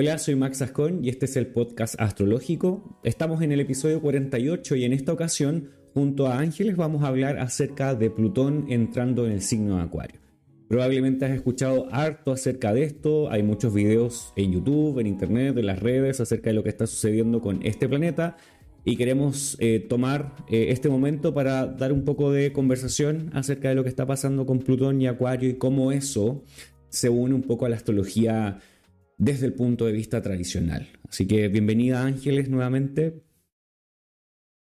Hola, soy Max Ascón y este es el podcast astrológico. Estamos en el episodio 48 y en esta ocasión, junto a Ángeles, vamos a hablar acerca de Plutón entrando en el signo de Acuario. Probablemente has escuchado harto acerca de esto, hay muchos videos en YouTube, en Internet, en las redes acerca de lo que está sucediendo con este planeta y queremos eh, tomar eh, este momento para dar un poco de conversación acerca de lo que está pasando con Plutón y Acuario y cómo eso se une un poco a la astrología desde el punto de vista tradicional. Así que bienvenida Ángeles nuevamente.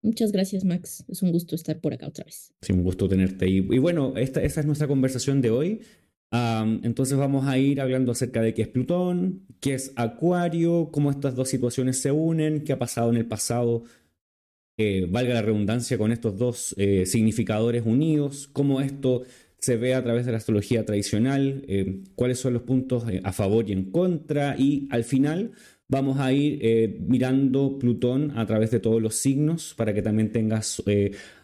Muchas gracias Max, es un gusto estar por acá otra vez. Sí, un gusto tenerte. Y, y bueno, esta, esta, es nuestra conversación de hoy. entonces vamos a ir hablando acerca de qué es Plutón, qué es Acuario, cómo estas dos situaciones se unen, qué ha pasado en el pasado, eh, valga la redundancia, con estos dos eh, significadores unidos, cómo esto se ve a través de la astrología tradicional, eh, cuáles son los puntos eh, a favor y en contra, y al final vamos a ir eh, mirando Plutón a través de todos los signos para que también tengas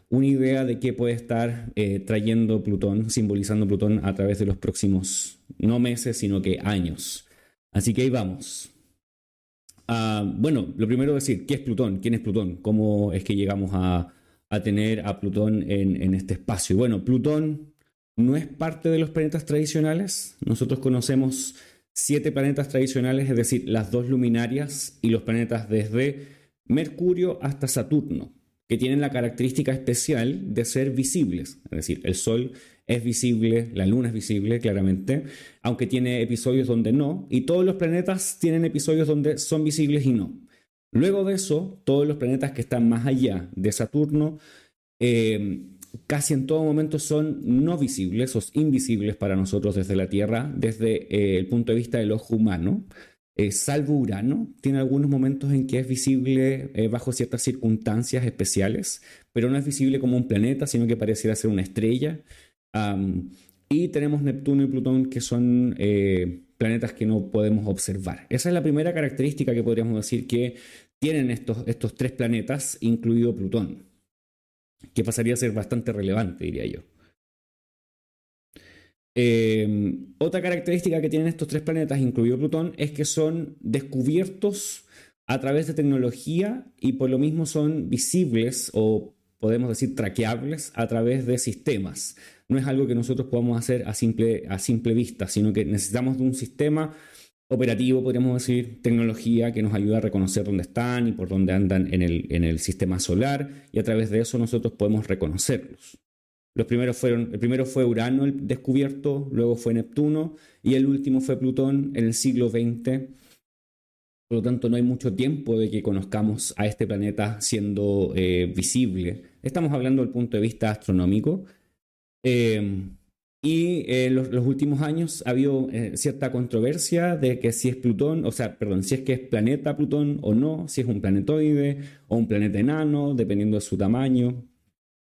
una idea de qué puede estar trayendo Plutón, simbolizando Plutón a través de los próximos, no meses, sino que años. Así que ahí vamos. Ah, bueno, lo primero es decir, ¿qué es Plutón? ¿Quién es Plutón? ¿Cómo es que llegamos a, tener a Plutón en, en este espacio? Bueno, Plutón no es parte de los planetas tradicionales. Nosotros conocemos siete planetas tradicionales, es decir, las dos luminarias y los planetas desde Mercurio hasta Saturno, que tienen la característica especial de ser visibles. Es decir, el Sol es visible, la Luna es visible, claramente, aunque tiene episodios donde no, y todos los planetas tienen episodios donde son visibles y no. Luego de eso, todos los planetas que están más allá de Saturno eh, casi en todo momento son no visibles o invisibles para nosotros desde la Tierra, desde eh, el punto de vista del ojo humano. Eh, salvo Urano, tiene algunos momentos en que es visible eh, bajo ciertas circunstancias especiales, pero no es visible como un planeta, sino que pareciera ser una estrella. y tenemos Neptuno y Plutón, que son planetas que no podemos observar. Esa es la primera característica que podríamos decir que tienen estos, estos tres planetas, incluido Plutón que pasaría a ser bastante relevante, diría yo. Em, otra característica que tienen estos tres planetas, incluido Plutón, es que son descubiertos a través de tecnología y por lo mismo son visibles o podemos decir traqueables a través de sistemas. No es algo que nosotros podamos hacer a simple, a simple vista, sino que necesitamos de un sistema operativo, podríamos decir, tecnología que nos ayuda a reconocer dónde están y por dónde andan en el, en el sistema solar y a través de eso nosotros podemos reconocerlos. Los primeros fueron, el primero fue Urano el descubierto, luego fue Neptuno y el último fue Plutón en el siglo XX. Por lo tanto, no hay mucho tiempo de que conozcamos a este planeta siendo eh, visible. Estamos hablando del punto de vista astronómico. Eh, y en los, últimos años ha habido eh, cierta controversia de que si es Plutón, o sea, perdón, si es que es planeta Plutón o no, si es un planetoide o un planeta enano, dependiendo de su tamaño.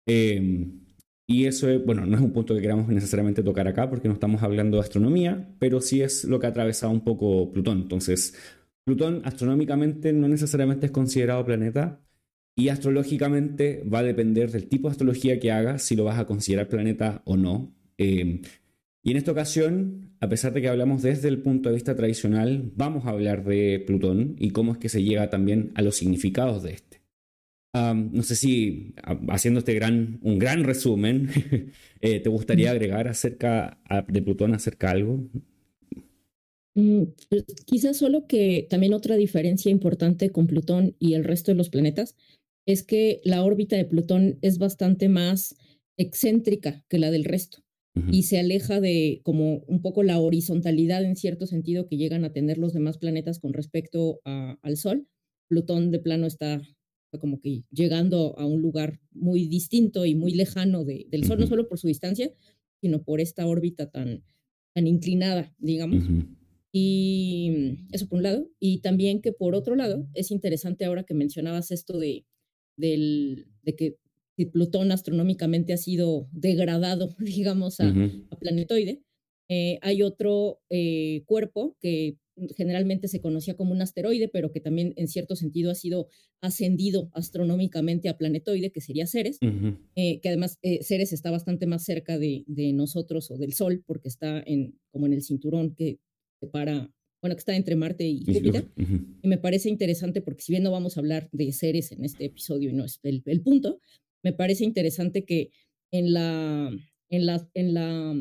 Em, y eso, bueno, no es un punto que queramos necesariamente tocar acá porque no estamos hablando de astronomía, pero sí es lo que ha atravesado un poco Plutón. Entonces, Plutón astronómicamente no necesariamente es considerado planeta, y astrológicamente va a depender del tipo de astrología que hagas, si lo vas a considerar planeta o no. Em, y en esta ocasión, a pesar de que hablamos desde el punto de vista tradicional, vamos a hablar de Plutón y cómo es que se llega también a los significados de este. no sé si haciendo este gran, un gran resumen, eh, ¿te gustaría agregar acerca de Plutón acerca algo? Mm, pues, quizás solo que también otra diferencia importante con Plutón y el resto de los planetas es que la órbita de Plutón es bastante más excéntrica que la del resto y se aleja de como un poco la horizontalidad en cierto sentido que llegan a tener los demás planetas con respecto al Sol. Plutón de plano está como que llegando a un lugar muy distinto y muy lejano del Sol, no solo por su distancia, sino por esta órbita tan, tan inclinada, digamos. Y eso por un lado. Y también que por otro lado, es interesante ahora que mencionabas esto de, del, de que Plutón astronómicamente ha sido degradado, digamos, a, planetoide. Eh, hay otro eh, cuerpo que generalmente se conocía como un asteroide, pero que también en cierto sentido ha sido ascendido astronómicamente a planetoide, que sería Ceres, eh, que además Ceres está bastante más cerca de, de, nosotros o del Sol, porque está en, como en el cinturón que separa bueno, que está entre Marte y Júpiter. Y me parece interesante porque si bien no vamos a hablar de seres en este episodio y no es el, el punto, me parece interesante que en la, en la, en la,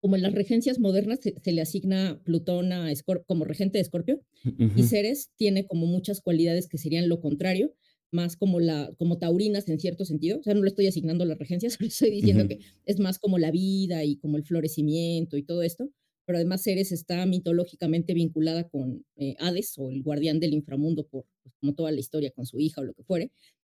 como en las regencias modernas se, le asigna Plutón a como regente de Escorpio y Ceres tiene como muchas cualidades que serían lo contrario, más como la como taurinas en cierto sentido, o sea, no le estoy asignando las regencias, solo estoy diciendo que es más como la vida y como el florecimiento y todo esto, pero además Ceres está mitológicamente vinculada con eh, Hades o el guardián del inframundo por pues, como toda la historia con su hija o lo que fuere,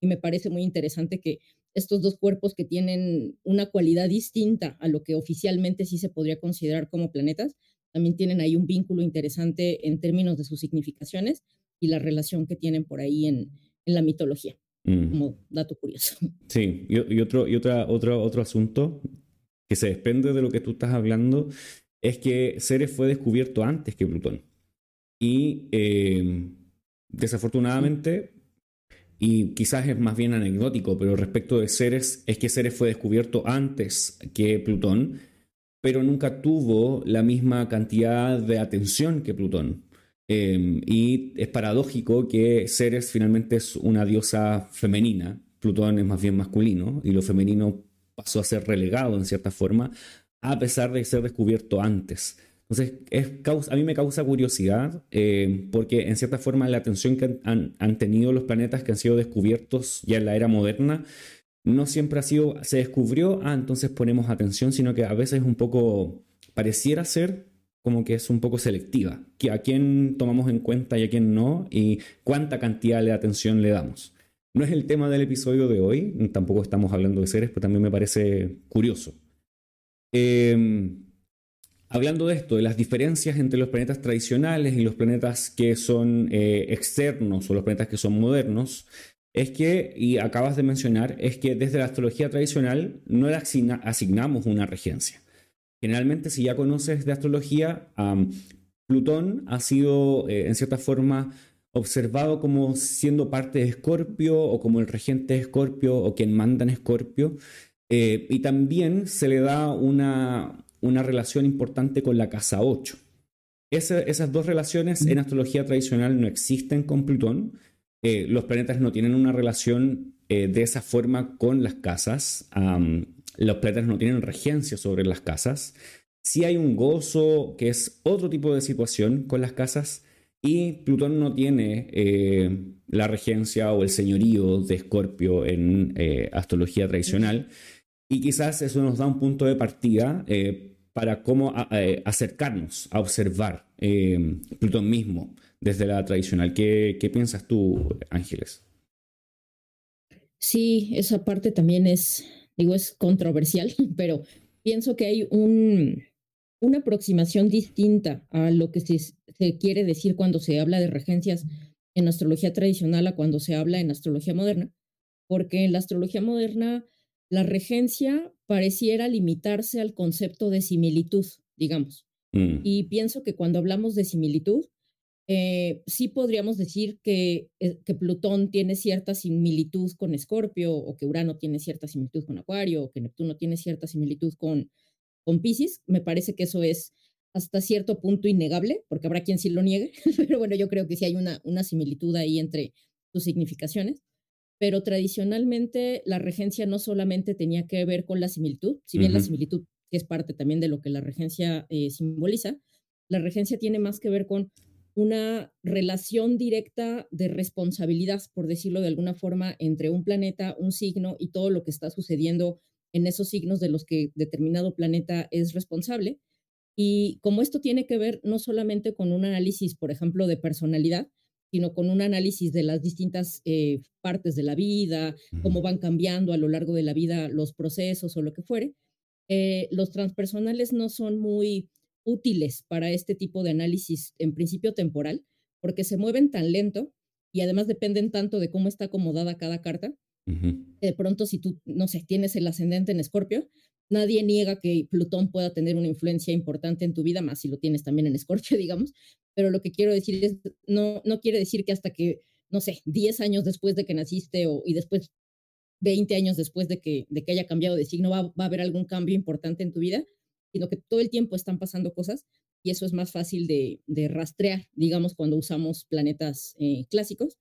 y me parece muy interesante que estos dos cuerpos que tienen una cualidad distinta a lo que oficialmente sí se podría considerar como planetas, también tienen ahí un vínculo interesante en términos de sus significaciones y la relación que tienen por ahí en, en la mitología, mm. como dato curioso. Sí, y, otro, y otra, otro, otro asunto que se desprende de lo que tú estás hablando es que Ceres fue descubierto antes que Plutón. Y eh, desafortunadamente, y quizás es más bien anecdótico, pero respecto de Ceres, es que Ceres fue descubierto antes que Plutón, pero nunca tuvo la misma cantidad de atención que Plutón. Em, y es paradójico que Ceres finalmente es una diosa femenina, Plutón es más bien masculino, y lo femenino pasó a ser relegado en cierta forma a pesar de ser descubierto antes. Entonces, es, a mí me causa curiosidad eh, porque en cierta forma la atención que han, tenido los planetas que han sido descubiertos ya en la era moderna no siempre ha sido, se descubrió, ah, entonces ponemos atención, sino que a veces es un poco, pareciera ser como que es un poco selectiva, que a quién tomamos en cuenta y a quién no, y cuánta cantidad de atención le damos. No es el tema del episodio de hoy, tampoco estamos hablando de seres, pero también me parece curioso. Em, hablando de esto, de las diferencias entre los planetas tradicionales y los planetas que son eh, externos o los planetas que son modernos, es que, y acabas de mencionar, es que desde la astrología tradicional no le asignamos una regencia. Generalmente, si ya conoces de astrología, Plutón ha sido, eh, en cierta forma, observado como siendo parte de Escorpio o como el regente de Escorpio o quien manda en Escorpio. Eh, y también se le da una, una, relación importante con la casa 8. esas dos relaciones en astrología tradicional no existen con Plutón. Eh, los planetas no tienen una relación eh, de esa forma con las casas. los planetas no tienen regencia sobre las casas. Sí hay un gozo que es otro tipo de situación con las casas y Plutón no tiene la regencia o el señorío de Escorpio en astrología tradicional. Y quizás eso nos da un punto de partida eh, para cómo eh, acercarnos a observar eh, Plutón mismo desde la tradicional. ¿Qué, ¿Qué, piensas tú, Ángeles? Sí, esa parte también es, digo, es controversial, pero pienso que hay un, una aproximación distinta a lo que se, se quiere decir cuando se habla de regencias en astrología tradicional a cuando se habla en astrología moderna, porque en la astrología moderna la regencia pareciera limitarse al concepto de similitud, digamos. Mm. Y pienso que cuando hablamos de similitud, eh, sí podríamos decir que, eh, que, Plutón tiene cierta similitud con Escorpio, o que Urano tiene cierta similitud con Acuario, o que Neptuno tiene cierta similitud con, con Pisces. Me parece que eso es hasta cierto punto innegable, porque habrá quien sí lo niegue, pero bueno, yo creo que sí hay una, una similitud ahí entre sus significaciones pero tradicionalmente la regencia no solamente tenía que ver con la similitud, si bien la similitud es parte también de lo que la regencia eh, simboliza, la regencia tiene más que ver con una relación directa de responsabilidad, por decirlo de alguna forma, entre un planeta, un signo y todo lo que está sucediendo en esos signos de los que determinado planeta es responsable. Y como esto tiene que ver no solamente con un análisis, por ejemplo, de personalidad, sino con un análisis de las distintas eh, partes de la vida, cómo van cambiando a lo largo de la vida los procesos o lo que fuere. Eh, los transpersonales no son muy útiles para este tipo de análisis en principio temporal, porque se mueven tan lento y además dependen tanto de cómo está acomodada cada carta. De pronto, si tú, no sé, tienes el ascendente en Escorpio, nadie niega que Plutón pueda tener una influencia importante en tu vida, más si lo tienes también en Escorpio, digamos, pero lo que quiero decir es, no, no quiere decir que hasta que, no sé, 10 años después de que naciste o, y después 20 años después de que, de que haya cambiado de signo va, va a haber algún cambio importante en tu vida, sino que todo el tiempo están pasando cosas y eso es más fácil de, rastrear, digamos, cuando usamos planetas eh, clásicos.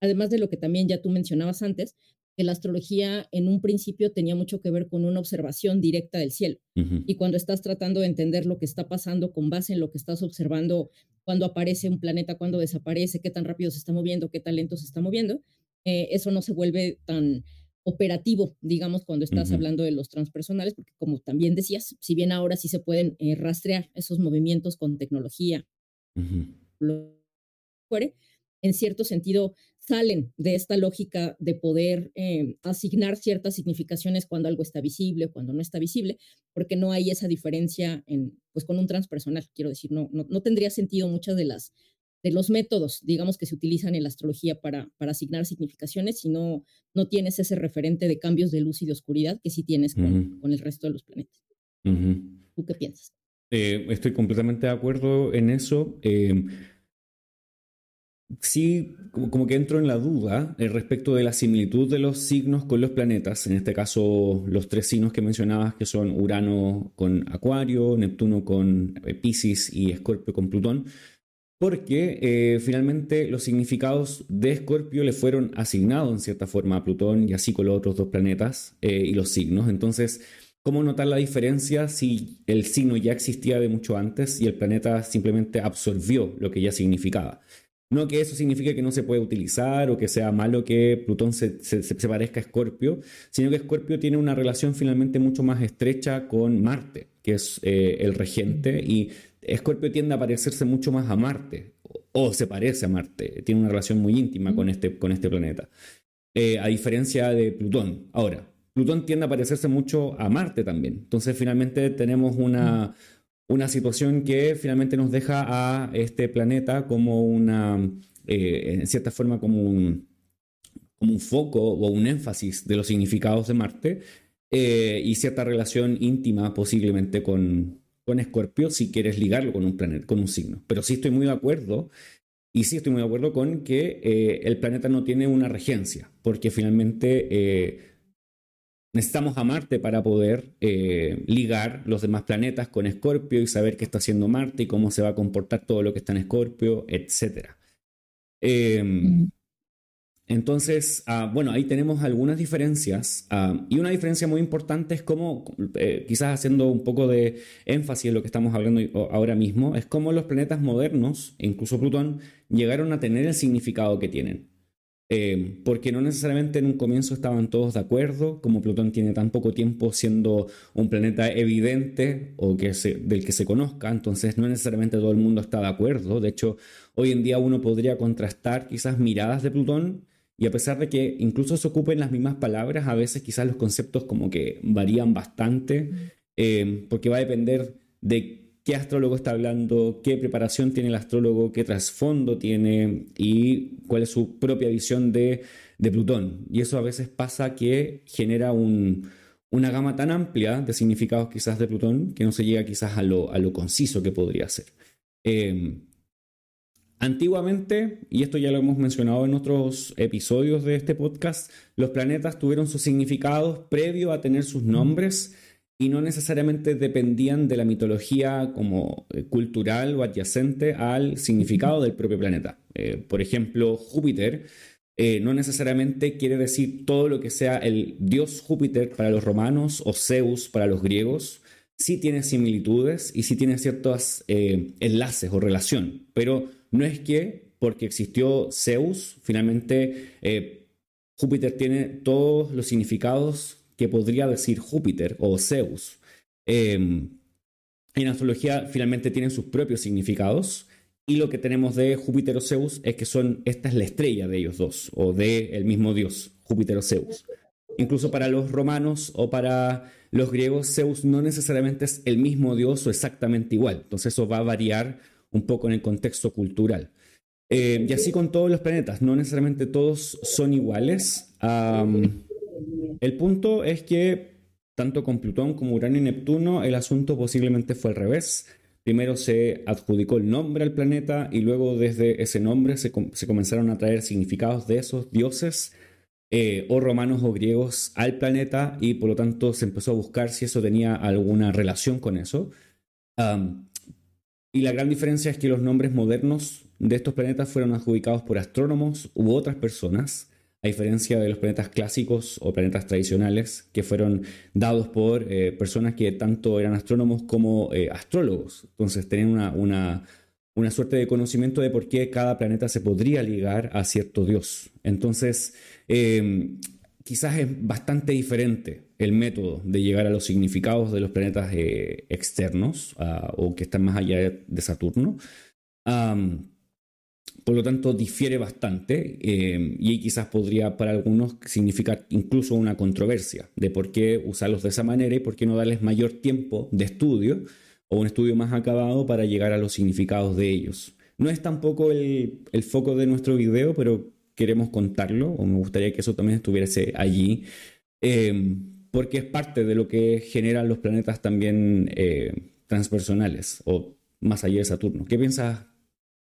Además de lo que también ya tú mencionabas antes, que la astrología en un principio tenía mucho que ver con una observación directa del cielo. Y cuando estás tratando de entender lo que está pasando con base en lo que estás observando, cuando aparece un planeta, cuando desaparece, qué tan rápido se está moviendo, qué tan lento se está moviendo, eh, eso no se vuelve tan operativo, digamos, cuando estás hablando de los transpersonales, porque como también decías, si bien ahora sí se pueden eh, rastrear esos movimientos con tecnología, lo fuere, en cierto sentido salen de esta lógica de poder eh, asignar ciertas significaciones cuando algo está visible o cuando no está visible, porque no hay esa diferencia en, pues con un transpersonal, quiero decir, no, no, no tendría sentido muchas de las de los métodos, digamos, que se utilizan en la astrología para, para asignar significaciones, si no, no tienes ese referente de cambios de luz y de oscuridad que sí tienes con, con el resto de los planetas. ¿Tú qué piensas? Eh, estoy completamente de acuerdo en eso. Eh, sí, como, que entro en la duda eh, respecto de la similitud de los signos con los planetas, en este caso los tres signos que mencionabas que son Urano con Acuario, Neptuno con eh, Pisces y Escorpio con Plutón, porque eh, finalmente los significados de Escorpio le fueron asignados en cierta forma a Plutón y así con los otros dos planetas y los signos. Entonces, ¿cómo notar la diferencia si el signo ya existía de mucho antes y el planeta simplemente absorbió lo que ya significaba? No que eso signifique que no se puede utilizar o que sea malo que Plutón se, parezca a Escorpio, sino que Escorpio tiene una relación finalmente mucho más estrecha con Marte, que es eh, el regente, y Escorpio tiende a parecerse mucho más a Marte, o, se parece a Marte, tiene una relación muy íntima con este, con este planeta, eh, a diferencia de Plutón. Ahora, Plutón tiende a parecerse mucho a Marte también, entonces finalmente tenemos una una situación que finalmente nos deja a este planeta como una, eh, en cierta forma, como un, como un foco o un énfasis de los significados de Marte eh, y cierta relación íntima posiblemente con, con Escorpio si quieres ligarlo con un planeta, con un signo. Pero sí estoy muy de acuerdo y sí estoy muy de acuerdo con que eh, el planeta no tiene una regencia, porque finalmente Necesitamos a Marte para poder eh, ligar los demás planetas con Escorpio y saber qué está haciendo Marte y cómo se va a comportar todo lo que está en Escorpio, etc. Em, entonces, ah, bueno, ahí tenemos algunas diferencias ah, y una diferencia muy importante es cómo, eh, quizás haciendo un poco de énfasis en lo que estamos hablando ahora mismo, es cómo los planetas modernos, incluso Plutón, llegaron a tener el significado que tienen. Eh, porque no necesariamente en un comienzo estaban todos de acuerdo, como Plutón tiene tan poco tiempo siendo un planeta evidente o que del que se conozca, entonces no necesariamente todo el mundo está de acuerdo. De hecho, hoy en día uno podría contrastar quizás miradas de Plutón y a pesar de que incluso se ocupen las mismas palabras, a veces quizás los conceptos como que varían bastante, eh, porque va a depender de qué astrólogo está hablando, qué preparación tiene el astrólogo, qué trasfondo tiene y cuál es su propia visión de, Plutón. Y eso a veces pasa que genera una gama tan amplia de significados quizás de Plutón que no se llega quizás a lo, conciso que podría ser. Em, antiguamente, y esto ya lo hemos mencionado en otros episodios de este podcast, los planetas tuvieron sus significados previo a tener sus nombres y no necesariamente dependían de la mitología como eh, cultural o adyacente al significado del propio planeta. Eh, por ejemplo, Júpiter eh, no necesariamente quiere decir todo lo que sea el dios Júpiter para los romanos o Zeus para los griegos. Sí tiene similitudes y sí tiene ciertos enlaces o relación, pero no es que porque existió Zeus, finalmente Júpiter tiene todos los significados que podría decir Júpiter o Zeus. Em, en astrología finalmente tienen sus propios significados y lo que tenemos de Júpiter o Zeus es que son, esta es la estrella de ellos dos o de mismo dios, Júpiter o Zeus. Incluso para los romanos o para los griegos, Zeus no necesariamente es el mismo dios o exactamente igual. Entonces eso va a variar un poco en el contexto cultural. Em, y así con todos los planetas, no necesariamente todos son iguales. El punto es que tanto con Plutón como Urano y Neptuno el asunto posiblemente fue al revés. Primero se adjudicó el nombre al planeta y luego desde ese nombre se, comenzaron a traer significados de esos dioses eh, o romanos o griegos al planeta y por lo tanto se empezó a buscar si eso tenía alguna relación con eso. y la gran diferencia es que los nombres modernos de estos planetas fueron adjudicados por astrónomos u otras personas, a diferencia de los planetas clásicos o planetas tradicionales que fueron dados por eh, personas que tanto eran astrónomos como eh, astrólogos. Entonces tenían una, una, una, suerte de conocimiento de por qué cada planeta se podría ligar a cierto dios. Entonces, em, quizás es bastante diferente el método de llegar a los significados de los planetas eh, externos o que están más allá de Saturno. Por lo tanto, difiere bastante eh, y quizás podría para algunos significar incluso una controversia de por qué usarlos de esa manera y por qué no darles mayor tiempo de estudio o un estudio más acabado para llegar a los significados de ellos. No es tampoco el, el foco de nuestro video, pero queremos contarlo, o me gustaría que eso también estuviese allí, eh, porque es parte de lo que generan los planetas también eh, transpersonales o más allá de Saturno. ¿Qué piensas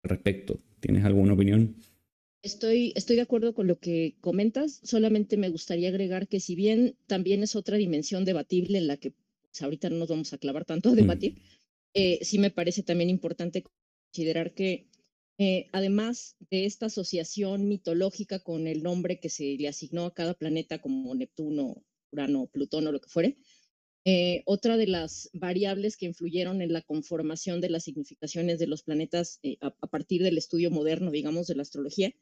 al respecto? ¿Tienes alguna opinión? Estoy, estoy de acuerdo con lo que comentas, solamente me gustaría agregar que si bien también es otra dimensión debatible en la que pues, ahorita no nos vamos a clavar tanto a debatir, eh, sí me parece también importante considerar que eh, además de esta asociación mitológica con el nombre que se le asignó a cada planeta como Neptuno, Urano, Plutón o lo que fuere, eh, otra de las variables que influyeron en la conformación de las significaciones de los planetas eh, a, partir del estudio moderno, digamos, de la astrología,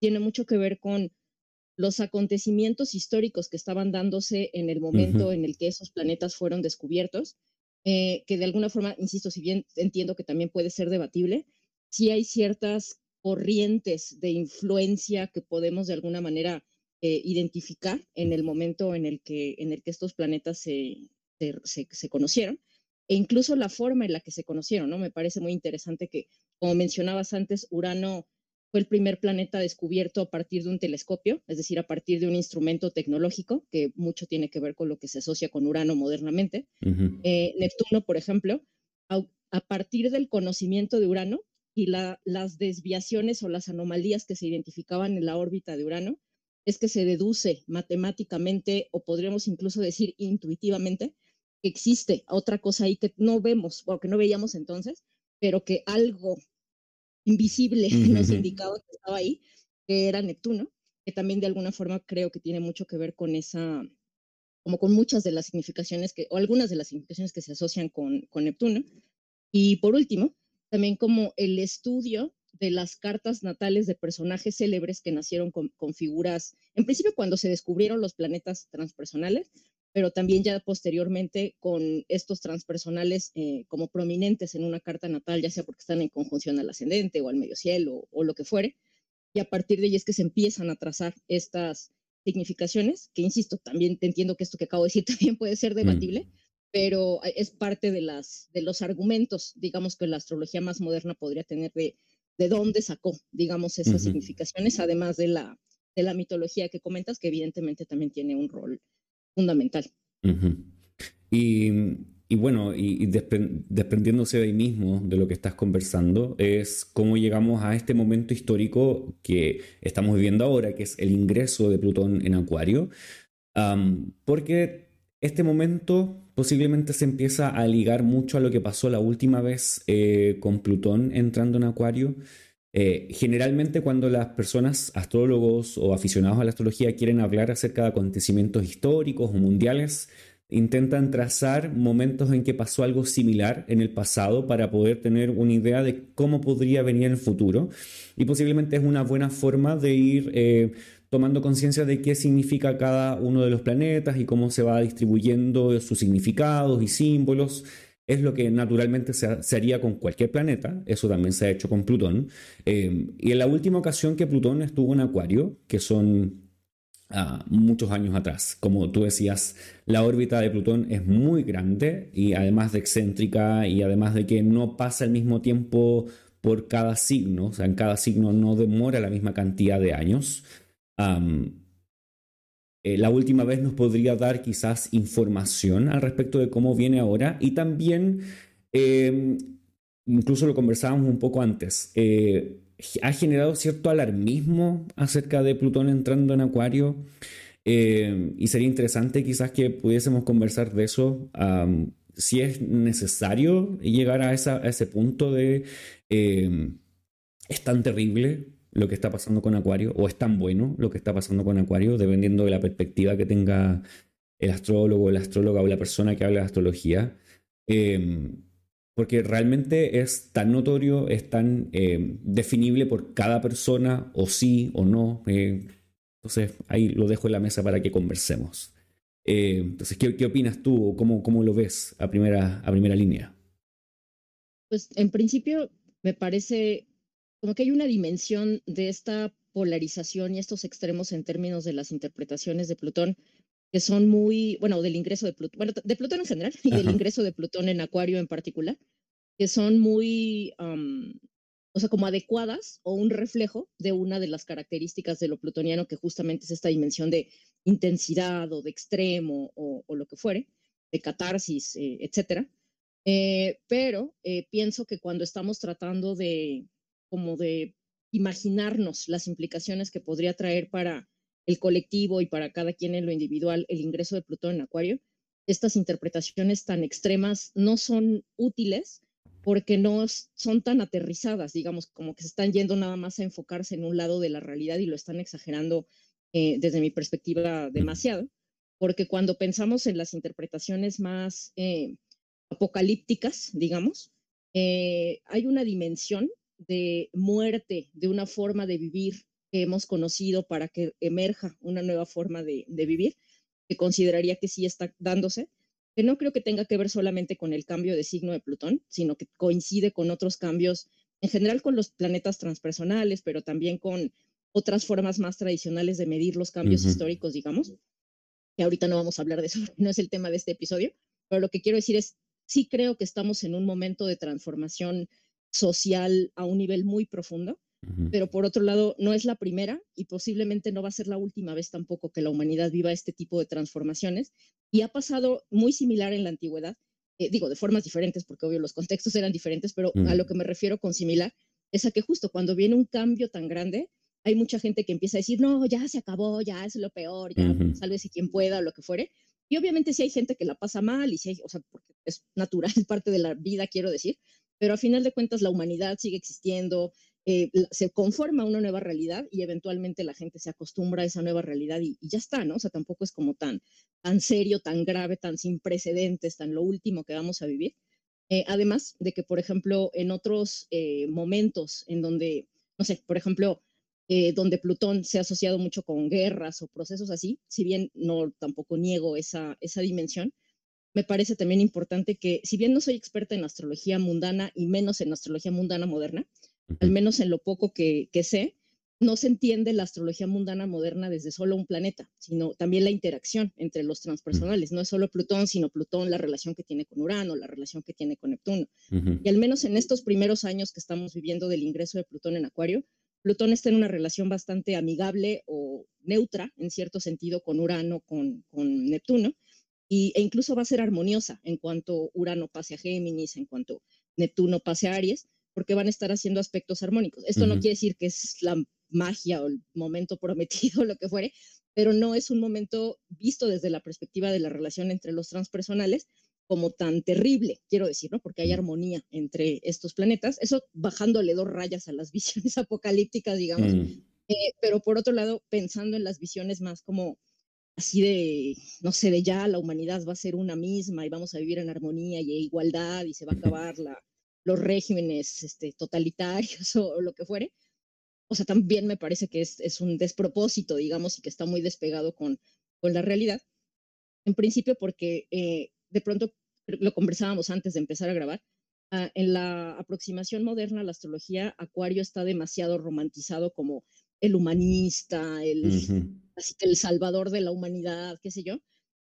tiene mucho que ver con los acontecimientos históricos que estaban dándose en el momento en el que esos planetas fueron descubiertos, que de alguna forma, insisto, si bien entiendo que también puede ser debatible, sí hay ciertas corrientes de influencia que podemos de alguna manera eh, identificar en el momento en el que, en el que estos planetas se, se, conocieron e incluso la forma en la que se conocieron, ¿no? Me parece muy interesante que, como mencionabas antes, Urano fue el primer planeta descubierto a partir de un telescopio, es decir, a partir de un instrumento tecnológico, que mucho tiene que ver con lo que se asocia con Urano modernamente. Eh, Neptuno, por ejemplo, a, partir del conocimiento de Urano, y las desviaciones o las anomalías que se identificaban en la órbita de Urano es que se deduce matemáticamente o podríamos incluso decir intuitivamente que existe otra cosa ahí que no vemos o que no veíamos entonces, pero que algo invisible nos indicaba que estaba ahí, que era Neptuno, que también de alguna forma creo que tiene mucho que ver con esa, como con muchas de las significaciones que, o algunas de las significaciones que se asocian con, con Neptuno. Y por último, también como el estudio de las cartas natales de personajes célebres que nacieron con, figuras, en principio cuando se descubrieron los planetas transpersonales, pero también ya posteriormente con estos transpersonales eh, como prominentes en una carta natal, ya sea porque están en conjunción al ascendente o al medio cielo o, lo que fuere, y a partir de ahí es que se empiezan a trazar estas significaciones, que insisto, también te entiendo que esto que acabo de decir también puede ser mm. debatible, pero eh, es parte de, las, de los argumentos, digamos, que la astrología más moderna podría tener de, de dónde sacó, digamos, esas significaciones, además de la, de la mitología que comentas, que evidentemente también tiene un rol fundamental. y, y, bueno, y, desprendiéndose de ahí mismo, de lo que estás conversando, es cómo llegamos a este momento histórico que estamos viviendo ahora, que es el ingreso de Plutón en Acuario, porque este momento posiblemente se empieza a ligar mucho a lo que pasó la última vez eh, con Plutón entrando en Acuario. Eh, generalmente cuando las personas, astrólogos o aficionados a la astrología quieren hablar acerca de acontecimientos históricos o mundiales, intentan trazar momentos en que pasó algo similar en el pasado para poder tener una idea de cómo podría venir en el futuro. Y posiblemente es una buena forma de ir... Eh, tomando conciencia de qué significa cada uno de los planetas y cómo se va distribuyendo sus significados y símbolos. Es lo que naturalmente se, haría con cualquier planeta, eso también se ha hecho con Plutón. Eh, y en la última ocasión que Plutón estuvo en Acuario, que son ah, muchos años atrás, como tú decías, la órbita de Plutón es muy grande y además de excéntrica y además de que no pasa el mismo tiempo por cada signo, o sea, en cada signo no demora la misma cantidad de años. Eh, la última vez nos podría dar quizás información al respecto de cómo viene ahora y también, em, incluso lo conversábamos un poco antes, eh, ha generado cierto alarmismo acerca de Plutón entrando en Acuario. Y sería interesante quizás que pudiésemos conversar de eso, si es necesario llegar a, ese punto de eh, es tan terrible lo que está pasando con Acuario, o es tan bueno lo que está pasando con Acuario, dependiendo de la perspectiva que tenga el astrólogo, la astróloga o la persona que habla de astrología. Em, porque realmente es tan notorio, es tan em, definible por cada persona, o sí o no. Eh, entonces, ahí lo dejo en la mesa para que conversemos. Eh, entonces, ¿qué, ¿qué, opinas tú? ¿Cómo, ¿Cómo lo ves a primera, a primera línea? Pues en principio me parece como que hay una dimensión de esta polarización y estos extremos en términos de las interpretaciones de Plutón que son muy, bueno, del ingreso de Plutón, bueno, de Plutón en general y del ingreso de Plutón en Acuario en particular, que son muy, o sea, como adecuadas o un reflejo de una de las características de lo plutoniano, que justamente es esta dimensión de intensidad o de extremo o, lo que fuere, de catarsis, eh, etcétera. Eh, pero eh, pienso que cuando estamos tratando de como de imaginarnos las implicaciones que podría traer para el colectivo y para cada quien en lo individual el ingreso de Plutón en Acuario, estas interpretaciones tan extremas no son útiles porque no son tan aterrizadas, digamos, como que se están yendo nada más a enfocarse en un lado de la realidad y lo están exagerando eh, desde mi perspectiva demasiado, porque cuando pensamos en las interpretaciones más eh, apocalípticas, digamos, eh, hay una dimensión de muerte, de una forma de vivir que hemos conocido para que emerja una nueva forma de, vivir, que consideraría que sí está dándose, que no creo que tenga que ver solamente con el cambio de signo de Plutón, sino que coincide con otros cambios, en general con los planetas transpersonales, pero también con otras formas más tradicionales de medir los cambios históricos, digamos, que ahorita no vamos a hablar de eso, no es el tema de este episodio, pero lo que quiero decir es, sí creo que estamos en un momento de transformación social a un nivel muy profundo, pero por otro lado, no es la primera y posiblemente no va a ser la última vez tampoco que la humanidad viva este tipo de transformaciones. Y ha pasado muy similar en la antigüedad, eh, digo, de formas diferentes, porque obvio los contextos eran diferentes, pero a lo que me refiero con similar es a que justo cuando viene un cambio tan grande, hay mucha gente que empieza a decir, no, ya se acabó, ya es lo peor, ya sálvese quien pueda o lo que fuere. Y obviamente si hay gente que la pasa mal y si hay, o sea, porque es natural, parte de la vida, quiero decir, pero a final de cuentas la humanidad sigue existiendo, eh, se conforma una nueva realidad y eventualmente la gente se acostumbra a esa nueva realidad y, ya está, ¿no? O sea, tampoco es como tan, tan serio, tan grave, tan sin precedentes, tan lo último que vamos a vivir. Eh, además de que, por ejemplo, en otros eh, momentos en donde, no sé, por ejemplo, donde Plutón se ha asociado mucho con guerras o procesos así, si bien no tampoco niego esa, esa dimensión, me parece también importante que, si bien no soy experta en astrología mundana y menos en astrología mundana moderna, al menos en lo poco que, sé, no se entiende la astrología mundana moderna desde solo un planeta, sino también la interacción entre los transpersonales. No es solo Plutón, sino Plutón, la relación que tiene con Urano, la relación que tiene con Neptuno. Y al menos en estos primeros años que estamos viviendo del ingreso de Plutón en Acuario, Plutón está en una relación bastante amigable o neutra, en cierto sentido, con Urano, con, con Neptuno, y, e incluso va a ser armoniosa en cuanto Urano pase a Géminis, en cuanto Neptuno pase a Aries, porque van a estar haciendo aspectos armónicos. Esto no quiere decir que es la magia o el momento prometido, lo que fuere, pero no es un momento visto desde la perspectiva de la relación entre los transpersonales como tan terrible, quiero decir, ¿no? Porque hay armonía entre estos planetas, eso bajándole dos rayas a las visiones apocalípticas, digamos, eh, pero por otro lado, pensando en las visiones más como así de, no sé, de ya la humanidad va a ser una misma y vamos a vivir en armonía y igualdad y se va a acabar la, los regímenes este, totalitarios o, lo que fuere. O sea, también me parece que es, es, un despropósito, digamos, y que está muy despegado con, con la realidad. En principio porque eh, de pronto, lo conversábamos antes de empezar a grabar, ah, en la aproximación moderna a la astrología, Acuario está demasiado romantizado como el humanista, el, así que el salvador de la humanidad, qué sé yo,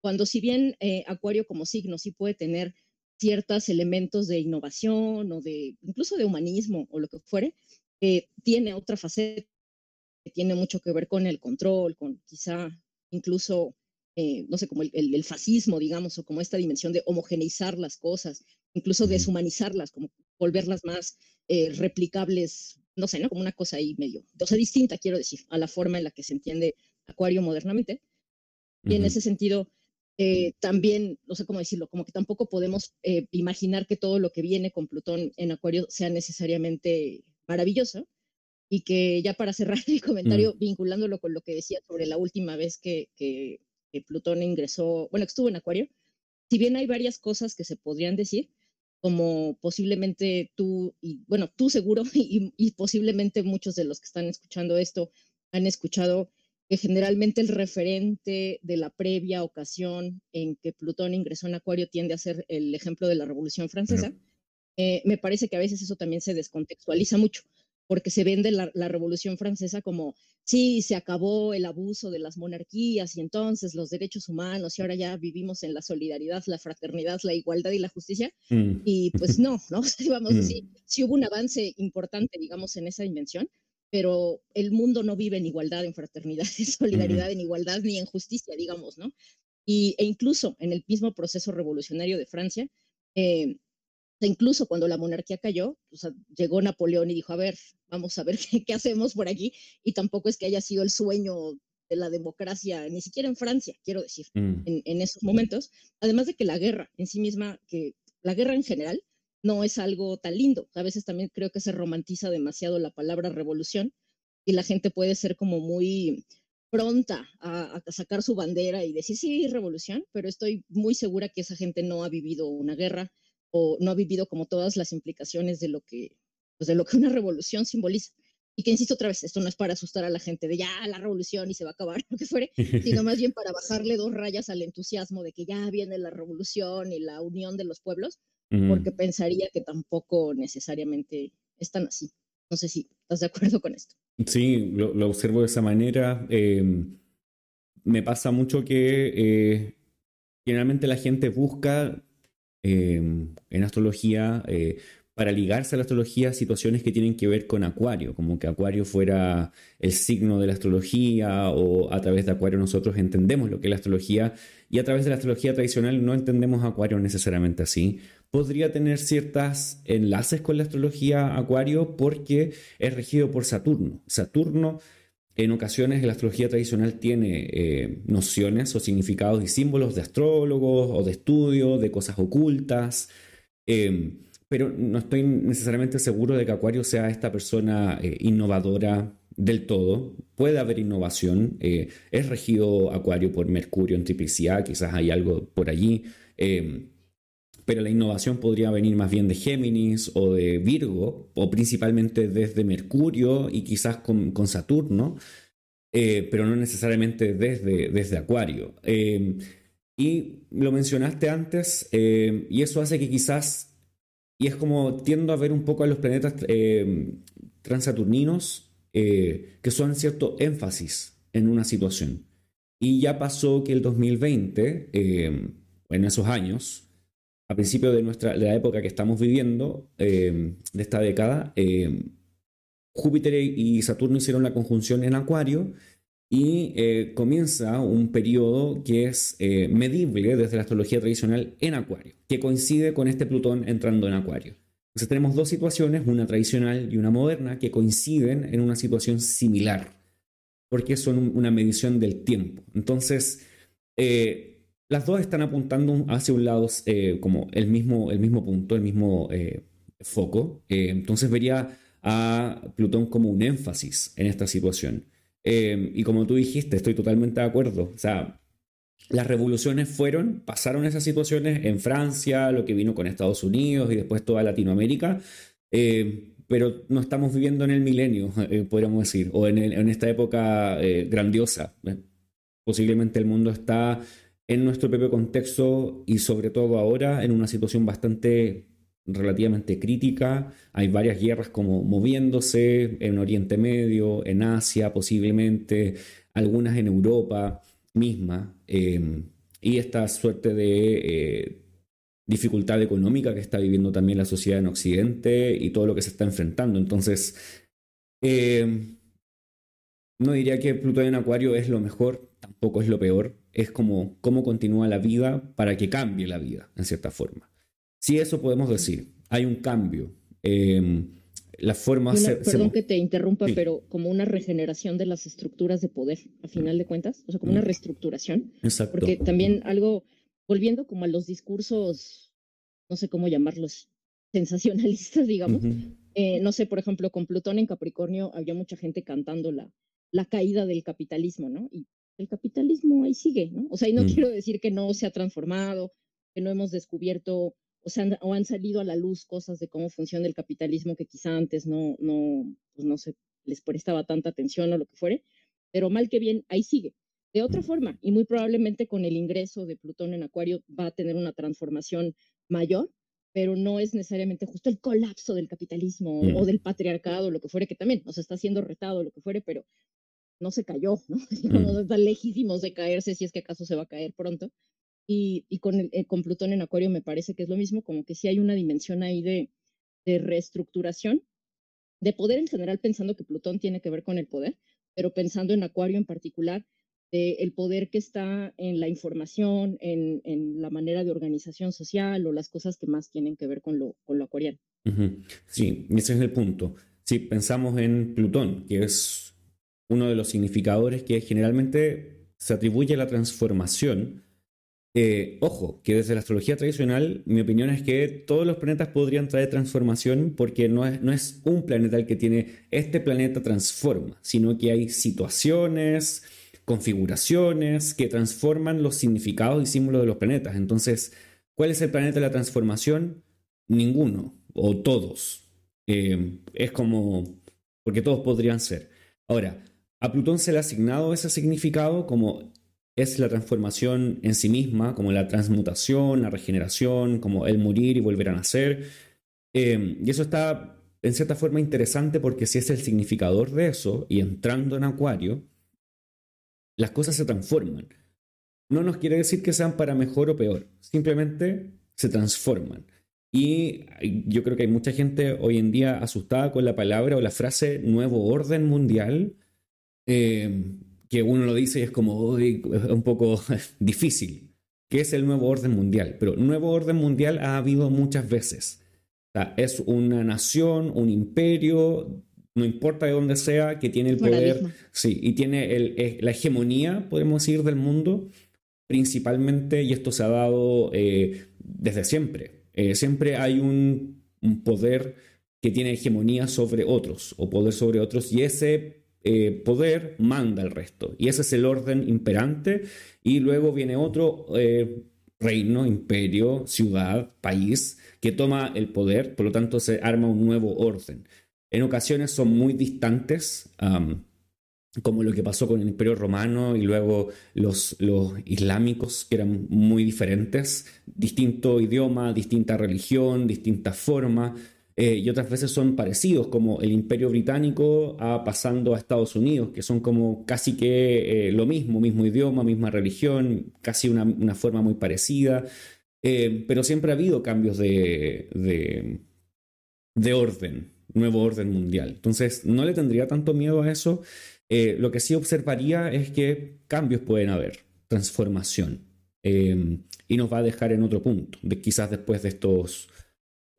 cuando si bien eh, Acuario como signo sí puede tener ciertos elementos de innovación o de incluso de humanismo o lo que fuere, eh, tiene otra faceta que tiene mucho que ver con el control, con quizá incluso, eh, no sé, como el, fascismo, digamos, o como esta dimensión de homogeneizar las cosas, incluso deshumanizarlas, como volverlas más replicables, no sé, ¿no? Como una cosa ahí medio, o sea, distinta, quiero decir, a la forma en la que se entiende Acuario modernamente. Y en ese sentido, eh, también, no sé cómo decirlo, como que tampoco podemos eh, imaginar que todo lo que viene con Plutón en Acuario sea necesariamente maravilloso. Y que ya para cerrar mi comentario, mm. vinculándolo con lo que decía sobre la última vez que, que, Plutón ingresó, bueno, que estuvo en Acuario, si bien hay varias cosas que se podrían decir, como posiblemente tú, y bueno, tú seguro, y posiblemente muchos de los que están escuchando esto han escuchado que generalmente el referente de la previa ocasión en que Plutón ingresó en Acuario tiende a ser el ejemplo de la Revolución Francesa, eh, me parece que a veces eso también se descontextualiza mucho, porque se vende la, Revolución Francesa como, sí, se acabó el abuso de las monarquías y entonces los derechos humanos y ahora ya vivimos en la solidaridad, la fraternidad, la igualdad y la justicia. Mm. Y pues no, ¿no? Vamos, mm. sí, sí hubo un avance importante, digamos, en esa dimensión, pero el mundo no vive en igualdad, en fraternidad, en solidaridad, en igualdad ni en justicia, digamos, ¿no? Y, e incluso en el mismo proceso revolucionario de Francia, eh, incluso cuando la monarquía cayó, llegó Napoleón y dijo, a ver, vamos a ver qué, hacemos por aquí, y tampoco es que haya sido el sueño de la democracia, ni siquiera en Francia, quiero decir, mm. en, en, esos momentos, además de que la guerra en sí misma, que la guerra en general, no es algo tan lindo. A veces también creo que se romantiza demasiado la palabra revolución y la gente puede ser como muy pronta a, sacar su bandera y decir, sí, revolución, pero estoy muy segura que esa gente no ha vivido una guerra o no ha vivido como todas las implicaciones de lo que, pues de lo que una revolución simboliza. Y que insisto otra vez, esto no es para asustar a la gente de ya la revolución y se va a acabar, lo que fuere, sino más bien para bajarle dos rayas al entusiasmo de que ya viene la revolución y la unión de los pueblos, porque pensaría que tampoco necesariamente están así. No sé si estás de acuerdo con esto. Sí, lo, observo de esa manera. Em, me pasa mucho que eh, generalmente la gente busca em, en astrología eh, para ligarse a la astrología situaciones que tienen que ver con Acuario, como que Acuario fuera el signo de la astrología o a través de Acuario nosotros entendemos lo que es la astrología y a través de la astrología tradicional no entendemos Acuario necesariamente así. Podría tener ciertos enlaces con la astrología Acuario porque es regido por Saturno. Saturno en ocasiones la astrología tradicional tiene eh, nociones o significados y símbolos de astrólogos o de estudio, de cosas ocultas. Em, pero no estoy necesariamente seguro de que Acuario sea esta persona eh, innovadora del todo. Puede haber innovación. Eh, es regido Acuario por Mercurio en triplicidad, quizás hay algo por allí. Eh, pero la innovación podría venir más bien de Géminis o de Virgo, o principalmente desde Mercurio y quizás con, Saturno, pero no necesariamente desde, desde Acuario. y lo mencionaste antes, y eso hace que quizás y es como tiendo a ver un poco a los planetas eh, transaturninos eh, que son cierto énfasis en una situación. Y ya pasó que el 2020, eh, en esos años, a principio de, nuestra, de la época que estamos viviendo, de esta década, Júpiter y Saturno hicieron la conjunción en Acuario y eh, comienza un periodo que es eh, medible desde la astrología tradicional en Acuario, que coincide con este Plutón entrando en Acuario. Entonces tenemos dos situaciones, una tradicional y una moderna, que coinciden en una situación similar, porque son una medición del tiempo. Entonces, eh, las dos están apuntando hacia un lado como el mismo, el mismo punto, el mismo foco. entonces vería a Plutón como un énfasis en esta situación. Em, y como tú dijiste, estoy totalmente de acuerdo. O sea, las revoluciones fueron, pasaron esas situaciones en Francia, lo que vino con Estados Unidos y después toda Latinoamérica, em, pero no estamos viviendo en el milenio, eh, podríamos decir, o en, esta época eh, grandiosa. Posiblemente el mundo está en nuestro propio contexto y sobre todo ahora en una situación bastante relativamente crítica. Hay varias guerras como moviéndose en Oriente Medio, en Asia posiblemente, algunas en Europa misma. Em, y esta suerte de eh, dificultad económica que está viviendo también la sociedad en Occidente y todo lo que se está enfrentando. Entonces, em, no diría que Plutón en Acuario es lo mejor, tampoco es lo peor. Es como cómo continúa la vida para que cambie la vida, en cierta forma. Si eso podemos decir, hay un cambio. Em, la forma... perdón que te interrumpa, pero como una regeneración de las estructuras de poder, a final de cuentas, o sea, como una reestructuración. Exacto. Porque también algo, volviendo como a los discursos, no sé cómo llamarlos, sensacionalistas, digamos. Eh, no sé, por ejemplo, con Plutón en Capricornio había mucha gente cantando la, la caída del capitalismo, ¿no? Y el capitalismo ahí sigue, ¿no? O sea, y no mm. quiero decir que no se ha transformado, que no hemos descubierto o, sea, o han salido a la luz cosas de cómo funciona el capitalismo que quizá antes no, no, pues no se les prestaba tanta atención o lo que fuere, pero mal que bien, ahí sigue. De otra forma, y muy probablemente con el ingreso de Plutón en Acuario va a tener una transformación mayor, pero no es necesariamente justo el colapso del capitalismo o del patriarcado, lo que fuere, que también, o sea, está siendo retado, lo que fuere, pero no se cayó, ¿no? Mm. Está lejísimos de caerse si es que acaso se va a caer pronto. Y, y con, el, eh, con Plutón en Acuario me parece que es lo mismo, como que sí hay una dimensión ahí de, de reestructuración, de poder en general pensando que Plutón tiene que ver con el poder, pero pensando en Acuario en particular, de el poder que está en la información, en, en, la manera de organización social o las cosas que más tienen que ver con lo, con lo acuariano. Sí, ese es el punto. Si pensamos en Plutón, que es uno de los significadores que generalmente se atribuye a la transformación, eh, ojo, que desde la astrología tradicional, mi opinión es que todos los planetas podrían traer transformación porque no es, un planeta el que tiene este planeta transforma, sino que hay situaciones, configuraciones que transforman los significados y símbolos de los planetas. Entonces, ¿cuál es el planeta de la transformación? Ninguno, o todos. Eh, es como, porque todos podrían ser. Ahora, a Plutón se le ha asignado ese significado como es la transformación en sí misma, como la transmutación, la regeneración, como el morir y volver a nacer. Em, y eso está en cierta forma interesante porque si es el significador de eso y entrando en Acuario, las cosas se transforman. No nos quiere decir que sean para mejor o peor, simplemente se transforman. Y yo creo que hay mucha gente hoy en día asustada con la palabra o la frase nuevo orden mundial. Em, que uno lo dice y es como un poco difícil, que es el nuevo orden mundial. Pero nuevo orden mundial ha habido muchas veces. es una nación, un imperio, no importa de dónde sea, que tiene el poder, sí, y tiene el, la hegemonía, podemos decir, del mundo, principalmente, y esto se ha dado eh, desde siempre. Eh, siempre hay un, un poder que tiene hegemonía sobre otros, o poder sobre otros, y ese eh, poder manda el resto. Y ese es el orden imperante. Y luego viene otro eh, reino, imperio, ciudad, país, que toma el poder, por lo tanto se arma un nuevo orden. En ocasiones son muy distantes, como lo que pasó con el imperio romano y luego los, los islámicos, que eran muy diferentes, distinto idioma, distinta religión, distinta forma. Eh, y otras veces son parecidos, como el Imperio Británico pasando a Estados Unidos, que son como casi que eh, lo mismo, mismo idioma, misma religión, casi una, una forma muy parecida, eh, pero siempre ha habido cambios de, de, de, orden, nuevo orden mundial. Entonces, no le tendría tanto miedo a eso. lo que sí observaría es que cambios pueden haber, transformación, y nos va a dejar en otro punto, quizás después de estos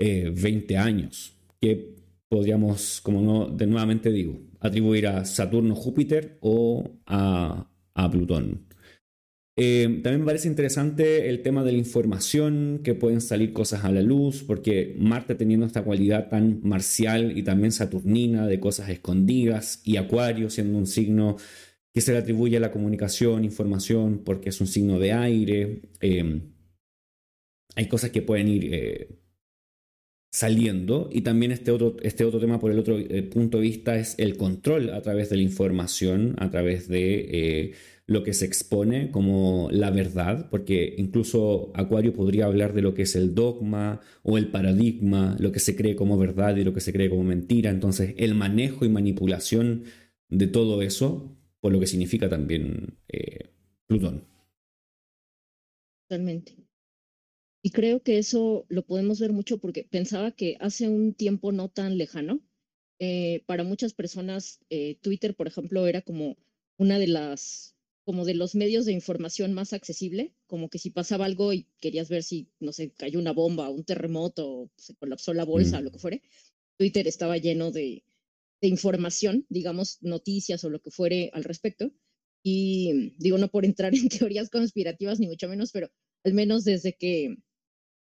20 eh, años, que podríamos, como no, de nuevamente digo, atribuir a Saturno, Júpiter o a, Plutón. Eh, también me parece interesante el tema de la información, que pueden salir cosas a la luz, porque Marte teniendo esta cualidad tan marcial y también saturnina de cosas escondidas, y Acuario siendo un signo que se le atribuye a la comunicación, información, porque es un signo de aire. Eh, hay cosas que pueden ir saliendo. Y también este otro, este otro tema por el otro eh, punto de vista es el control a través de la información, a través de eh, lo que se expone como la verdad, porque incluso Acuario podría hablar de lo que es el dogma o el paradigma, lo que se cree como verdad y lo que se cree como mentira. Entonces, el manejo y manipulación de todo eso, por lo que significa también eh, Plutón. Totalmente. Y creo que eso lo podemos ver mucho porque pensaba que hace un tiempo no tan lejano, eh, para muchas personas, eh, Twitter, por ejemplo, era como una de las, como de los medios de información más accesible, como que si pasaba algo y querías ver si, no sé, cayó una bomba, un terremoto, se colapsó la bolsa, o mm. lo que fuere, Twitter estaba lleno de, de información, digamos, noticias o lo que fuere al respecto. Y digo, no por entrar en teorías conspirativas ni mucho menos, pero al menos desde que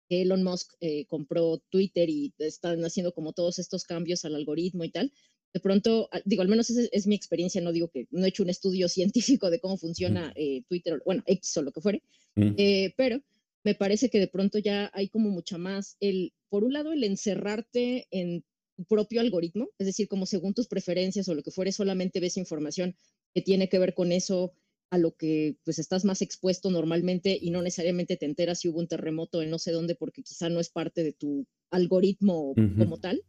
Elon Musk eh, compró Twitter y están haciendo como todos estos cambios al algoritmo y tal, de pronto, digo, al menos esa es mi experiencia, no digo que no he hecho un estudio científico de cómo funciona eh, Twitter, bueno, X o lo que fuere, eh, pero me parece que de pronto ya hay como mucha más el, por un lado, el encerrarte en tu propio algoritmo, es decir, como según tus preferencias o lo que fuere, solamente ves información que tiene que ver con eso a lo que pues estás más expuesto normalmente y no necesariamente te enteras si hubo un terremoto en no sé dónde porque quizá no es parte de tu algoritmo como tal.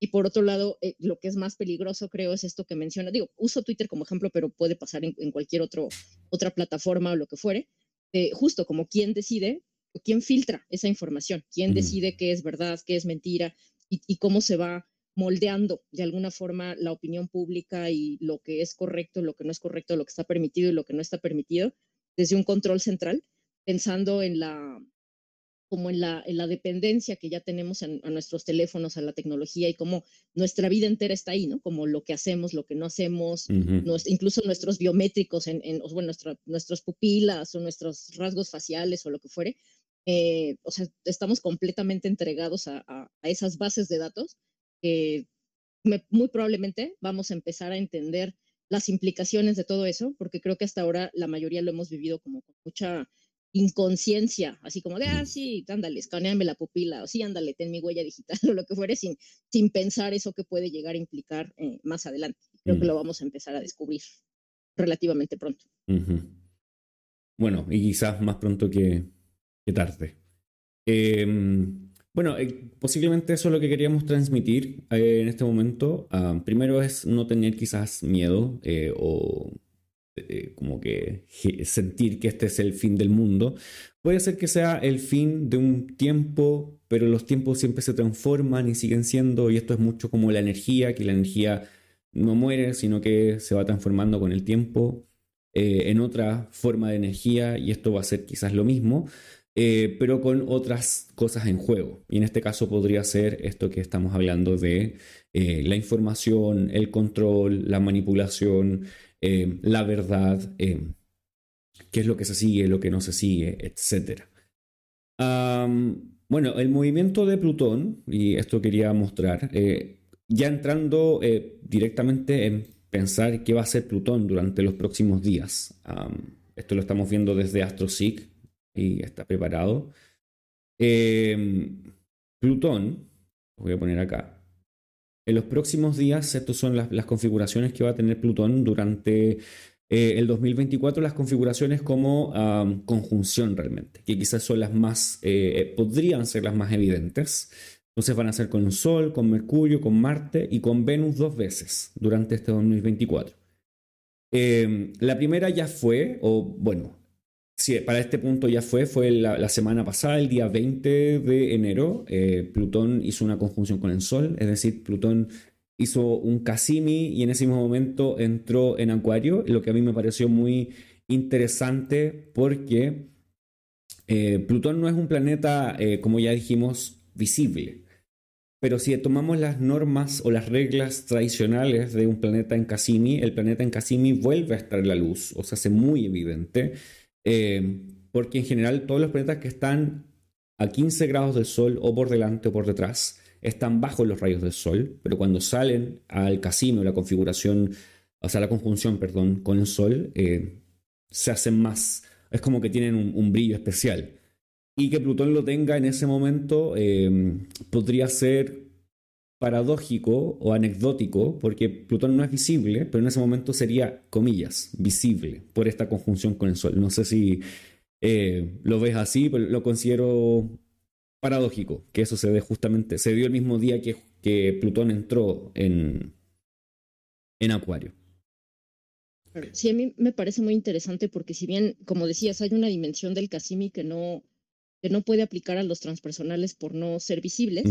Y por otro lado, eh, lo que es más peligroso, creo, es esto que menciona. Digo, uso Twitter como ejemplo, pero puede pasar en, cualquier otro, otra plataforma o lo que fuere. Eh, justo como quién decide o quién filtra esa información, quién decide qué es verdad, qué es mentira y, y cómo se va moldeando de alguna forma la opinión pública y lo que es correcto, lo que no es correcto, lo que está permitido y lo que no está permitido, desde un control central, pensando en la como en la, en la dependencia que ya tenemos a nuestros teléfonos, a la tecnología y cómo nuestra vida entera está ahí, ¿no? Como lo que hacemos, lo que no hacemos, incluso nuestros biométricos, en, en bueno, nuestra, nuestras pupilas o nuestros rasgos faciales o lo que fuere. Eh, o sea, estamos completamente entregados a, a, a esas bases de datos que muy probablemente vamos a empezar a entender las implicaciones de todo eso, porque creo que hasta ahora la mayoría lo hemos vivido como con mucha inconsciencia, así como de, ah, sí, ándale, escaneame la pupila, o sí, ándale, ten mi huella digital, o lo que fuere, sin, sin pensar eso que puede llegar a implicar eh, más adelante. Creo que lo vamos a empezar a descubrir relativamente pronto. Bueno, y quizás más pronto que, que tarde. Eh, bueno, eh, posiblemente eso es lo que queríamos transmitir eh, en este momento. Ah, primero es no tener quizás miedo eh, o como que sentir que este es el fin del mundo. Puede ser que sea el fin de un tiempo, pero los tiempos siempre se transforman y siguen siendo, y esto es mucho como la energía, que la energía no muere, sino que se va transformando con el tiempo en otra forma de energía, y esto va a ser quizás lo mismo. Eh, pero con otras cosas en juego. Y en este caso podría ser esto que estamos hablando de eh, la información, el control, la manipulación, eh, la verdad, qué es lo que se sigue, lo que no se sigue, etc. bueno, el movimiento de Plutón, y esto quería mostrar, ya entrando directamente en pensar qué va a ser Plutón durante los próximos días. esto lo estamos viendo desde AstroSeek, y está preparado. Em, Plutón, voy a poner acá. En los próximos días, estas son las, configuraciones que va a tener Plutón durante eh, el 2024, las configuraciones como conjunción realmente, que quizás son las más, eh, eh, podrían ser las más evidentes. Entonces van a ser con el Sol, con Mercurio, con Marte y con Venus dos veces durante este 2024. Em, la primera ya fue, o bueno, Para este punto ya fue, fue la, semana pasada, el día 20 de enero, eh, Plutón hizo una conjunción con el Sol, es decir, Plutón hizo un Cassini y en ese mismo momento entró en Acuario, lo que a mí me pareció muy interesante porque eh, Plutón no es un planeta, eh, como ya dijimos, visible. Pero si tomamos las normas o las reglas tradicionales de un planeta en Cassini, el planeta en Cassini vuelve a estar en la luz, o sea, hace muy evidente. Eh, porque en general todos los planetas que están a 15 grados del Sol o por delante o por detrás están bajo los rayos del Sol, pero cuando salen al casino, la configuración, o sea, la conjunción, perdón, con el Sol, eh, se hacen más, es como que tienen un, brillo especial. Y que Plutón lo tenga en ese momento eh, podría ser paradójico o anecdótico, porque Plutón no es visible, pero en ese momento sería, comillas, visible por esta conjunción con el Sol. No sé si eh, lo ves así, pero lo considero paradójico, que eso se dé justamente, se dio el mismo día que, que Plutón entró en, en Acuario. Sí, a mí me parece muy interesante porque si bien, como decías, hay una dimensión del Cassini que no, que no puede aplicar a los transpersonales por no ser visibles.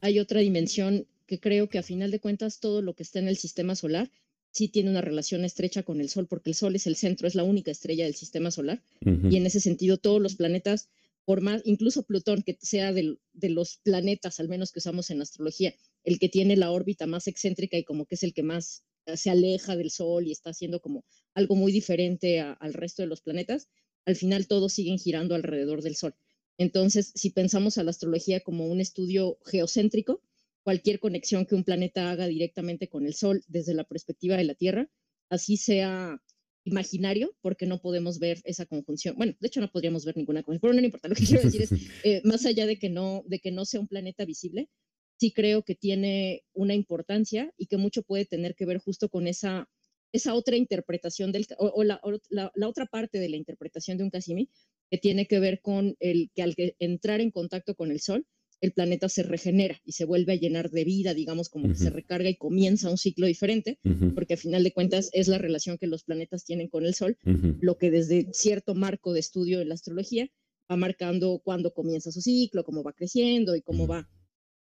Hay otra dimensión que creo que a final de cuentas todo lo que está en el sistema solar sí tiene una relación estrecha con el Sol, porque el Sol es el centro, es la única estrella del sistema solar. Y en ese sentido, todos los planetas, por más, incluso Plutón, que sea de, de los planetas, al menos que usamos en astrología, el que tiene la órbita más excéntrica y como que es el que más se aleja del Sol y está haciendo como algo muy diferente al resto de los planetas, al final todos siguen girando alrededor del Sol. Entonces, si pensamos a la astrología como un estudio geocéntrico, cualquier conexión que un planeta haga directamente con el Sol desde la perspectiva de la Tierra, así sea imaginario, porque no podemos ver esa conjunción. Bueno, de hecho no podríamos ver ninguna conjunción, pero no importa. Lo que quiero decir es, eh, más allá de que, no, de que no sea un planeta visible, sí creo que tiene una importancia y que mucho puede tener que ver justo con esa, esa otra interpretación del, o, la, la, otra parte de la interpretación de un Cassini, que tiene que ver con el que al entrar en contacto con el Sol, el planeta se regenera y se vuelve a llenar de vida, digamos, como que se recarga y comienza un ciclo diferente, porque a final de cuentas es la relación que los planetas tienen con el Sol, lo que desde cierto marco de estudio en la astrología va marcando cuándo comienza su ciclo, cómo va creciendo y cómo va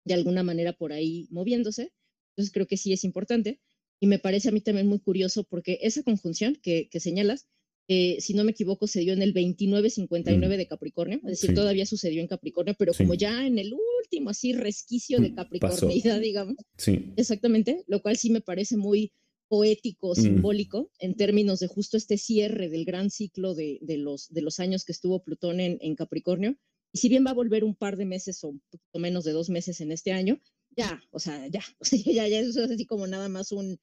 de alguna manera por ahí moviéndose. Entonces creo que sí es importante. Y me parece a mí también muy curioso porque esa conjunción que, que señalas eh, si no me equivoco, se dio en el 29-59 mm. de Capricornio, es decir, todavía sucedió en Capricornio, pero como ya en el último así resquicio de mm, Capricornio, digamos. Sí. Exactamente, lo cual sí me parece muy poético, mm. simbólico, en términos de justo este cierre del gran ciclo de, de, los, de los años que estuvo Plutón en, en, Capricornio. Y si bien va a volver un par de meses o un poquito menos de dos meses en este año, ya, o sea, ya, o sea, ya, ya eso es así como nada más un,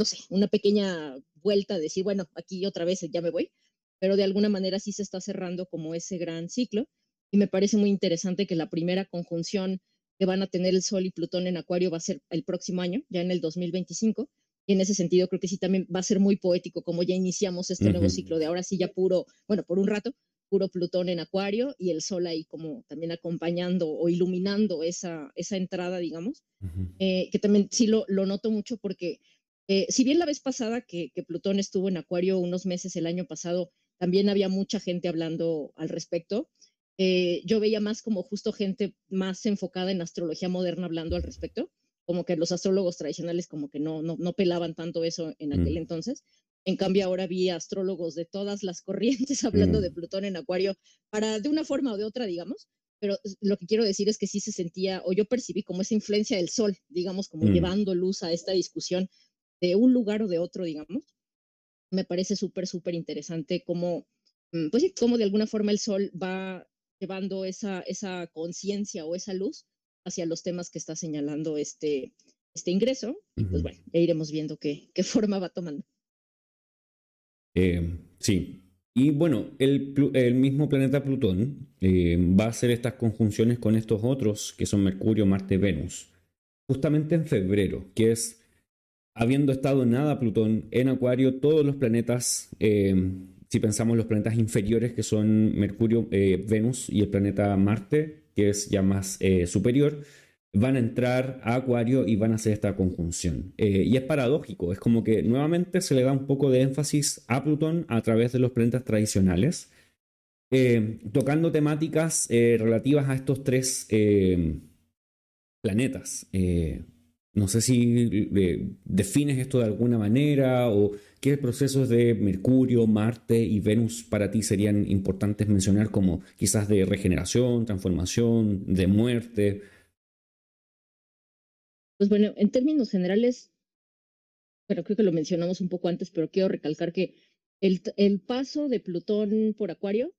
no sé, una pequeña vuelta, de decir, bueno, aquí otra vez ya me voy, pero de alguna manera sí se está cerrando como ese gran ciclo y me parece muy interesante que la primera conjunción que van a tener el Sol y Plutón en Acuario va a ser el próximo año, ya en el 2025. Y en ese sentido creo que sí también va a ser muy poético como ya iniciamos este nuevo ciclo de ahora sí ya puro, bueno, por un rato, puro Plutón en Acuario y el Sol ahí como también acompañando o iluminando esa, esa entrada, digamos, eh, que también sí lo, lo noto mucho porque eh, si bien la vez pasada que, Plutón estuvo en Acuario unos meses el año pasado, también había mucha gente hablando al respecto. Eh, yo veía más como justo gente más enfocada en astrología moderna hablando al respecto, como que los astrólogos tradicionales como que no, no, no pelaban tanto eso en aquel mm. entonces. En cambio, ahora vi astrólogos de todas las corrientes hablando mm. de Plutón en Acuario, para de una forma o de otra, digamos, pero lo que quiero decir es que sí se sentía, o yo percibí como esa influencia del sol, digamos, como mm. llevando luz a esta discusión de un lugar o de otro, digamos. Me parece súper, súper interesante cómo, mm, pues sí, cómo de alguna forma el sol va llevando esa, esa conciencia o esa luz hacia los temas que está señalando este, este ingreso. Y pues bueno, ya iremos viendo qué, qué forma va tomando. Eh, sí. Y bueno, el, el mismo planeta Plutón eh, va a hacer estas conjunciones con estos otros que son Mercurio, Marte, Venus, justamente en febrero, que es habiendo estado nada Plutón en Acuario, todos los planetas, eh, si pensamos los planetas inferiores que son Mercurio, eh, Venus y el planeta Marte, que es ya más eh, superior, van a entrar a Acuario y van a hacer esta conjunción. y es paradójico, es como que nuevamente se le da un poco de énfasis a Plutón a través de los planetas tradicionales, tocando temáticas relativas a estos tres planetas. No sé si eh, defines esto de alguna manera o qué procesos de Mercurio, Marte y Venus para ti serían importantes mencionar como quizás de regeneración, transformación, de muerte. Pues bueno, en términos generales, bueno, creo que lo mencionamos un poco antes, pero quiero recalcar que el, el paso de Plutón por Acuario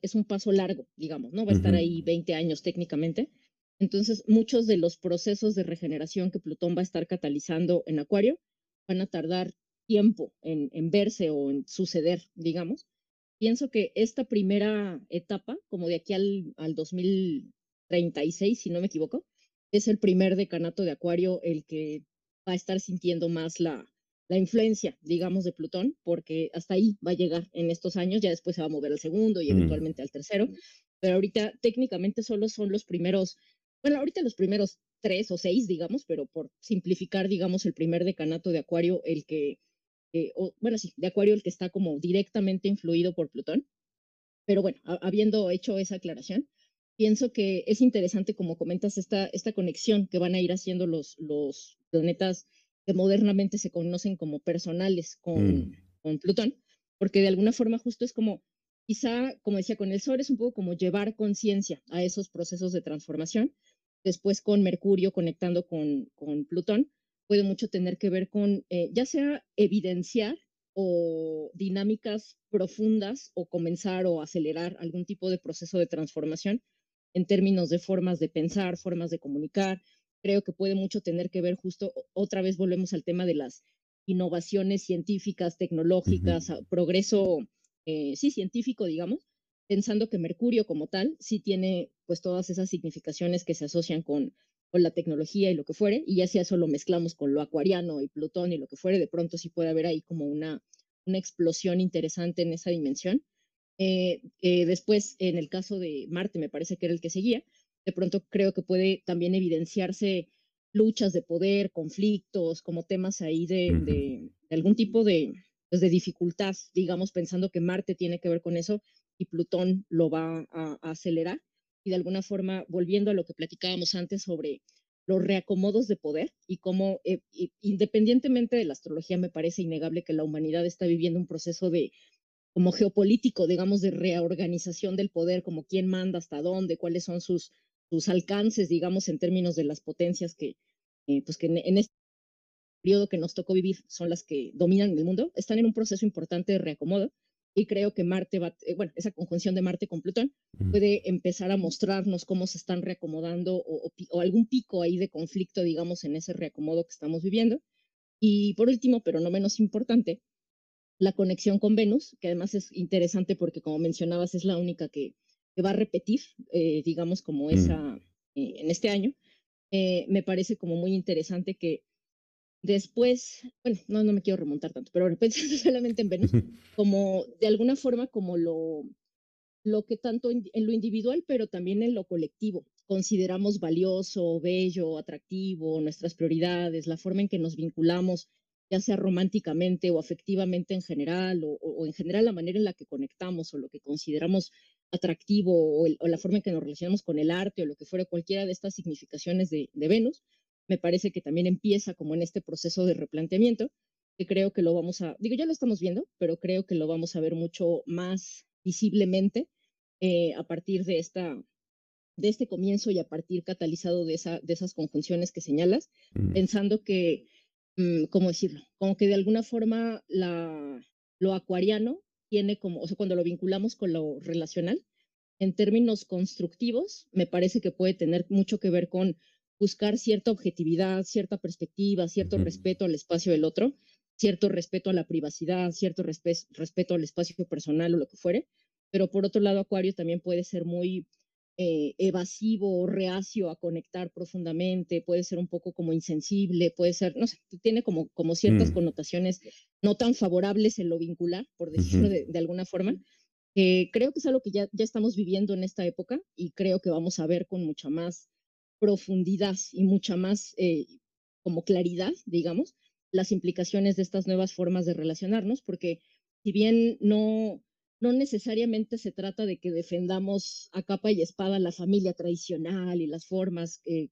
es un paso largo, digamos, ¿no? Va a estar ahí 20 años técnicamente. Entonces, muchos de los procesos de regeneración que Plutón va a estar catalizando en Acuario van a tardar tiempo en, verse o en suceder, digamos. Pienso que esta primera etapa, como de aquí al, al 2036, si no me equivoco, es el primer decanato de Acuario el que va a estar sintiendo más la, la influencia, digamos, de Plutón, porque hasta ahí va a llegar en estos años, ya después se va a mover al segundo y mm. eventualmente al tercero, pero ahorita técnicamente solo son los primeros bueno, ahorita los primeros tres o seis, digamos, pero por simplificar, digamos, el primer decanato de Acuario, el que, eh, bueno, sí, de Acuario el que está como directamente influido por Plutón. Pero bueno, habiendo hecho esa aclaración, pienso que es interesante, como comentas, esta, esta conexión que van a ir haciendo los, los planetas que modernamente se conocen como personales con, mm. con Plutón, porque de alguna forma justo es como, quizá, como decía, con el Sol es un poco como llevar conciencia a esos procesos de transformación, después con Mercurio conectando con, con Plutón, puede mucho tener que ver con eh, ya sea evidenciar o dinámicas profundas o comenzar o acelerar algún tipo de proceso de transformación en términos de formas de pensar, formas de comunicar. Creo que puede mucho tener que ver justo, otra vez volvemos al tema de las innovaciones científicas, tecnológicas, progreso, eh, sí, científico, digamos, pensando que Mercurio como tal sí tiene pues todas esas significaciones que se asocian con, con la tecnología y lo que fuere, y ya si eso lo mezclamos con lo acuariano y Plutón y lo que fuere, de pronto sí puede haber ahí como una, una explosión interesante en esa dimensión. Eh, eh, después, en el caso de Marte, me parece que era el que seguía, de pronto creo que puede también evidenciarse luchas de poder, conflictos, como temas ahí de, de, algún tipo de, pues de dificultad, digamos, pensando que Marte tiene que ver con eso y Plutón lo va a, acelerar. Y de alguna forma, volviendo a lo que platicábamos antes sobre los reacomodos de poder y cómo, eh, independientemente de la astrología, me parece innegable que la humanidad está viviendo un proceso de como geopolítico, digamos, de reorganización del poder, como quién manda, hasta dónde, cuáles son sus, sus alcances, digamos, en términos de las potencias que, eh, pues que en, este periodo que nos tocó vivir son las que dominan el mundo, están en un proceso importante de reacomodo y creo que Marte va, eh, bueno, esa conjunción de Marte con Plutón puede empezar a mostrarnos cómo se están reacomodando o, o, algún pico ahí de conflicto, digamos, en ese reacomodo que estamos viviendo. Y por último, pero no menos importante, la conexión con Venus, que además es interesante porque, como mencionabas, es la única que, que va a repetir, eh, digamos, como esa eh, en este año. Eh, me parece como muy interesante que después, bueno, no, no me quiero remontar tanto, pero bueno, pensando solamente en Venus, como de alguna forma como lo, lo que tanto en, en, lo individual, pero también en lo colectivo consideramos valioso, bello, atractivo, nuestras prioridades, la forma en que nos vinculamos ya sea románticamente o afectivamente en general, o, en general la manera en la que conectamos o lo que consideramos atractivo o, la forma en que nos relacionamos con el arte o lo que fuera cualquiera de estas significaciones de, Venus, me parece que también empieza como en este proceso de replanteamiento, que creo que lo vamos a, digo, ya lo estamos viendo, pero creo que lo vamos a ver mucho más visiblemente eh, a partir de esta de este comienzo y a partir catalizado de, esa, de esas conjunciones que señalas, mm. pensando que Mm, ¿cómo decirlo? Como que de alguna forma la, lo acuariano tiene como, o sea, cuando lo vinculamos con lo relacional, en términos constructivos, me parece que puede tener mucho que ver con buscar cierta objetividad, cierta perspectiva, cierto respeto al espacio del otro, cierto respeto a la privacidad, cierto respeto al espacio personal o lo que fuere. Pero por otro lado, Acuario también puede ser muy eh, evasivo o reacio a conectar profundamente, puede ser un poco como insensible, puede ser, no sé, tiene como, como ciertas mm. connotaciones no tan favorables en lo vincular, por decirlo de, alguna forma. Eh, creo que es algo que ya, ya estamos viviendo en esta época y creo que vamos a ver con mucha más profundidad y mucha más eh, como claridad, digamos, las implicaciones de estas nuevas formas de relacionarnos, porque si bien no, no necesariamente se trata de que defendamos a capa y espada la familia tradicional y las formas eh,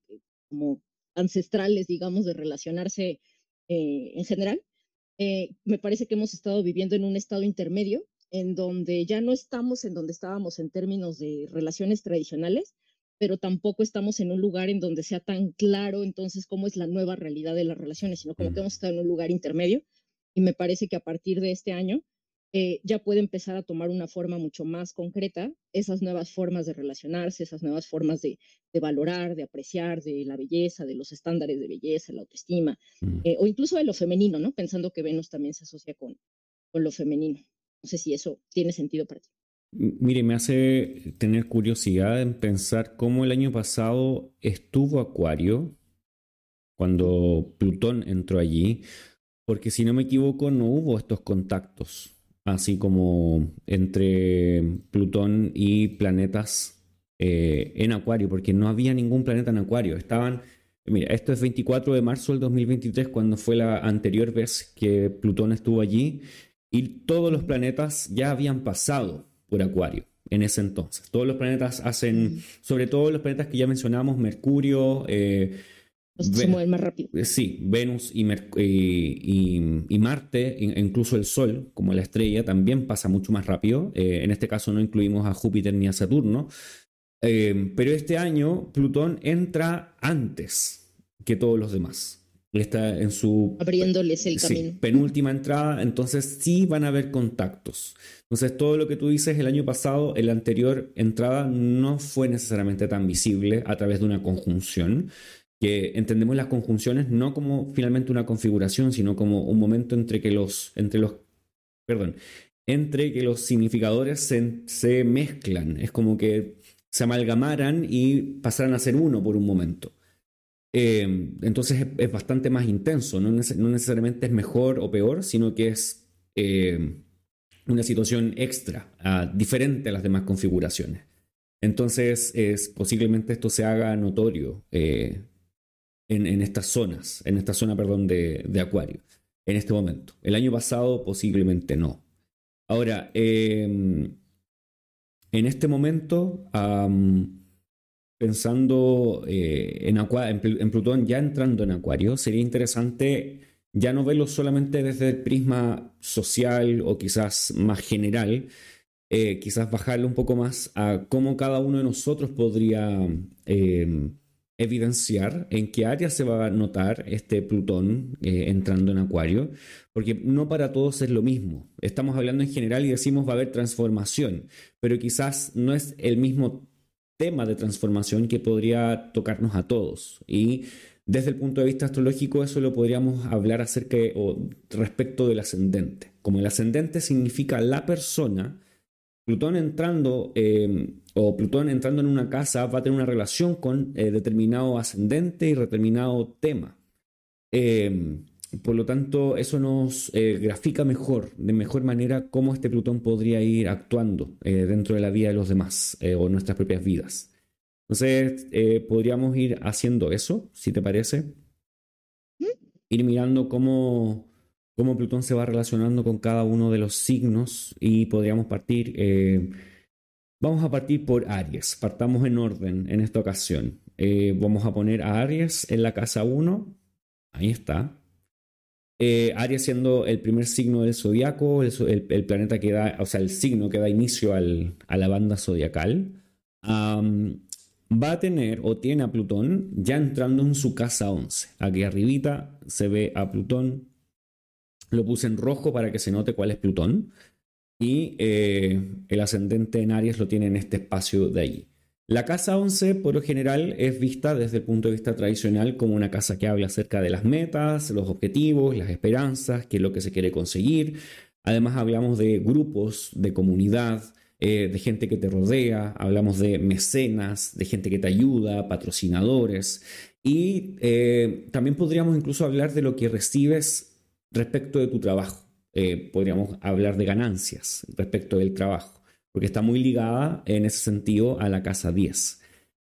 como ancestrales, digamos, de relacionarse eh, en general. Eh, me parece que hemos estado viviendo en un estado intermedio en donde ya no estamos en donde estábamos en términos de relaciones tradicionales, pero tampoco estamos en un lugar en donde sea tan claro entonces cómo es la nueva realidad de las relaciones, sino como que hemos estado en un lugar intermedio. Y me parece que a partir de este año eh, ya puede empezar a tomar una forma mucho más concreta esas nuevas formas de relacionarse, esas nuevas formas de, valorar, de apreciar, de la belleza, de los estándares de belleza, la autoestima, mm. eh, o incluso de lo femenino, ¿no? Pensando que Venus también se asocia con, con lo femenino. No sé si eso tiene sentido para ti. Mire, me hace tener curiosidad en pensar cómo el año pasado estuvo Acuario cuando Plutón entró allí, porque si no me equivoco no hubo estos contactos así como entre Plutón y planetas eh, en Acuario, porque no había ningún planeta en Acuario. Estaban, mira, esto es 24 de marzo del 2023, cuando fue la anterior vez que Plutón estuvo allí, y todos los planetas ya habían pasado por Acuario en ese entonces. Todos los planetas hacen, sobre todo los planetas que ya mencionamos, Mercurio, eh, se mueven más rápido. Eh, sí, Venus y, y, Marte, incluso el Sol, como la estrella, también pasa mucho más rápido. Eh, en este caso no incluimos a Júpiter ni a Saturno. Pero este año Plutón entra antes que todos los demás. Está en su... Abriéndoles el camino. penúltima entrada, entonces sí van a haber contactos. Entonces todo lo que tú dices el año pasado, en la anterior entrada no fue necesariamente tan visible a través de una conjunción, que entendemos las conjunciones no como finalmente una configuración, sino como un momento entre que los, entre los, perdón, entre que los significadores se, se mezclan. Es como que se amalgamaran y pasaran a ser uno por un momento. Eh, entonces es, bastante más intenso, no, necesariamente es mejor o peor, sino que es eh, una situación extra, ah, diferente a las demás configuraciones. Entonces es, posiblemente esto se haga notorio eh, en, estas zonas, en esta zona, perdón, de, de, Acuario, en este momento. El año pasado posiblemente no. Ahora, en este momento, pensando eh, en, Plutón ya entrando en Acuario, sería interesante ya no verlo solamente desde el prisma social o quizás más general, eh, quizás bajarle un poco más a cómo cada uno de nosotros podría eh, evidenciar en qué área se va a notar este Plutón entrando en Acuario, porque no para todos es lo mismo. Estamos hablando en general y decimos va a haber transformación, pero quizás no es el mismo tema de transformación que podría tocarnos a todos. Y desde el punto de vista astrológico eso lo podríamos hablar acerca o respecto del ascendente. Como el ascendente significa la persona, Plutón entrando eh, o Plutón entrando en una casa va a tener una relación con eh, determinado ascendente y determinado tema. Em, por lo tanto, eso nos eh, grafica mejor, de mejor manera, cómo este Plutón podría ir actuando dentro de la vida de los demás o nuestras propias vidas. Entonces, podríamos ir haciendo eso, si te parece. Ir mirando cómo cómo Plutón se va relacionando con cada uno de los signos y podríamos partir, eh, vamos a partir por Aries, partamos en orden en esta ocasión. Eh, vamos a poner a Aries en la casa 1, ahí está. Eh, Aries siendo el primer signo del zodiaco, el, planeta que da, o sea, el signo que da inicio a la banda zodiacal. va a tener o tiene a Plutón ya entrando en su casa 11. Aquí arribita se ve a Plutón lo puse en rojo para que se note cuál es Plutón. Y eh, el ascendente en Aries lo tiene en este espacio de allí. La casa 11, por lo general, es vista desde el punto de vista tradicional como una casa que habla acerca de las metas, los objetivos, las esperanzas, qué es lo que se quiere conseguir. Además, hablamos de grupos, de comunidad, eh, de gente que te rodea, hablamos de mecenas, de gente que te ayuda, patrocinadores. Y eh, también podríamos incluso hablar de lo que recibes respecto de tu trabajo. Eh, podríamos hablar de ganancias respecto del trabajo, porque está muy ligada en ese sentido a la casa 10.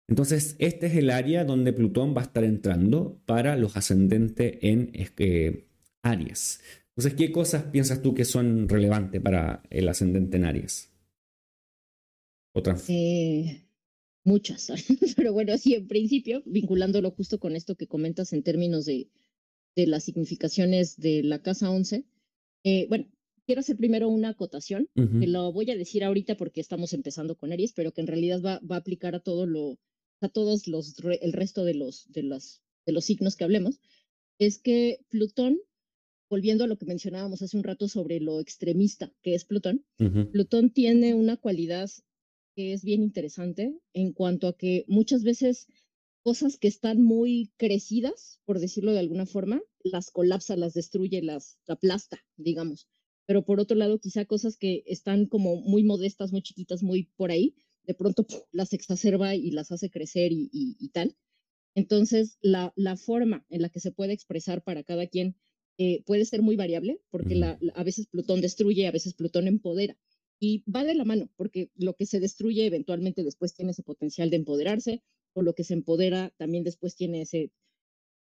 Entonces, este es el área donde Plutón va a estar entrando para los ascendentes en eh, Aries. Entonces, ¿qué cosas piensas tú que son relevantes para el ascendente en Aries? Otras. Eh, muchas, pero bueno, sí, en principio, vinculándolo justo con esto que comentas en términos de, de las significaciones de la casa 11. Eh, bueno, quiero hacer primero una acotación, que lo voy a decir ahorita porque estamos empezando con Aries, pero que en realidad va, va a aplicar a todo lo, a todos los, el resto de los, de, los, de los signos que hablemos, es que Plutón, volviendo a lo que mencionábamos hace un rato sobre lo extremista que es Plutón, Plutón tiene una cualidad que es bien interesante en cuanto a que muchas veces cosas que están muy crecidas, por decirlo de alguna forma, las colapsa, las destruye, las aplasta, digamos. Pero por otro lado, quizá cosas que están como muy modestas, muy chiquitas, muy por ahí, de pronto las exacerba y las hace crecer y, tal. Entonces, la, la, forma en la que se puede expresar para cada quien eh, puede ser muy variable, porque a veces Plutón destruye, a veces Plutón empodera. Y va de la mano, porque lo que se destruye eventualmente después tiene ese potencial de empoderarse, o lo que se empodera también después tiene ese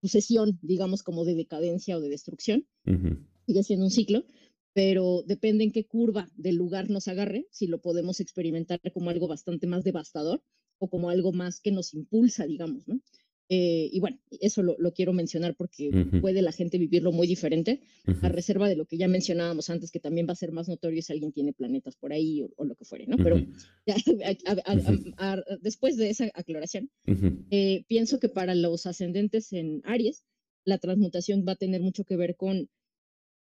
sucesión, digamos, como de decadencia o de destrucción. Sigue siendo un ciclo, pero depende en qué curva del lugar nos agarre, si lo podemos experimentar como algo bastante más devastador o como algo más que nos impulsa, digamos, ¿no? Eh, y bueno, eso lo, quiero mencionar porque puede la gente vivirlo muy diferente, a reserva de lo que ya mencionábamos antes, que también va a ser más notorio si alguien tiene planetas por ahí o, lo que fuere, ¿no? Pero después de esa aclaración, eh, pienso que para los ascendentes en Aries, la transmutación va a tener mucho que ver con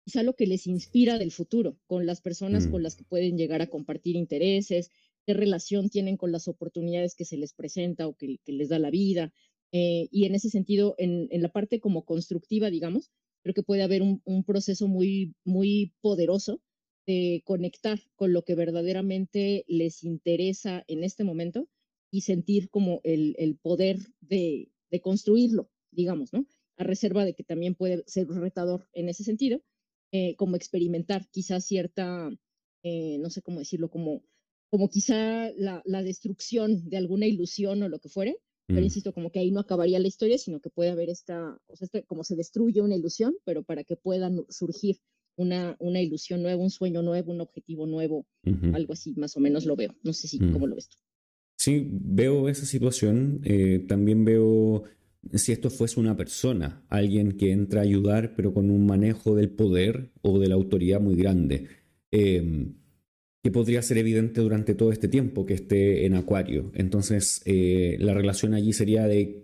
quizá lo que les inspira del futuro, con las personas con mm. las que pueden llegar a compartir intereses, qué relación tienen con las oportunidades que se les presenta o que les da la vida, eh, y en ese sentido, en, la parte como constructiva, digamos, creo que puede haber un, proceso muy, muy poderoso de conectar con lo que verdaderamente les interesa en este momento y sentir como el, poder de, construirlo, digamos, ¿no? A reserva de que también puede ser retador en ese sentido, eh, como experimentar quizás cierta, eh, no sé cómo decirlo, como, como quizá la, la, destrucción de alguna ilusión o lo que fuere, pero mm. insisto, como que ahí no acabaría la historia, sino que puede haber esta, o sea, este, como se destruye una ilusión, pero para que puedan surgir una, una ilusión nueva, un sueño nuevo, un objetivo nuevo, algo así más o menos lo veo. No sé si, mm. ¿cómo lo ves tú? Sí, veo esa situación. Eh, también veo si esto fuese una persona, alguien que entra a ayudar, pero con un manejo del poder o de la autoridad muy grande. Eh, que podría ser evidente durante todo este tiempo que esté en Acuario. Entonces, eh, la relación allí sería de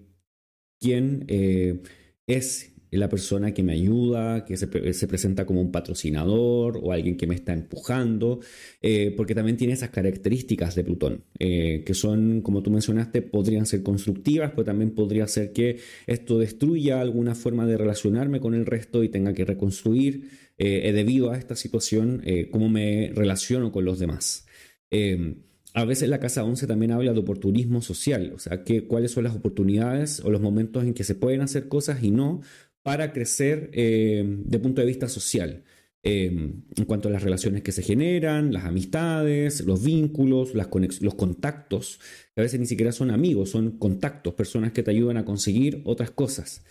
quién eh, es la persona que me ayuda, que se, presenta como un patrocinador o alguien que me está empujando, eh, porque también tiene esas características de Plutón, que son, como tú mencionaste, podrían ser constructivas, pero también podría ser que esto destruya alguna forma de relacionarme con el resto y tenga que reconstruir eh, debido a esta situación, eh, cómo me relaciono con los demás. Em, a veces la Casa 11 también habla de oportunismo social, o sea, cuáles son las oportunidades o los momentos en que se pueden hacer cosas y no para crecer em, de punto de vista social. Em, en cuanto a las relaciones que se generan, las amistades, los vínculos, las los contactos, que a veces ni siquiera son amigos, son contactos, personas que te ayudan a conseguir otras cosas.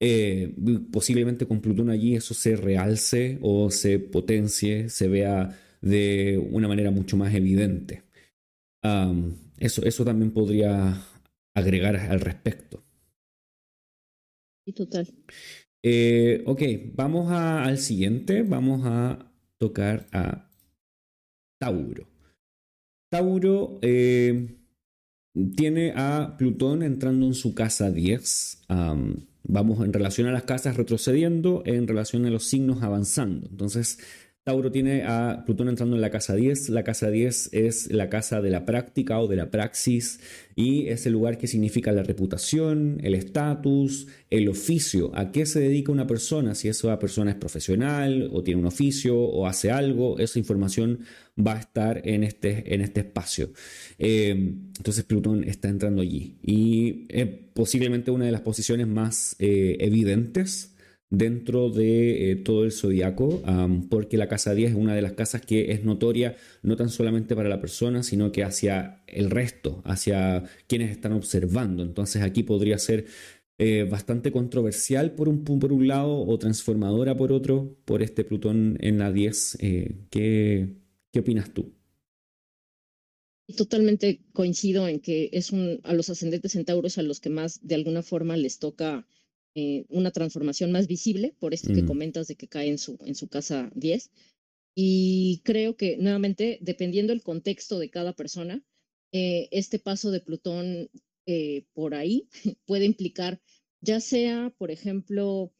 Eh, posiblemente con Plutón allí eso se realce o se potencie, se vea de una manera mucho más evidente. eso, eso también podría agregar al respecto. Y total. Eh, ok, vamos al siguiente. Vamos a tocar a Tauro. Tauro eh, tiene a Plutón entrando en su casa 10. Vamos en relación a las casas retrocediendo, en relación a los signos avanzando. Entonces, Tauro tiene a Plutón entrando en la casa 10. La casa 10 es la casa de la práctica o de la praxis y es el lugar que significa la reputación, el estatus, el oficio. ¿A qué se dedica una persona? Si esa persona es profesional o tiene un oficio o hace algo, esa información va a estar en este, en este espacio. Eh, entonces Plutón está entrando allí y es posiblemente una de las posiciones más eh, evidentes dentro de eh, todo el zodiaco, porque la casa 10 es una de las casas que es notoria no tan solamente para la persona, sino que hacia el resto, hacia quienes están observando. Entonces aquí podría ser eh, bastante controversial por un, por un lado o transformadora por otro, por este Plutón en la 10. Eh, ¿qué, ¿Qué opinas tú? Totalmente coincido en que es un, a los ascendentes centauros a los que más de alguna forma les toca eh, una transformación más visible, por esto que comentas de que cae en su, en su casa 10. Y creo que, nuevamente, dependiendo del contexto de cada persona, eh, este paso de Plutón eh, por ahí puede implicar, ya sea, por ejemplo,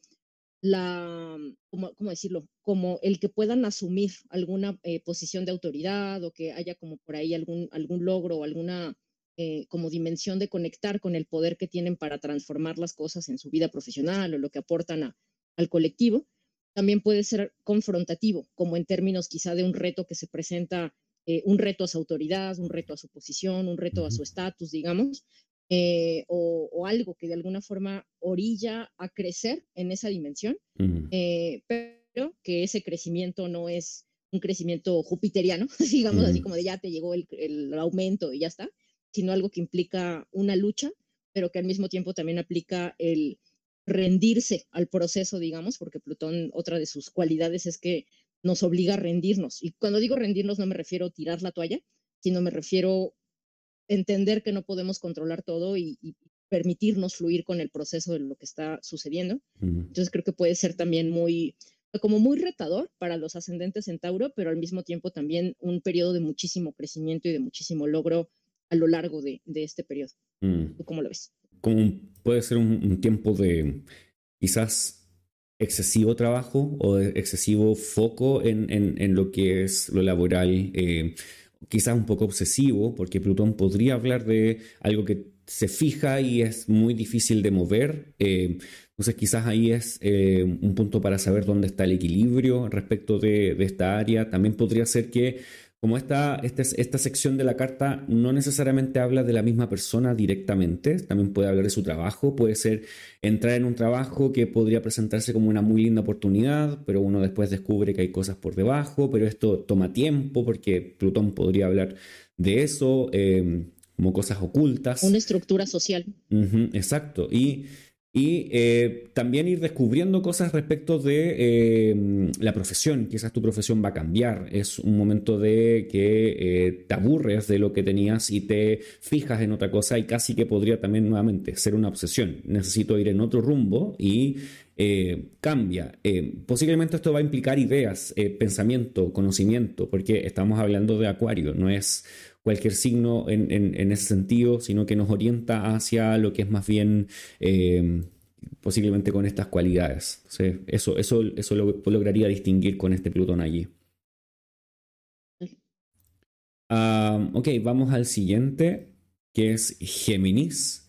la, ¿cómo, decirlo? Como el que puedan asumir alguna posición de autoridad o que haya como por ahí algún, algún logro o alguna eh, como dimensión de conectar con el poder que tienen para transformar las cosas en su vida profesional o lo que aportan al colectivo, también puede ser confrontativo, como en términos quizá de un reto que se presenta, eh, un reto a su autoridad, un reto a su posición, un reto a su estatus, digamos, eh, o, algo que de alguna forma orilla a crecer en esa dimensión, pero que ese crecimiento no es un crecimiento jupiteriano, digamos así como de ya te llegó el aumento y ya está, sino algo que implica una lucha, pero que al mismo tiempo también aplica el rendirse al proceso, digamos, porque Plutón, otra de sus cualidades es que nos obliga a rendirnos. Y cuando digo rendirnos no me refiero a tirar la toalla, sino me refiero a entender que no podemos controlar todo y, permitirnos fluir con el proceso de lo que está sucediendo. Entonces creo que puede ser también muy, como muy retador para los ascendentes en Tauro, pero al mismo tiempo también un periodo de muchísimo crecimiento y de muchísimo logro a lo largo de, este periodo. Mm. cómo lo ves? Como puede ser un, tiempo de quizás excesivo trabajo o excesivo foco en, en, lo que es lo laboral, eh, quizás un poco obsesivo, porque Plutón podría hablar de algo que se fija y es muy difícil de mover. Eh, entonces quizás ahí es eh, un punto para saber dónde está el equilibrio respecto de, esta área. También podría ser que como esta, esta, esta, sección de la carta no necesariamente habla de la misma persona directamente, también puede hablar de su trabajo, puede ser entrar en un trabajo que podría presentarse como una muy linda oportunidad, pero uno después descubre que hay cosas por debajo, pero esto toma tiempo porque Plutón podría hablar de eso. Eh, como cosas ocultas. Una estructura social. exacto. Y, y eh, también ir descubriendo cosas respecto de eh, la profesión. Quizás tu profesión va a cambiar. Es un momento de que eh, te aburres de lo que tenías y te fijas en otra cosa y casi que podría también nuevamente ser una obsesión. Necesito ir en otro rumbo y cambia. posiblemente esto va a implicar ideas, pensamiento, conocimiento, porque estamos hablando de Acuario, no es cualquier signo en, ese sentido, sino que nos orienta hacia lo que es más bien eh, posiblemente con estas cualidades. eso, eso, eso lo lograría distinguir con este Plutón allí. Ok, vamos al siguiente, que es Géminis.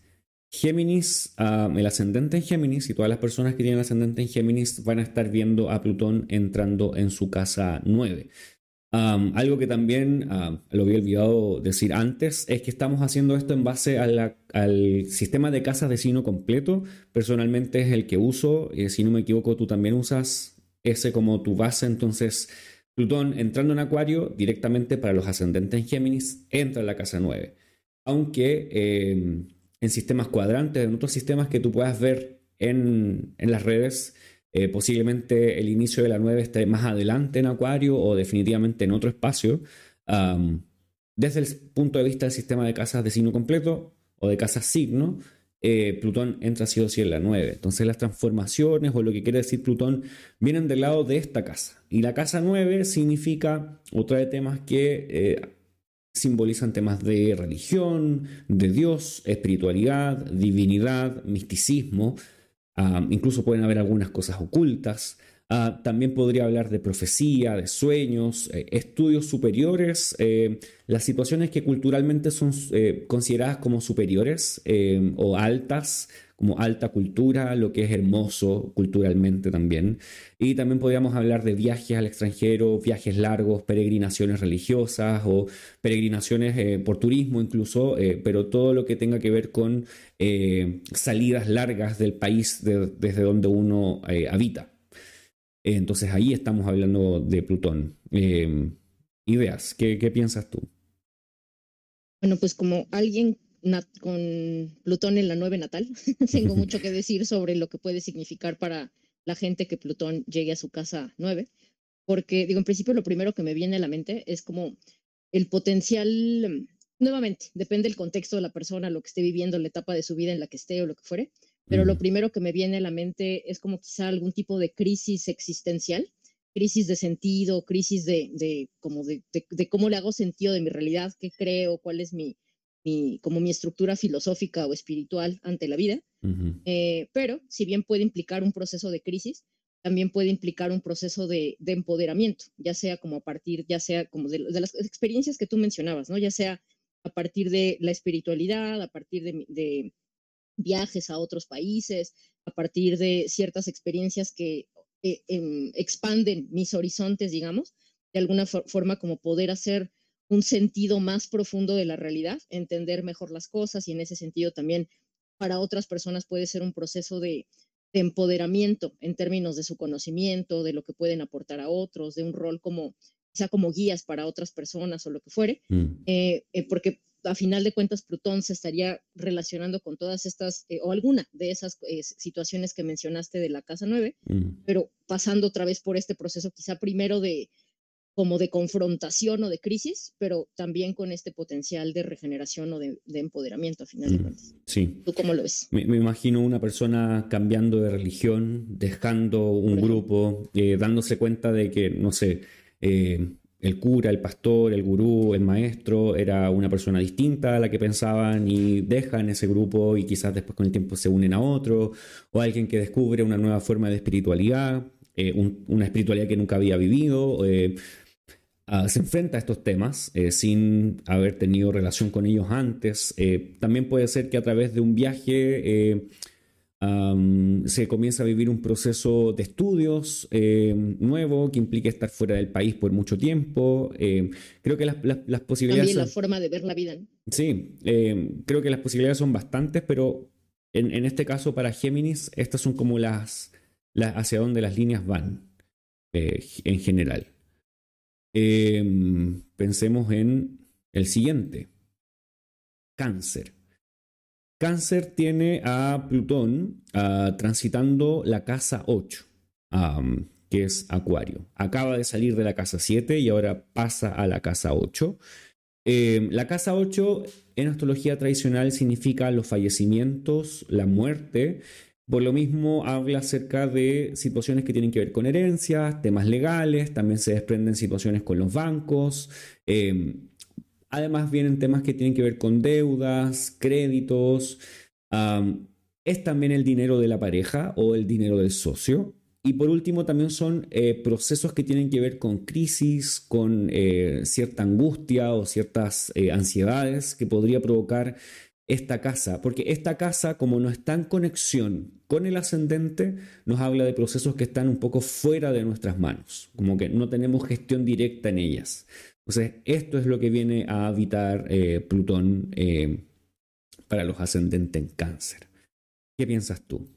Géminis, el ascendente en Géminis y todas las personas que tienen ascendente en Géminis van a estar viendo a Plutón entrando en su casa 9 algo que también lo había olvidado decir antes es que estamos haciendo esto en base al sistema de casas de signo completo. Personalmente es el que uso. y si no me equivoco, tú también usas ese como tu base. Entonces, Plutón entrando en Acuario directamente para los ascendentes en Géminis entra en la casa 9. Aunque em, en sistemas cuadrantes, en otros sistemas que tú puedas ver en, en las redes, eh, posiblemente el inicio de la 9 esté más adelante en Acuario o definitivamente en otro espacio. desde el punto de vista del sistema de casas de signo completo o de casas signo, eh, Plutón entra sí o sí en la 9. Entonces las transformaciones o lo que quiere decir Plutón vienen del lado de esta casa. Y la casa 9 significa otra de temas que eh, simbolizan temas de religión, de Dios, espiritualidad, divinidad, misticismo incluso pueden haber algunas cosas ocultas. Ah, también podría hablar de profecía, de sueños, eh, estudios superiores, eh, las situaciones que culturalmente son eh, consideradas como superiores o altas, como alta cultura, lo que es hermoso culturalmente también. Y también podríamos hablar de viajes al extranjero, viajes largos, peregrinaciones religiosas o peregrinaciones eh, por turismo incluso, eh, pero todo lo que tenga que ver con eh, salidas largas del país desde donde uno habita. Entonces ahí estamos hablando de Plutón. ideas, ¿qué, ¿qué piensas tú? Bueno, pues como alguien con Plutón en la nueve natal. Tengo mucho que decir sobre lo que puede significar para la gente que Plutón llegue a su casa nueve, porque digo, en principio lo primero que me viene a la mente es como el potencial, nuevamente, depende del contexto de la persona, lo que esté viviendo, la etapa de su vida en la que esté o lo que fuere, pero lo primero que me viene a la mente es como quizá algún tipo de crisis existencial, crisis de sentido, crisis de, de como de, de cómo le hago sentido de mi realidad, qué creo, cuál es mi, como mi estructura filosófica o espiritual ante la vida, eh, pero si bien puede implicar un proceso de crisis, también puede implicar un proceso de, empoderamiento, ya sea como a partir, ya sea como de, las experiencias que tú mencionabas, ¿no? Ya sea a partir de la espiritualidad, a partir de, viajes a otros países, a partir de ciertas experiencias que eh, em, expanden mis horizontes, digamos, de alguna forma como poder hacer un sentido más profundo de la realidad, entender mejor las cosas y en ese sentido también para otras personas puede ser un proceso de, empoderamiento en términos de su conocimiento, de lo que pueden aportar a otros, de un rol como quizá como guías para otras personas o lo que fuere, mm. eh, eh, porque a final de cuentas Plutón se estaría relacionando con todas estas eh, o alguna de esas situaciones que mencionaste de la casa 9, mm. pero pasando otra vez por este proceso quizá primero de como de confrontación o de crisis, pero también con este potencial de regeneración o de, empoderamiento, a final de cuentas. Sí. ¿Tú cómo lo ves? Me, imagino una persona cambiando de religión, dejando un grupo, eh, dándose cuenta de que, no sé, eh, el cura, el pastor, el gurú, el maestro era una persona distinta a la que pensaban y dejan ese grupo y quizás después con el tiempo se unen a otro, o alguien que descubre una nueva forma de espiritualidad, eh, una espiritualidad que nunca había vivido. Ah, se enfrenta a estos temas eh, sin haber tenido relación con ellos antes. Eh, también puede ser que a través de un viaje eh, se comience a vivir un proceso de estudios nuevo que implique estar fuera del país por mucho tiempo. creo que las, posibilidades... También la forma de ver la vida. Sí, creo que las posibilidades son bastantes, pero en, en, este caso para Géminis, estas son como las, las hacia donde las líneas van en general. Em, pensemos en el siguiente. Cáncer. Cáncer tiene a Plutón ah, transitando la casa 8, que es Acuario. Acaba de salir de la casa 7 y ahora pasa a la casa 8. Em, la casa 8 en astrología tradicional significa los fallecimientos, la muerte por lo mismo habla acerca de situaciones que tienen que ver con herencias, temas legales, también se desprenden situaciones con los bancos. Em, además vienen temas que tienen que ver con deudas, créditos. es también el dinero de la pareja o el dinero del socio. Y por último también son eh, procesos que tienen que ver con crisis, con eh, cierta angustia o ciertas eh, ansiedades que podría provocar esta casa, porque esta casa, como no está en conexión con el ascendente, nos habla de procesos que están un poco fuera de nuestras manos, como que no tenemos gestión directa en ellas. Entonces, esto es lo que viene a habitar eh, Plutón eh, para los ascendentes en cáncer. ¿Qué piensas tú?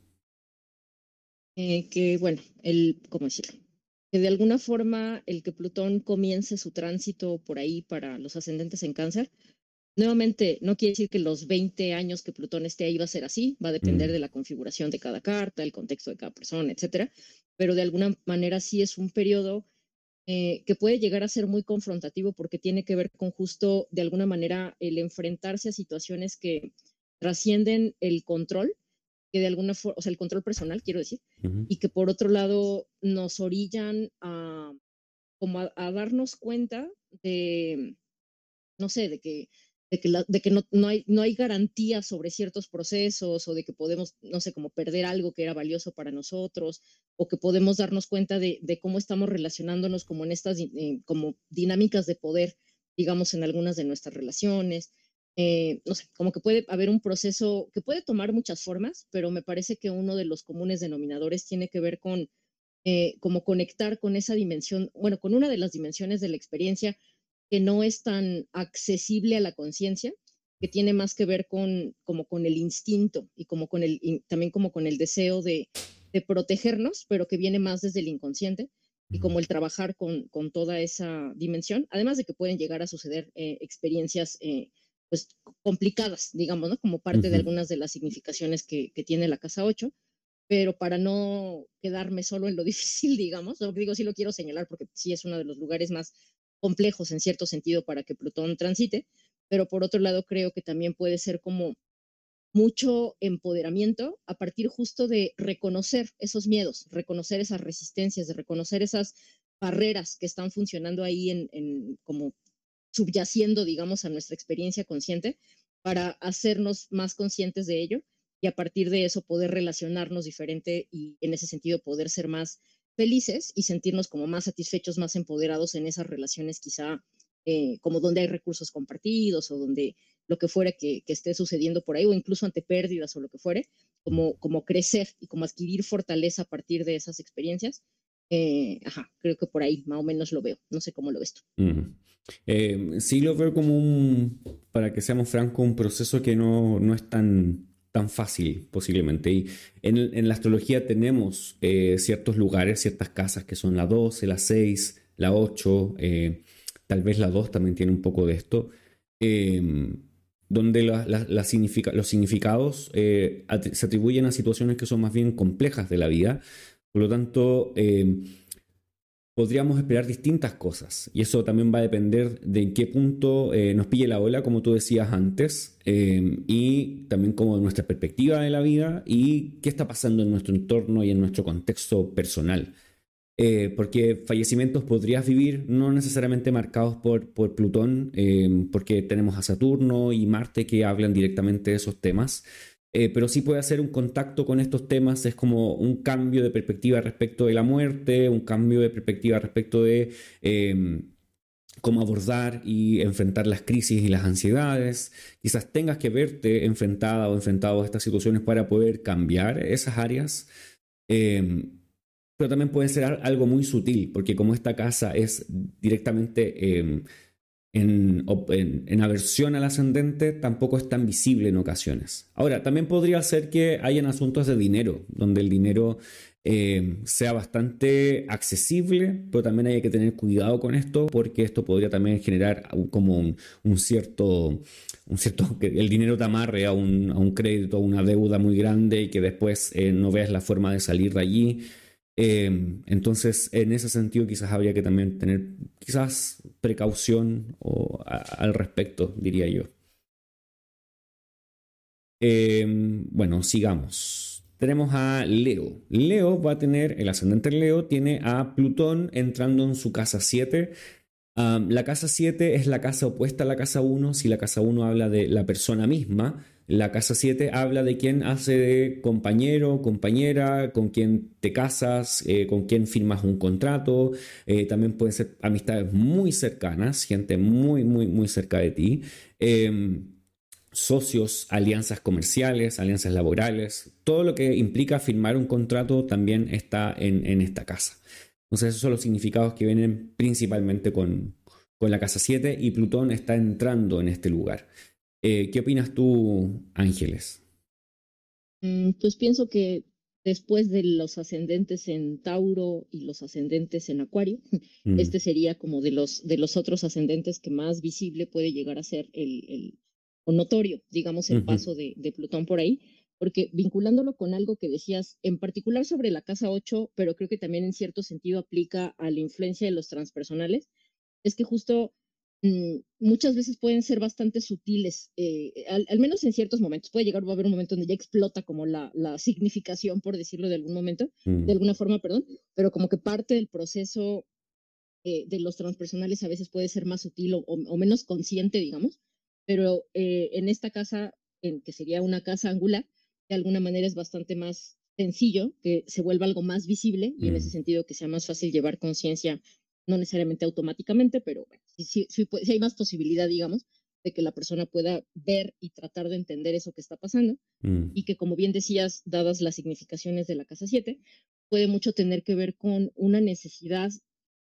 Eh, que, bueno, el, ¿cómo decirlo? Que de alguna forma el que Plutón comience su tránsito por ahí para los ascendentes en cáncer, Nuevamente, no quiere decir que los 20 años que Plutón esté ahí va a ser así, va a depender mm. de la configuración de cada carta, el contexto de cada persona, etcétera, pero de alguna manera sí es un periodo eh, que puede llegar a ser muy confrontativo porque tiene que ver con justo, de alguna manera, el enfrentarse a situaciones que trascienden el control, que de alguna forma, o sea, el control personal, quiero decir, y que por otro lado nos orillan a, como a darnos cuenta de, no sé, de que de que, no, no, hay, no hay garantía sobre ciertos procesos o de que podemos, no sé, como perder algo que era valioso para nosotros o que podemos darnos cuenta de, de cómo estamos relacionándonos como en estas eh, como dinámicas de poder, digamos, en algunas de nuestras relaciones. Eh, no sé, como que puede haber un proceso que puede tomar muchas formas, pero me parece que uno de los comunes denominadores tiene que ver con eh, como conectar con esa dimensión, bueno, con una de las dimensiones de la experiencia que no es tan accesible a la conciencia, que tiene más que ver con, como con el instinto y como con el, también como con el deseo de, protegernos, pero que viene más desde el inconsciente y como el trabajar con, con toda esa dimensión, además de que pueden llegar a suceder eh, experiencias eh, pues complicadas, digamos, ¿no? Como parte de algunas de las significaciones que, que, tiene la casa 8, pero para no quedarme solo en lo difícil, digamos, lo que digo sí lo quiero señalar porque sí es uno de los lugares más complejos en cierto sentido para que Plutón transite, pero por otro lado creo que también puede ser como mucho empoderamiento a partir justo de reconocer esos miedos, reconocer esas resistencias, de reconocer esas barreras que están funcionando ahí en, como subyaciendo, digamos, a nuestra experiencia consciente para hacernos más conscientes de ello y a partir de eso poder relacionarnos diferente y en ese sentido poder ser más felices y sentirnos como más satisfechos, más empoderados en esas relaciones quizá eh, como donde hay recursos compartidos o donde lo que fuera que, esté sucediendo por ahí o incluso ante pérdidas o lo que fuere, como, como crecer y como adquirir fortaleza a partir de esas experiencias. Eh, ajá, creo que por ahí más o menos lo veo. No sé cómo lo ves tú. Eh, sí lo veo como un, para que seamos francos, un proceso que no, no es tan tan fácil posiblemente. Y en, la astrología tenemos eh, ciertos lugares, ciertas casas que son la 12, la 6, la 8, eh, tal vez la 2 también tiene un poco de esto, em, donde los significados eh, se atribuyen a situaciones que son más bien complejas de la vida. Por lo tanto, em, podríamos esperar distintas cosas. Y eso también va a depender de en qué punto eh, nos pille la ola, como tú decías antes, eh, y también como nuestra perspectiva de la vida y qué está pasando en nuestro entorno y en nuestro contexto personal. Eh, porque fallecimientos podrías vivir no necesariamente marcados por, por Plutón, porque tenemos a Saturno y Marte que hablan directamente de esos temas, eh, pero sí puede hacer un contacto con estos temas, es como un cambio de perspectiva respecto de la muerte, un cambio de perspectiva respecto de em, cómo abordar y enfrentar las crisis y las ansiedades. Quizás tengas que verte enfrentada o enfrentado a estas situaciones para poder cambiar esas áreas. Em, pero también puede ser algo muy sutil, porque como esta casa es directamente en, aversión al ascendente tampoco es tan visible en ocasiones. Ahora, también podría ser que hayan asuntos de dinero, donde el dinero eh, sea bastante accesible, pero también hay que tener cuidado con esto porque esto podría también generar como un, cierto, un cierto, que el dinero te amarre a un, a un crédito, a una deuda muy grande y que después eh, no veas la forma de salir de allí. Em, entonces, en ese sentido, quizás habría que también tener quizás precaución al respecto, diría yo. Em, bueno, sigamos. Tenemos a Leo. Leo va a tener, el ascendente Leo tiene a Plutón entrando en su casa 7. la casa 7 es la casa opuesta a la casa 1. Si la casa 1 habla de la persona misma, la casa 7 habla de quién hace de compañero, compañera, con quién te casas, eh, con quién firmas un contrato. Eh, también pueden ser amistades muy cercanas, gente muy, muy, muy cerca de ti. Em, socios, alianzas comerciales, alianzas laborales. Todo lo que implica firmar un contrato también está en, esta casa. Entonces, esos son los significados que vienen principalmente con, con la casa 7 y Plutón está entrando en este lugar. Eh, ¿Qué opinas tú, Ángeles? Mm, pues pienso que después de los ascendentes en Tauro y los ascendentes en Acuario, mm. este sería como de los, de los otros ascendentes que más visible puede llegar a ser el, el o notorio, digamos, el paso de, de, Plutón por ahí, porque vinculándolo con algo que decías, en particular sobre la casa 8, pero creo que también en cierto sentido aplica a la influencia de los transpersonales, es que justo muchas veces pueden ser bastante sutiles, eh, al, menos en ciertos momentos. Puede llegar a haber un momento donde ya explota como la, la significación, por decirlo de algún momento, de mm. alguna forma, perdón, pero como que parte del proceso eh, de los transpersonales a veces puede ser más sutil o, menos consciente, digamos, pero eh, en esta casa, en, que sería una casa angular, de alguna manera es bastante más sencillo que se vuelva algo más visible y en ese mm. sentido que sea más fácil llevar conciencia no necesariamente automáticamente, pero bueno, si, hay más posibilidad, digamos, de que la persona pueda ver y tratar de entender eso que está pasando mm. y que, como bien decías, dadas las significaciones de la casa 7, puede mucho tener que ver con una necesidad,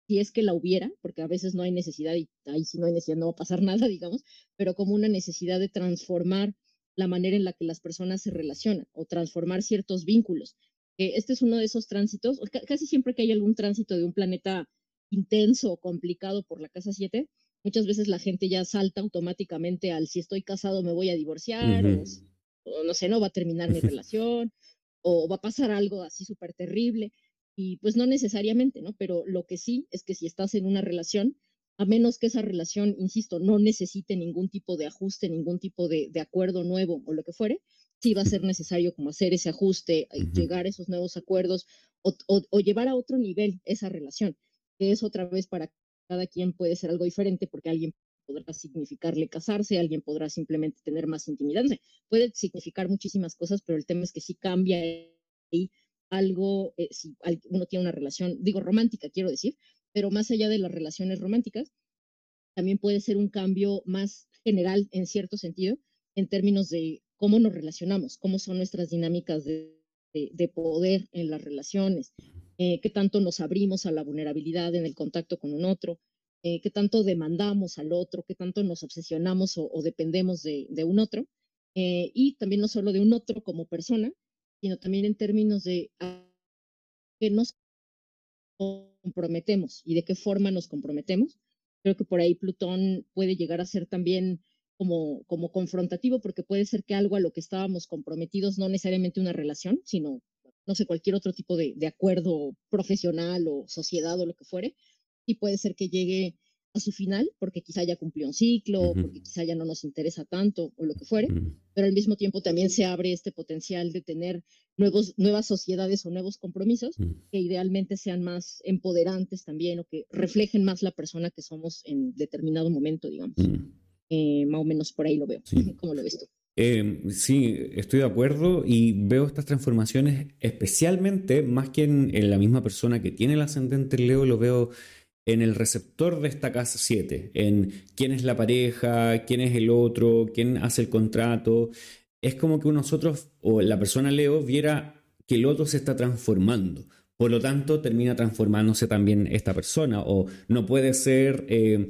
si es que la hubiera, porque a veces no hay necesidad y ahí si no hay necesidad no va a pasar nada, digamos, pero como una necesidad de transformar la manera en la que las personas se relacionan o transformar ciertos vínculos. este es uno de esos tránsitos, casi siempre que hay algún tránsito de un planeta intenso o complicado por la casa 7, muchas veces la gente ya salta automáticamente al si estoy casado me voy a divorciar, o, no sé, no va a terminar mi relación, o va a pasar algo así súper terrible. Y pues no necesariamente, ¿no? Pero lo que sí es que si estás en una relación, a menos que esa relación, insisto, no necesite ningún tipo de ajuste, ningún tipo de, acuerdo nuevo o lo que fuere, sí va a ser necesario como hacer ese ajuste, llegar a esos nuevos acuerdos o, llevar a otro nivel esa relación es otra vez para cada quien puede ser algo diferente porque alguien podrá significarle casarse, alguien podrá simplemente tener más intimidad, puede significar muchísimas cosas, pero el tema es que si cambia ahí algo, eh, si uno tiene una relación, digo romántica, quiero decir, pero más allá de las relaciones románticas, también puede ser un cambio más general en cierto sentido, en términos de cómo nos relacionamos, cómo son nuestras dinámicas de, de poder en las relaciones, eh, qué tanto nos abrimos a la vulnerabilidad en el contacto con un otro, eh, qué tanto demandamos al otro, qué tanto nos obsesionamos o, dependemos de, un otro, eh, y también no solo de un otro como persona, sino también en términos de qué nos comprometemos y de qué forma nos comprometemos. Creo que por ahí Plutón puede llegar a ser también como, como confrontativo, porque puede ser que algo a lo que estábamos comprometidos, no necesariamente una relación, sino no sé, cualquier otro tipo de, de acuerdo profesional o sociedad o lo que fuere, y puede ser que llegue a su final, porque quizá ya cumplió un ciclo, porque quizá ya no nos interesa tanto o lo que fuere, pero al mismo tiempo también se abre este potencial de tener nuevos, nuevas sociedades o nuevos compromisos que idealmente sean más empoderantes también o que reflejen más la persona que somos en determinado momento, digamos. Eh, más o menos por ahí lo veo. ¿Cómo lo ves tú? Em, sí, estoy de acuerdo y veo estas transformaciones especialmente más que en, la misma persona que tiene el ascendente Leo, lo veo en el receptor de esta casa 7, en quién es la pareja, quién es el otro, quién hace el contrato. Es como que nosotros o la persona Leo viera que el otro se está transformando. Por lo tanto, termina transformándose también esta persona o no puede ser, eh,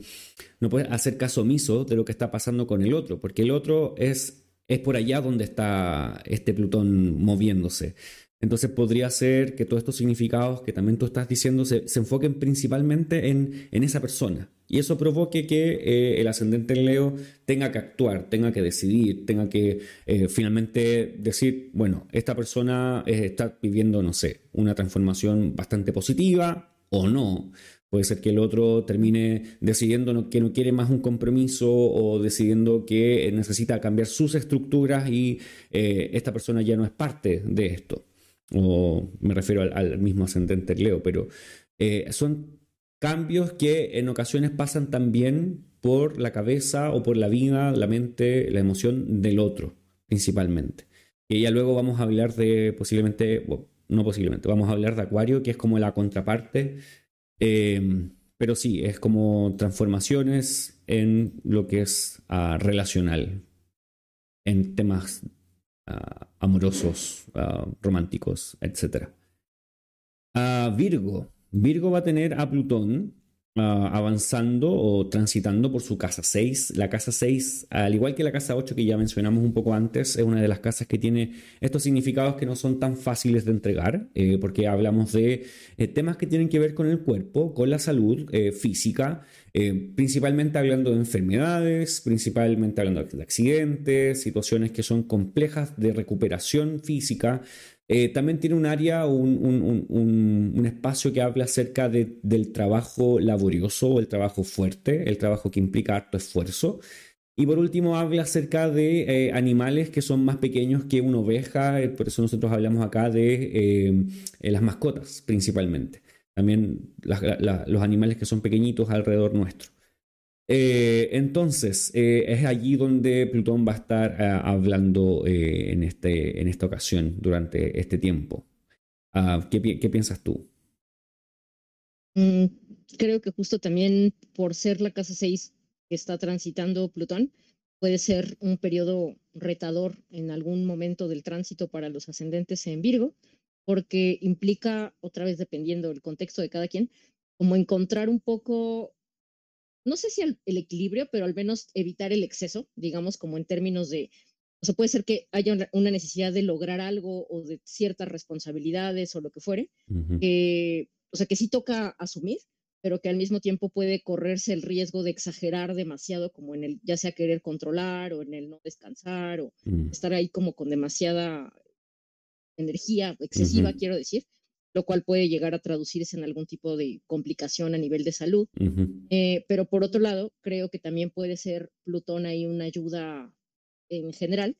no puede hacer caso omiso de lo que está pasando con el otro, porque el otro es, es por allá donde está este Plutón moviéndose. Entonces podría ser que todos estos significados que también tú estás diciendo se, enfoquen principalmente en, esa persona. Y eso provoque que eh, el ascendente en Leo tenga que actuar, tenga que decidir, tenga que eh, finalmente decir, bueno, esta persona eh, está viviendo, no sé, una transformación bastante positiva o no. Puede ser que el otro termine decidiendo que no quiere más un compromiso o decidiendo que necesita cambiar sus estructuras y esta persona ya no es parte de esto o me refiero al, mismo ascendente Leo, pero eh, son cambios que en ocasiones pasan también por la cabeza o por la vida, la mente, la emoción del otro, principalmente. Y ya luego vamos a hablar de posiblemente, no posiblemente, vamos a hablar de Acuario, que es como la contraparte, em, pero sí, es como transformaciones en lo que es ah, relacional, en temas Ah, amorosos, ah, románticos, etc. Virgo. Virgo va a tener a Plutón avanzando o transitando por su casa 6. La casa 6, al igual que la casa 8 que ya mencionamos un poco antes, es una de las casas que tiene estos significados que no son tan fáciles de entregar, eh, porque hablamos de eh, temas que tienen que ver con el cuerpo, con la salud eh, física, principalmente hablando de enfermedades, principalmente hablando de accidentes, situaciones que son complejas de recuperación física, eh, también tiene un área, un, un, espacio que habla acerca del trabajo laborioso el trabajo fuerte, el trabajo que implica harto esfuerzo. Y por último habla acerca de eh, animales que son más pequeños que una oveja, eh, por eso nosotros hablamos acá de las mascotas principalmente. También los animales que son pequeñitos alrededor nuestro. Eh, entonces, eh, es allí donde Plutón va a estar eh, hablando en, este, en esta ocasión, durante este tiempo. Ah, ¿qué, piensas tú? Mm, creo que justo también por ser la casa 6 que está transitando Plutón, puede ser un periodo retador en algún momento del tránsito para los ascendentes en Virgo, porque implica, otra vez dependiendo del contexto de cada quien, como encontrar un poco no sé si el, equilibrio, pero al menos evitar el exceso, digamos, como en términos de, o sea, puede ser que haya una necesidad de lograr algo o de ciertas responsabilidades o lo que fuere, que, o sea, que sí toca asumir, pero que al mismo tiempo puede correrse el riesgo de exagerar demasiado, como en el, ya sea querer controlar o en el no descansar o mm. estar ahí como con demasiada energía excesiva, quiero decir, lo cual puede llegar a traducirse en algún tipo de complicación a nivel de salud. Eh, pero por otro lado, creo que también puede ser Plutón ahí una ayuda en general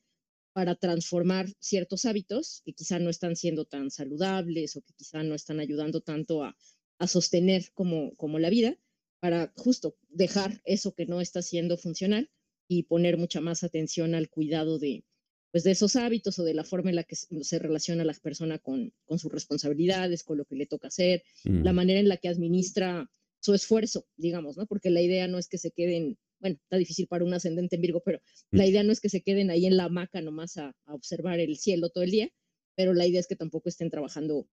para transformar ciertos hábitos que quizá no están siendo tan saludables o que quizá no están ayudando tanto a, a sostener como, como la vida, para justo dejar eso que no está siendo funcional y poner mucha más atención al cuidado de, pues de esos hábitos o de la forma en la que se relaciona la persona con, con sus responsabilidades, con lo que le toca hacer, la mm. manera en la que administra su esfuerzo, digamos, ¿no? Porque la idea no es que se queden, bueno, está difícil para un ascendente en Virgo, pero mm. la idea no es que se queden ahí en la hamaca nomás a, a observar el cielo todo el día, pero la idea es que tampoco estén trabajando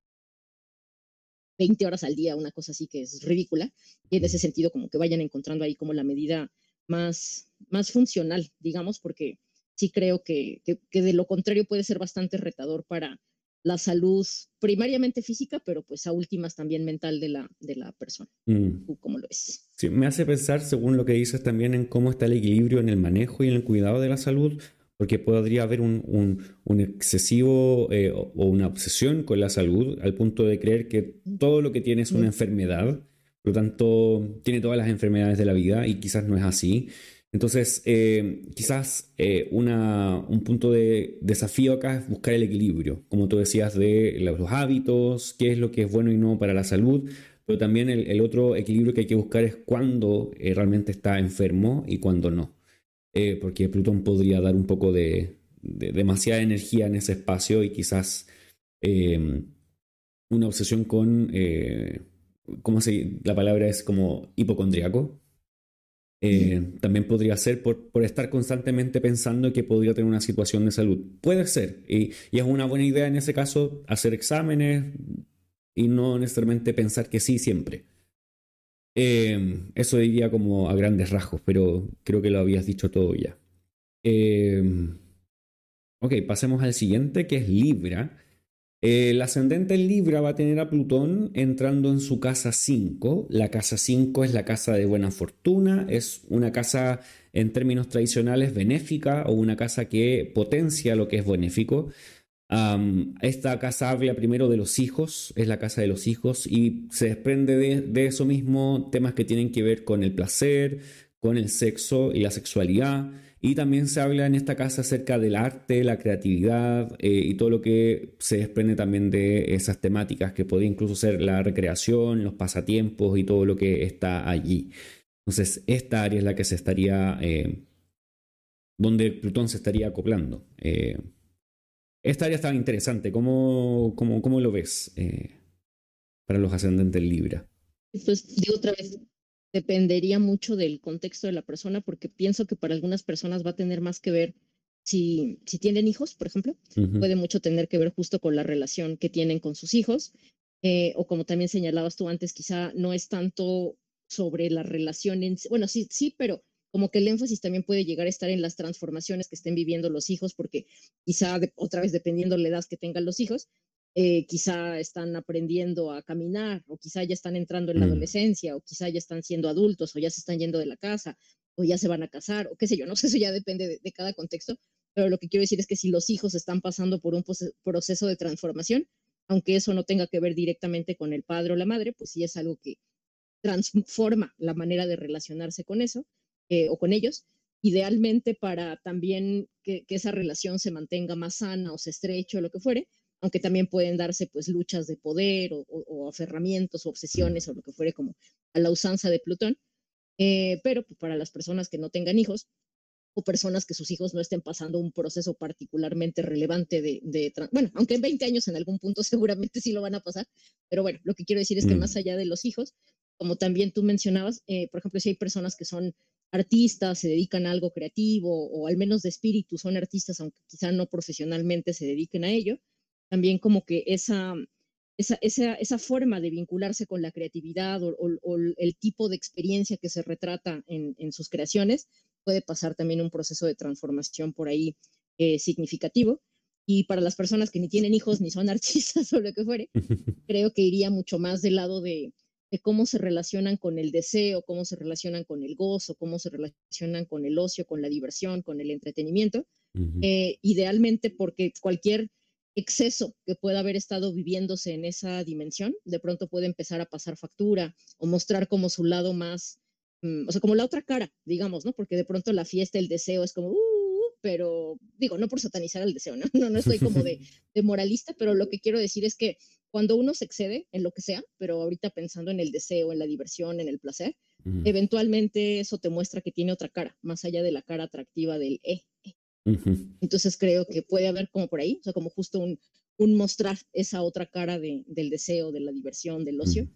20 horas al día, una cosa así que es ridícula, y en ese mm. sentido como que vayan encontrando ahí como la medida más, más funcional, digamos, porque sí creo que, que, de lo contrario puede ser bastante retador para la salud primariamente física, pero pues a últimas también mental de la, de la persona. Mm. cómo lo ves? Sí, me hace pensar, según lo que dices, también en cómo está el equilibrio en el manejo y en el cuidado de la salud, porque podría haber un, excesivo eh, o, una obsesión con la salud al punto de creer que todo lo que tiene es una enfermedad, por lo tanto tiene todas las enfermedades de la vida y quizás no es así. Entonces, eh, quizás eh, un punto de desafío acá es buscar el equilibrio, como tú decías, de los hábitos, qué es lo que es bueno y no para la salud, pero también el, otro equilibrio que hay que buscar es cuándo realmente está enfermo y cuándo no. Eh, porque Plutón podría dar un poco de, demasiada energía en ese espacio y quizás una obsesión con, eh, ¿cómo se La palabra es como hipocondriaco. Eh, también podría ser por, por, estar constantemente pensando que podría tener una situación de salud. Puede ser, y, es una buena idea en ese caso hacer exámenes y no necesariamente pensar que sí siempre. Em, eso diría como a grandes rasgos, pero creo que lo habías dicho todo ya. Em, ok, pasemos al siguiente, que es Libra. El ascendente en Libra va a tener a Plutón entrando en su casa 5. La casa 5 es la casa de buena fortuna, es una casa en términos tradicionales benéfica o una casa que potencia lo que es benéfico esta casa habla primero de los hijos, es la casa de los hijos, y se desprende de, eso mismo temas que tienen que ver con el placer, con el sexo y la sexualidad. Y también se habla en esta casa acerca del arte, la creatividad eh, y todo lo que se desprende también de esas temáticas, que puede incluso ser la recreación, los pasatiempos y todo lo que está allí. Entonces, esta área es la que se estaría, eh, donde Plutón se estaría acoplando. Eh, esta área estaba interesante. ¿Cómo, cómo, cómo lo ves para los ascendentes Libra? Pues otra vez, dependería mucho del contexto de la persona, porque pienso que para algunas personas va a tener más que ver si, si tienen hijos, por ejemplo, puede mucho tener que ver justo con la relación que tienen con sus hijos, eh, o como también señalabas tú antes, quizá no es tanto sobre la relación en bueno, sí, sí, pero como que el énfasis también puede llegar a estar en las transformaciones que estén viviendo los hijos, porque quizá otra vez dependiendo de la edad que tengan los hijos, eh, quizá están aprendiendo a caminar, o quizá ya están entrando en la mm. adolescencia, o quizá ya están siendo adultos, o ya se están yendo de la casa, o ya se van a casar, o qué sé yo, no sé, eso ya depende de, cada contexto, pero lo que quiero decir es que si los hijos están pasando por un proceso de transformación, aunque eso no tenga que ver directamente con el padre o la madre, pues sí es algo que transforma la manera de relacionarse con eso eh, o con ellos, idealmente para también que, esa relación se mantenga más sana o se estreche o lo que fuere, aunque también pueden darse pues luchas de poder o, aferramientos o obsesiones o lo que fuere como a la usanza de Plutón, eh, pero pues, para las personas que no tengan hijos o personas que sus hijos no estén pasando un proceso particularmente relevante de, bueno, aunque en 20 años en algún punto seguramente sí lo van a pasar, pero bueno, lo que quiero decir es que mm. más allá de los hijos, como también tú mencionabas, eh, por ejemplo, si hay personas que son artistas, se dedican a algo creativo o al menos de espíritu son artistas, aunque quizá no profesionalmente se dediquen a ello, también como que esa, esa, esa, esa forma de vincularse con la creatividad o, el tipo de experiencia que se retrata en, en, sus creaciones puede pasar también un proceso de transformación por ahí eh, significativo. Y para las personas que ni tienen hijos ni son artistas o lo que fuere, creo que iría mucho más del lado de, de cómo se relacionan con el deseo, cómo se relacionan con el gozo, cómo se relacionan con el ocio, con la diversión, con el entretenimiento. Eh, idealmente porque cualquier exceso que pueda haber estado viviéndose en esa dimensión, de pronto puede empezar a pasar factura o mostrar como su lado más, mm, o sea, como la otra cara, digamos, ¿no? Porque de pronto la fiesta, el deseo es como, uh, pero digo, no por satanizar el deseo, ¿no? No, no estoy como de, de moralista, pero lo que quiero decir es que cuando uno se excede en lo que sea, pero ahorita pensando en el deseo, en la diversión, en el placer, eventualmente eso te muestra que tiene otra cara, más allá de la cara atractiva del Entonces creo que puede haber como por ahí, o sea, como justo un, un mostrar esa otra cara de, del deseo, de la diversión, del ocio.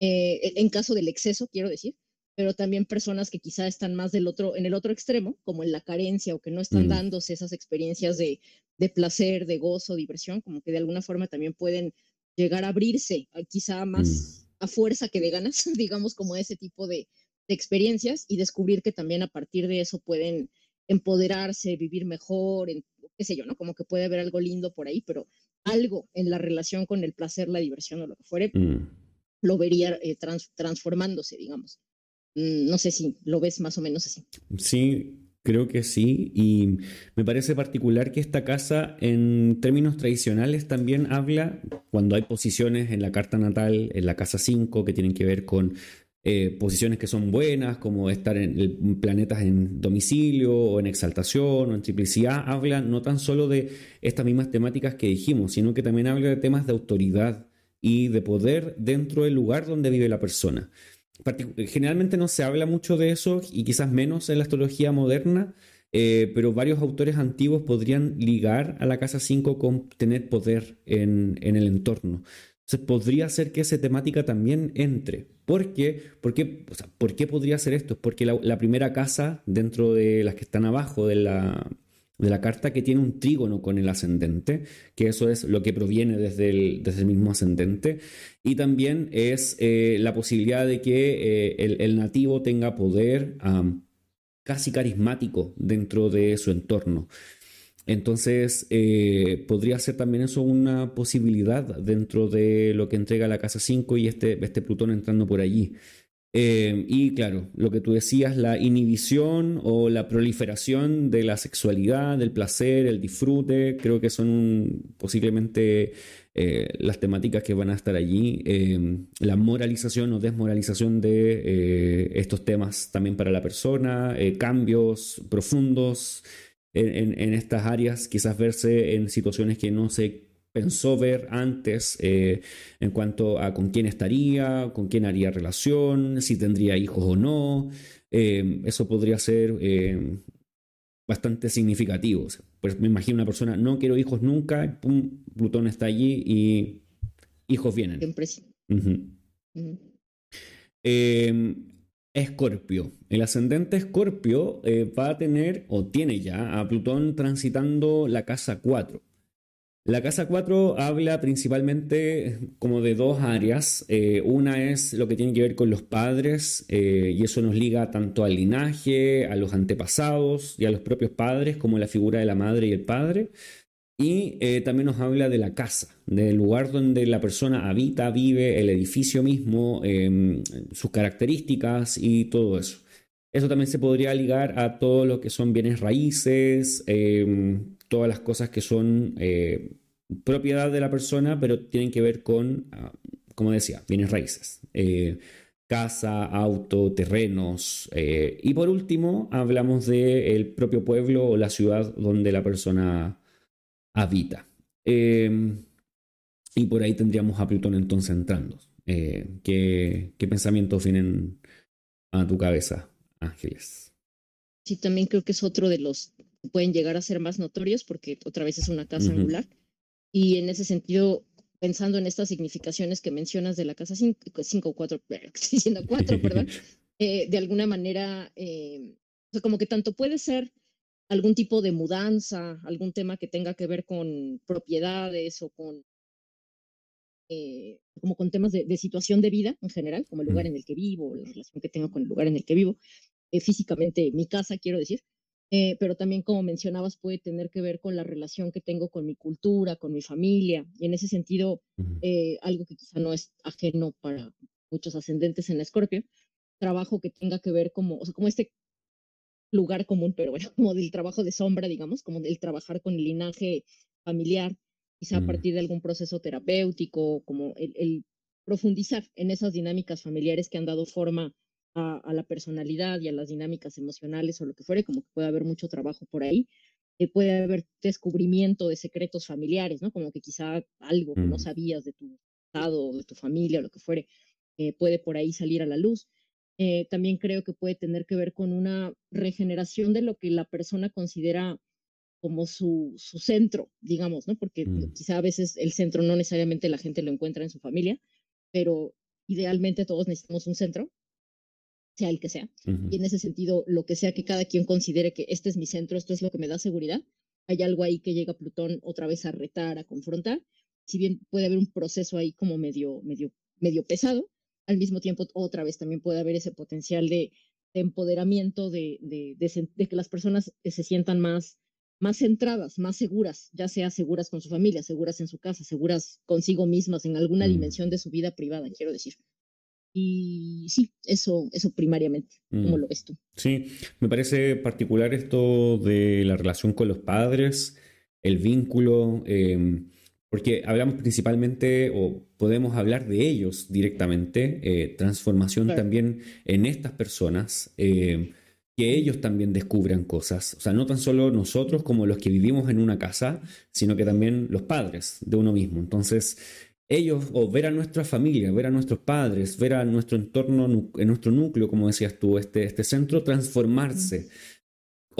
Eh, e, en caso del exceso, quiero decir, pero también personas que quizá están más del otro, en el otro extremo, como en la carencia o que no están dándose esas experiencias de, de placer, de gozo, diversión, como que de alguna forma también pueden llegar a abrirse, quizá más mm. a fuerza que de ganas, digamos, como ese tipo de, experiencias y descubrir que también a partir de eso pueden empoderarse, vivir mejor, en, qué sé yo, ¿no? Como que puede haber algo lindo por ahí, pero algo en la relación con el placer, la diversión o lo que fuere, mm. lo vería eh, transformándose, digamos. Mm, no sé si lo ves más o menos así. Sí, creo que sí. Y me parece particular que esta casa, en términos tradicionales, también habla, cuando hay posiciones en la carta natal, en la casa 5, que tienen que ver con eh, posiciones que son buenas, como estar en, planetas en domicilio o en exaltación o en triplicidad, habla no tan solo de estas mismas temáticas que dijimos, sino que también habla de temas de autoridad y de poder dentro del lugar donde vive la persona. Generalmente no se habla mucho de eso y quizás menos en la astrología moderna, eh, pero varios autores antiguos podrían ligar a la casa 5 con tener poder en, en el entorno. Entonces podría ser que esa temática también entre. ¿Por qué? ¿Por qué, ¿por qué podría ser esto? Porque la, primera casa, dentro de las que están abajo de la, de la carta, que tiene un trígono con el ascendente, que eso es lo que proviene desde el, desde el mismo ascendente, y también es eh, la posibilidad de que eh, el, nativo tenga poder casi carismático dentro de su entorno. Entonces, eh, podría ser también eso una posibilidad dentro de lo que entrega la casa 5 y este, este Plutón entrando por allí. Eh, y claro, lo que tú decías, la inhibición o la proliferación de la sexualidad, del placer, el disfrute, creo que son posiblemente eh, las temáticas que van a estar allí. la moralización o desmoralización de estos temas también para la persona, cambios profundos en, estas áreas, quizás verse en situaciones que no se pensó ver antes eh, en cuanto a con quién estaría, con quién haría relación, si tendría hijos o no. Eh, eso podría ser eh, bastante significativo. pues me imagino una persona, no quiero hijos nunca, pum, Plutón está allí y hijos vienen. Siempre Escorpio. El ascendente Escorpio eh, va a tener o tiene ya a Plutón transitando la casa 4. La casa 4 habla principalmente como de dos áreas. Eh, una es lo que tiene que ver con los padres eh, y eso nos liga tanto al linaje, a los antepasados y a los propios padres como la figura de la madre y el padre. Y eh, también nos habla de la casa, del lugar donde la persona habita, vive, el edificio mismo, em, sus características y todo eso. Eso también se podría ligar a todo lo que son bienes raíces, em, todas las cosas que son eh, propiedad de la persona, pero tienen que ver con, ah, como decía, bienes raíces. Eh, casa, auto, terrenos. y por último, hablamos del propio pueblo o la ciudad donde la persona habita. Em, y por ahí tendríamos a Plutón entonces entrando. Eh, ¿qué, pensamientos vienen a tu cabeza, Ángeles? Sí, también creo que es otro de los que pueden llegar a ser más notorios porque otra vez es una casa angular. Y en ese sentido, pensando en estas significaciones que mencionas de la casa 5 o 4, diciendo 4, perdón, eh, de alguna manera, eh, como que tanto puede ser algún tipo de mudanza, algún tema que tenga que ver con propiedades o con eh, como con temas de, situación de vida en general, como el lugar en el que vivo, la relación que tengo con el lugar en el que vivo, eh, físicamente mi casa, quiero decir, eh, pero también, como mencionabas, puede tener que ver con la relación que tengo con mi cultura, con mi familia, y en ese sentido, algo que quizá no es ajeno para muchos ascendentes en Escorpio, trabajo que tenga que ver como, o sea, como este lugar común, pero bueno, como del trabajo de sombra, digamos, como del trabajar con el linaje familiar, quizá a mm. partir de algún proceso terapéutico, como el, profundizar en esas dinámicas familiares que han dado forma a, la personalidad y a las dinámicas emocionales o lo que fuere, como que puede haber mucho trabajo por ahí. Eh, puede haber descubrimiento de secretos familiares, ¿no? Como que quizá algo que no mm. sabías de tu estado, de tu familia o lo que fuere, eh, puede por ahí salir a la luz. Eh, también creo que puede tener que ver con una regeneración de lo que la persona considera como su, su centro, digamos, ¿no? Porque mm. quizá a veces el centro no necesariamente la gente lo encuentra en su familia, pero idealmente todos necesitamos un centro, sea el que sea. Y en ese sentido, lo que sea que cada quien considere que este es mi centro, esto es lo que me da seguridad, hay algo ahí que llega Plutón otra vez a retar, a confrontar. Si bien puede haber un proceso ahí como medio, medio, medio pesado, al mismo tiempo otra vez también puede haber ese potencial de, empoderamiento, de, que las personas se sientan más, más centradas, más seguras, ya sea seguras con su familia, seguras en su casa, seguras consigo mismas en alguna mm. dimensión de su vida privada, quiero decir. Y sí, eso, eso primariamente, ¿cómo Mm. lo ves tú? Sí, me parece particular esto de la relación con los padres, el vínculo, eh, porque hablamos principalmente o podemos hablar de ellos directamente, eh, transformación Claro. también en estas personas, eh, que ellos también descubran cosas, o sea, no tan solo nosotros como los que vivimos en una casa, sino que también los padres de uno mismo. Entonces, ellos, o ver a nuestra familia, ver a nuestros padres, ver a nuestro entorno, en nuestro núcleo, como decías tú, este, este centro, transformarse.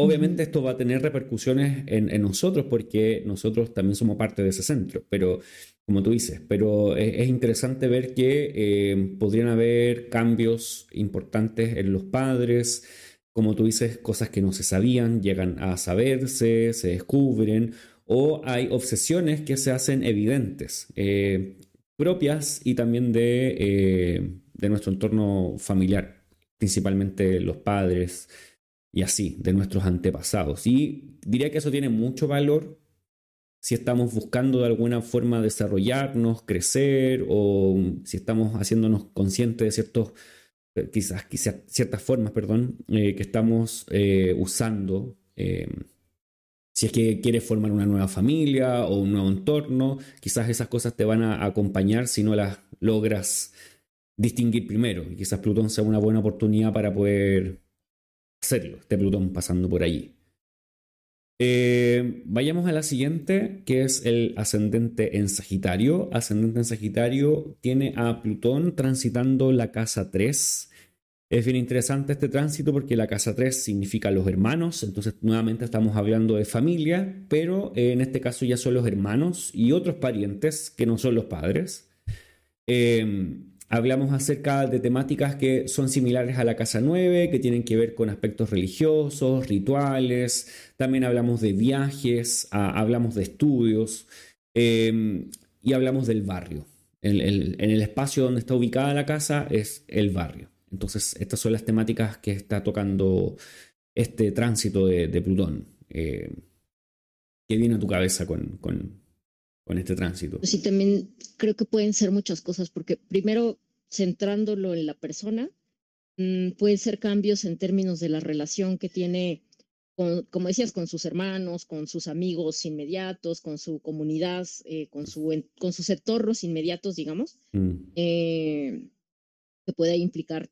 Obviamente esto va a tener repercusiones en, en nosotros porque nosotros también somos parte de ese centro, pero como tú dices, pero es, es interesante ver que eh, podrían haber cambios importantes en los padres, como tú dices, cosas que no se sabían, llegan a saberse, se descubren, o hay obsesiones que se hacen evidentes, eh, propias y también de, eh, de nuestro entorno familiar, principalmente los padres y así, de nuestros antepasados. Y diría que eso tiene mucho valor si estamos buscando de alguna forma desarrollarnos, crecer, o si estamos haciéndonos conscientes de ciertos, eh, quizás, ciertas formas, perdón, eh, que estamos eh, usando. eh, si es que quieres formar una nueva familia o un nuevo entorno, quizás esas cosas te van a acompañar si no las logras distinguir primero. Y quizás Plutón sea una buena oportunidad para poder hacerlo, este Plutón pasando por allí. Eh, vayamos a la siguiente, que es el ascendente en Sagitario. Ascendente en Sagitario tiene a Plutón transitando la casa 3. Es bien interesante este tránsito porque la casa 3 significa los hermanos, entonces nuevamente estamos hablando de familia, pero eh, en este caso ya son los hermanos y otros parientes que no son los padres. Eh, hablamos acerca de temáticas que son similares a la casa 9, que tienen que ver con aspectos religiosos, rituales, también hablamos de viajes, ah, hablamos de estudios eh, y hablamos del barrio. En el espacio donde está ubicada la casa es el barrio. Entonces, estas son las temáticas que está tocando este tránsito de, Plutón. Eh, ¿Qué viene a tu cabeza con- con este tránsito? Sí, también creo que pueden ser muchas cosas, porque primero, centrándolo en la persona, mm, pueden ser cambios en términos de la relación que tiene, con, como decías, con sus hermanos, con sus amigos inmediatos, con su comunidad, eh, con, su, con sus entornos inmediatos, digamos, Mm, eh, que puede implicar,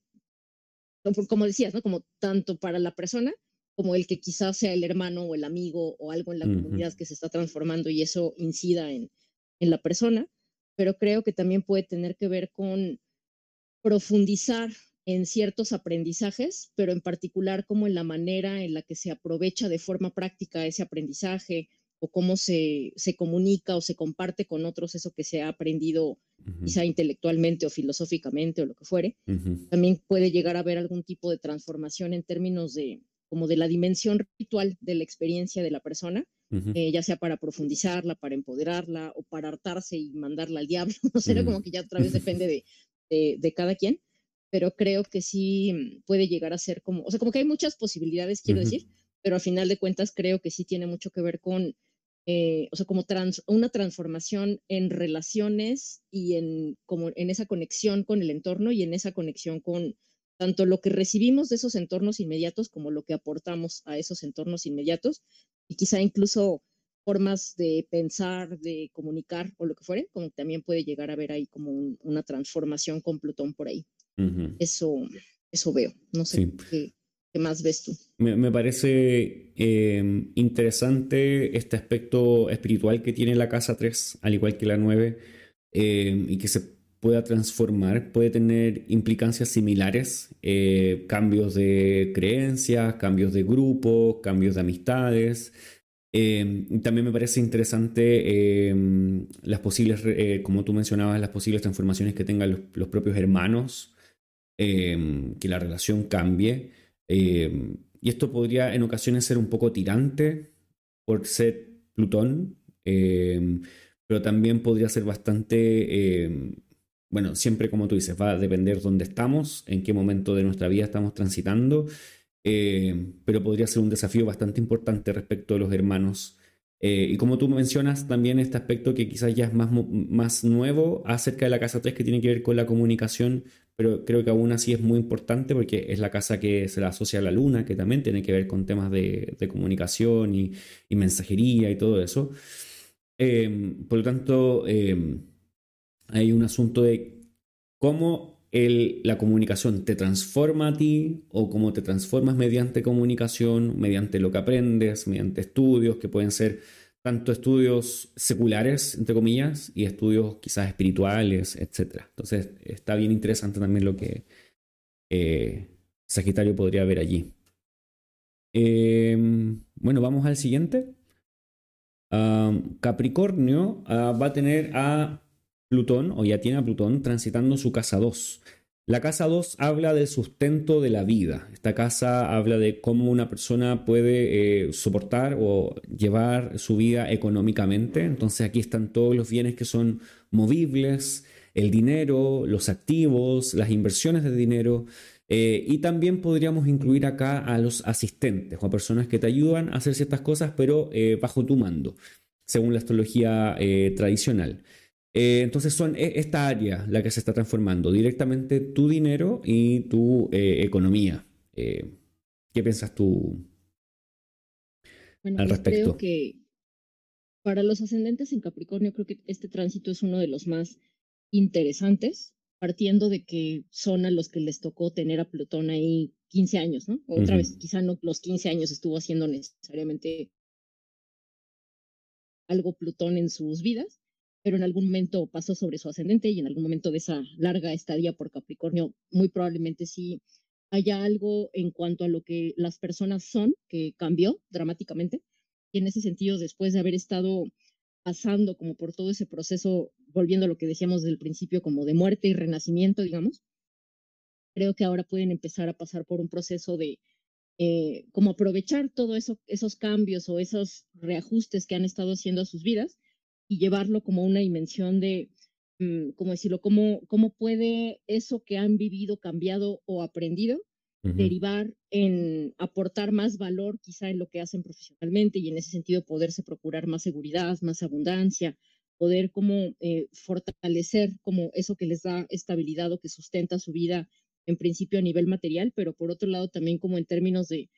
como decías, ¿no? Como tanto para la persona como el que quizás sea el hermano o el amigo o algo en la comunidad que se está transformando y eso incida en, en la persona, pero creo que también puede tener que ver con profundizar en ciertos aprendizajes, pero en particular como en la manera en la que se aprovecha de forma práctica ese aprendizaje o cómo se, se comunica o se comparte con otros eso que se ha aprendido ujú, quizá intelectualmente o filosóficamente o lo que fuere. También puede llegar a haber algún tipo de transformación en términos de como de la dimensión ritual de la experiencia de la persona, ujú. eh, ya sea para profundizarla, para empoderarla o para hartarse y mandarla al diablo, no sé, ¿no? Mm. como que ya otra vez depende de, de, de cada quien, pero creo que sí mm, puede llegar a ser como, o sea, como que hay muchas posibilidades, quiero Ujú. decir, pero a final de cuentas creo que sí tiene mucho que ver con, eh, o sea, como trans, una transformación en relaciones y en, como en esa conexión con el entorno y en esa conexión con tanto lo que recibimos de esos entornos inmediatos como lo que aportamos a esos entornos inmediatos y quizá incluso formas de pensar, de comunicar o lo que fuere, como también puede llegar a haber ahí como un- una transformación con Plutón por ahí. Eso, eso veo. No sé Sí. qué, qué más ves tú. Me, me parece eh, interesante este aspecto espiritual que tiene la casa 3, al igual que la 9, eh, y que se pueda transformar, puede tener implicancias similares, eh, cambios de creencias, cambios de grupo, cambios de amistades. Y también me parece interesante eh, las posibles, eh, como tú mencionabas, las posibles transformaciones que tengan los, los propios hermanos, eh, que la relación cambie. Y esto podría en ocasiones ser un poco tirante por ser Plutón, pero también podría ser bastante, bueno, siempre como tú dices, va a depender dónde estamos, en qué momento de nuestra vida estamos transitando, eh, pero podría ser un desafío bastante importante respecto a los hermanos Eh, y como tú mencionas también este aspecto que quizás ya es más, más nuevo acerca de la casa 3 que tiene que ver con la comunicación, pero creo que aún así es muy importante porque es la casa que se la asocia a la luna, que también tiene que ver con temas de, comunicación y, mensajería y todo eso. Em, por lo tanto, hay un asunto de cómo la comunicación te transforma a ti o cómo te transformas mediante comunicación, mediante lo que aprendes, mediante estudios que pueden ser tanto estudios seculares, entre comillas, y estudios quizás espirituales, etc. Entonces está bien interesante también lo que eh, Sagitario podría ver allí. Em, bueno, vamos al siguiente. Capricornio ah, va a tener a Plutón, o ya tiene a Plutón, transitando su casa 2. La casa 2 habla del sustento de la vida. Esta casa habla de cómo una persona puede eh, soportar o llevar su vida económicamente. Entonces aquí están todos los bienes que son movibles, el dinero, los activos, las inversiones de dinero. Eh, y también podríamos incluir acá a los asistentes o a personas que te ayudan a hacer ciertas cosas, pero eh, bajo tu mando, según la astrología tradicional. Eh, entonces son e, esta área la que se está transformando, directamente tu dinero y tu eh, economía. Eh, ¿Qué piensas tú bueno, al respecto? Creo que para los ascendentes en Capricornio creo que este tránsito es uno de los más interesantes, partiendo de que son a los que les tocó tener a Plutón ahí 15 años, ¿no? Otra vez, quizá no los 15 años estuvo haciendo necesariamente algo Plutón en sus vidas, pero en algún momento pasó sobre su ascendente y en algún momento de esa larga estadía por Capricornio, muy probablemente sí haya algo en cuanto a lo que las personas son que cambió dramáticamente. Y en ese sentido, después de haber estado pasando como por todo ese proceso, volviendo a lo que decíamos desde el principio, como de muerte y renacimiento, digamos, creo que ahora pueden empezar a pasar por un proceso de eh, como aprovechar todos eso, esos cambios o esos reajustes que han estado haciendo a sus vidas y llevarlo como una dimensión de, mm, ¿cómo decirlo? ¿Cómo, ¿Cómo puede eso que han vivido, cambiado o aprendido derivar en aportar más valor quizá en lo que hacen profesionalmente y en ese sentido poderse procurar más seguridad, más abundancia, poder como eh, fortalecer como eso que les da estabilidad o que sustenta su vida en principio a nivel material, pero por otro lado también como en términos de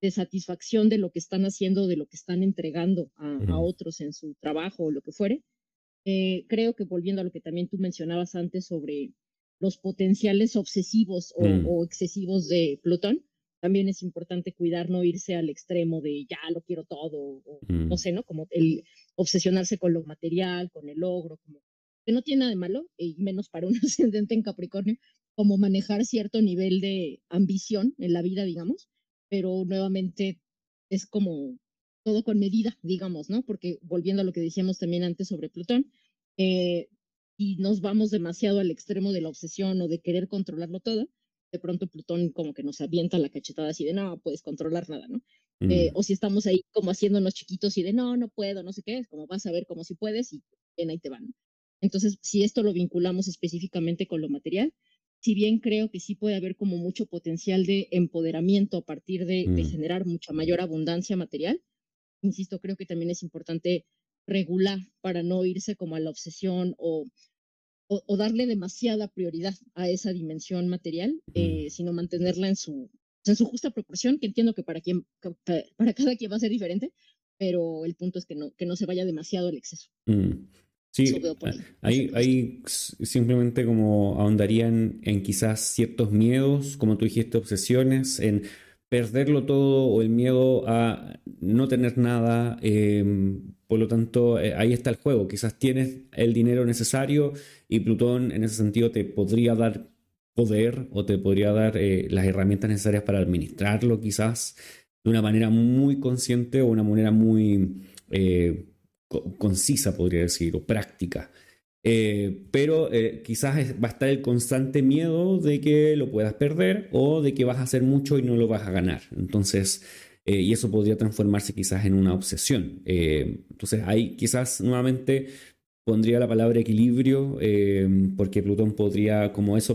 de satisfacción de lo que están haciendo, de lo que están entregando a, otros en su trabajo o lo que fuere. Eh, creo que volviendo a lo que también tú mencionabas antes sobre los potenciales obsesivos mm. o, excesivos de Plutón, también es importante cuidar no irse al extremo de ya lo quiero todo, o no mm. sé, ¿no? Como el obsesionarse con lo material, con el logro, como que no tiene nada de malo, y menos para un ascendente en Capricornio, como manejar cierto nivel de ambición en la vida, digamos, pero nuevamente es como todo con medida, digamos, ¿no? Porque volviendo a lo que decíamos también antes sobre Plutón, eh, y nos vamos demasiado al extremo de la obsesión o de querer controlarlo todo, de pronto Plutón como que nos avienta la cachetada así de no, puedes controlar nada, ¿no? Eh, mm. o si estamos ahí como haciéndonos chiquitos y de no, no puedo, no sé qué, es como vas a ver como si puedes y ven ahí te van. Entonces, si esto lo vinculamos específicamente con lo material, si bien creo que sí puede haber como mucho potencial de empoderamiento a partir de, mm. generar mucha mayor abundancia material, insisto, creo que también es importante regular para no irse como a la obsesión o, o, darle demasiada prioridad a esa dimensión material, mm. eh, sino mantenerla en su, en su justa proporción, que entiendo que para, quien, para cada quien va a ser diferente, pero el punto es que no, que no se vaya demasiado al exceso. Mm. Sí, ahí, ahí simplemente como ahondarían en quizás ciertos miedos, como tú dijiste, obsesiones, en perderlo todo o el miedo a no tener nada. Em, por lo tanto, eh, ahí está el juego. Quizás tienes el dinero necesario y Plutón en ese sentido te podría dar poder o te podría dar eh, las herramientas necesarias para administrarlo quizás de una manera muy consciente o una manera muy... Eh, concisa, podría decir, o práctica. Eh, pero eh, quizás va a estar el constante miedo de que lo puedas perder o de que vas a hacer mucho y no lo vas a ganar. Entonces, eh, y eso podría transformarse quizás en una obsesión. entonces, ahí quizás nuevamente pondría la palabra equilibrio, porque Plutón podría, como es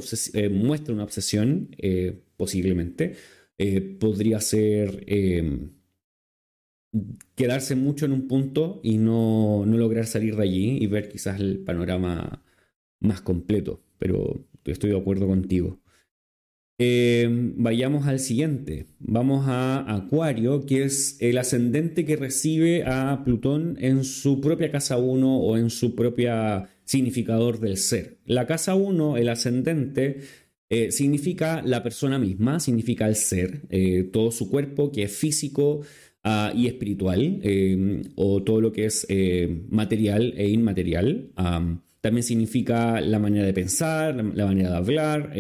muestra una obsesión, posiblemente, podría ser quedarse mucho en un punto y no, no lograr salir de allí y ver quizás el panorama más completo, pero estoy de acuerdo contigo. Eh, vayamos al siguiente. Vamos a Acuario, que es el ascendente que recibe a Plutón en su propia casa 1 o en su propia significador del ser. La casa 1, el ascendente, eh, significa la persona misma, significa el ser, eh, todo su cuerpo que es físico ah, y espiritual, o todo lo que es material e inmaterial. también significa la manera de pensar, la manera de hablar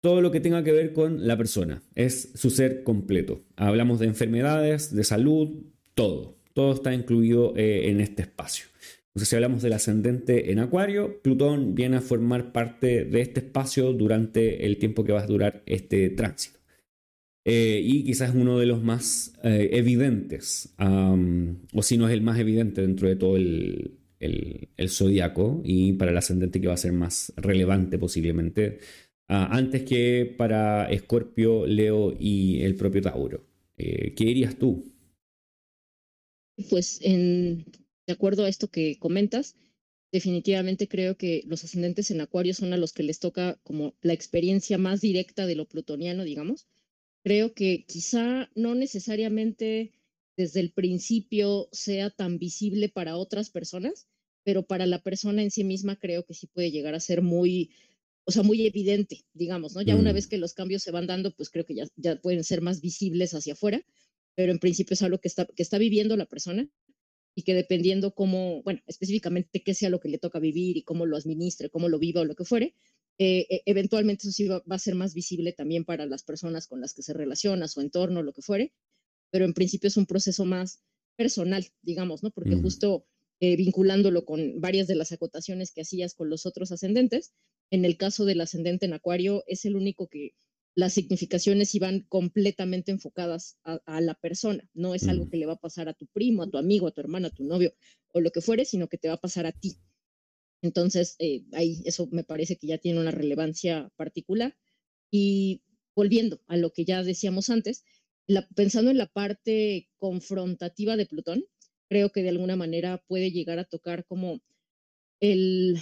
todo lo que tenga que ver con la persona. Es su ser completo. Hablamos de enfermedades, de salud, todo. Todo está incluido eh, en este espacio. Entonces, si hablamos del ascendente en Acuario, Plutón viene a formar parte de este espacio durante el tiempo que va a durar este tránsito. Eh, y quizás uno de los más eh, evidentes, o si no es el más evidente dentro de todo el, el, zodiaco, y para el ascendente que va a ser más relevante posiblemente Ah, antes que para Escorpio, Leo y el propio Tauro. Eh, ¿Qué dirías tú? Pues en, de acuerdo a esto que comentas, definitivamente creo que los ascendentes en Acuario son a los que les toca como la experiencia más directa de lo plutoniano, digamos. Creo que quizá no necesariamente desde el principio sea tan visible para otras personas, pero para la persona en sí misma creo que sí puede llegar a ser muy o sea, muy evidente, digamos, ¿no? Ya una vez mm. que los cambios se van dando, pues creo que ya, ya pueden ser más visibles hacia afuera, pero en principio es algo que está, que está viviendo la persona y que dependiendo cómo, bueno, específicamente qué sea lo que le toca vivir y cómo lo administre, cómo lo viva o lo que fuere, eh, e, eventualmente eso sí va, a ser más visible también para las personas con las que se relaciona, su entorno, lo que fuere, pero en principio es un proceso más personal, digamos, ¿no? Porque mm. justo eh, vinculándolo con varias de las acotaciones que hacías con los otros ascendentes, en el caso del ascendente en Acuario, es el único que las significaciones iban completamente enfocadas a, la persona. No es algo mm. que le va a pasar a tu primo, a tu amigo, a tu hermano, a tu novio o lo que fuere, sino que te va a pasar a ti. Entonces, eh, ahí eso me parece que ya tiene una relevancia particular. Y volviendo a lo que ya decíamos antes, pensando en la parte confrontativa de Plutón, creo que de alguna manera puede llegar a tocar como el,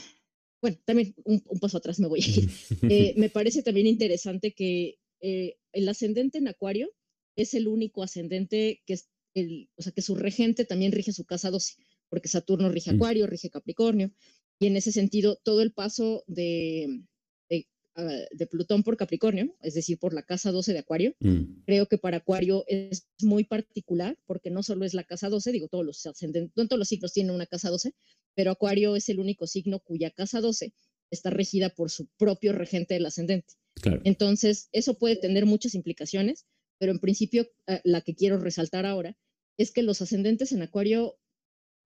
bueno, también un, paso atrás me voy a ir. Eh, me parece también interesante que eh, el ascendente en Acuario es el único ascendente que es el, o sea, que su regente también rige su casa 12, porque Saturno rige mm. Acuario, rige Capricornio, y en ese sentido todo el paso de, Ah, de Plutón por Capricornio, es decir, por la casa 12 de Acuario. Mm. Creo que para Acuario es muy particular porque no solo es la casa 12, digo, todos los ascendentes, todos los signos tienen una casa 12, pero Acuario es el único signo cuya casa 12 está regida por su propio regente del ascendente. Entonces, eso puede tener muchas implicaciones, pero en principio eh, la que quiero resaltar ahora es que los ascendentes en Acuario,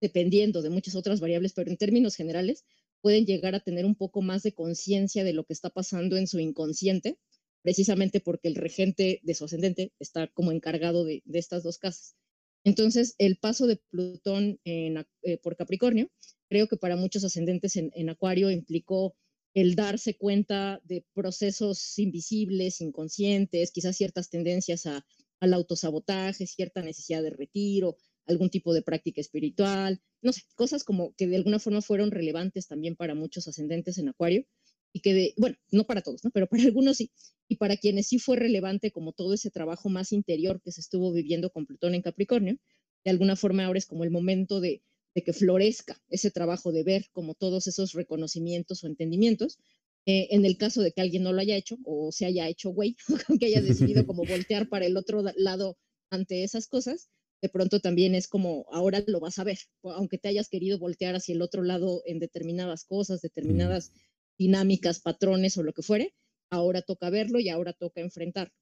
dependiendo de muchas otras variables, pero en términos generales, pueden llegar a tener un poco más de conciencia de lo que está pasando en su inconsciente, precisamente porque el regente de su ascendente está como encargado de, estas dos casas. Entonces, el paso de Plutón en, eh, por Capricornio, creo que para muchos ascendentes en, Acuario implicó el darse cuenta de procesos invisibles, inconscientes, quizás ciertas tendencias a, al autosabotaje, cierta necesidad de retiro, algún tipo de práctica espiritual, no sé, cosas como que de alguna forma fueron relevantes también para muchos ascendentes en Acuario y que, de, bueno, no para todos, ¿no? Pero para algunos sí. Y para quienes sí fue relevante como todo ese trabajo más interior que se estuvo viviendo con Plutón en Capricornio, de alguna forma ahora es como el momento de, de que florezca ese trabajo de ver como todos esos reconocimientos o entendimientos. Eh, en el caso de que alguien no lo haya hecho o se haya hecho güey, que haya decidido como voltear para el otro lado ante esas cosas, de pronto también es como, ahora lo vas a ver, aunque te hayas querido voltear hacia el otro lado en determinadas cosas, determinadas dinámicas, patrones o lo que fuere, ahora toca verlo y ahora toca enfrentarlo.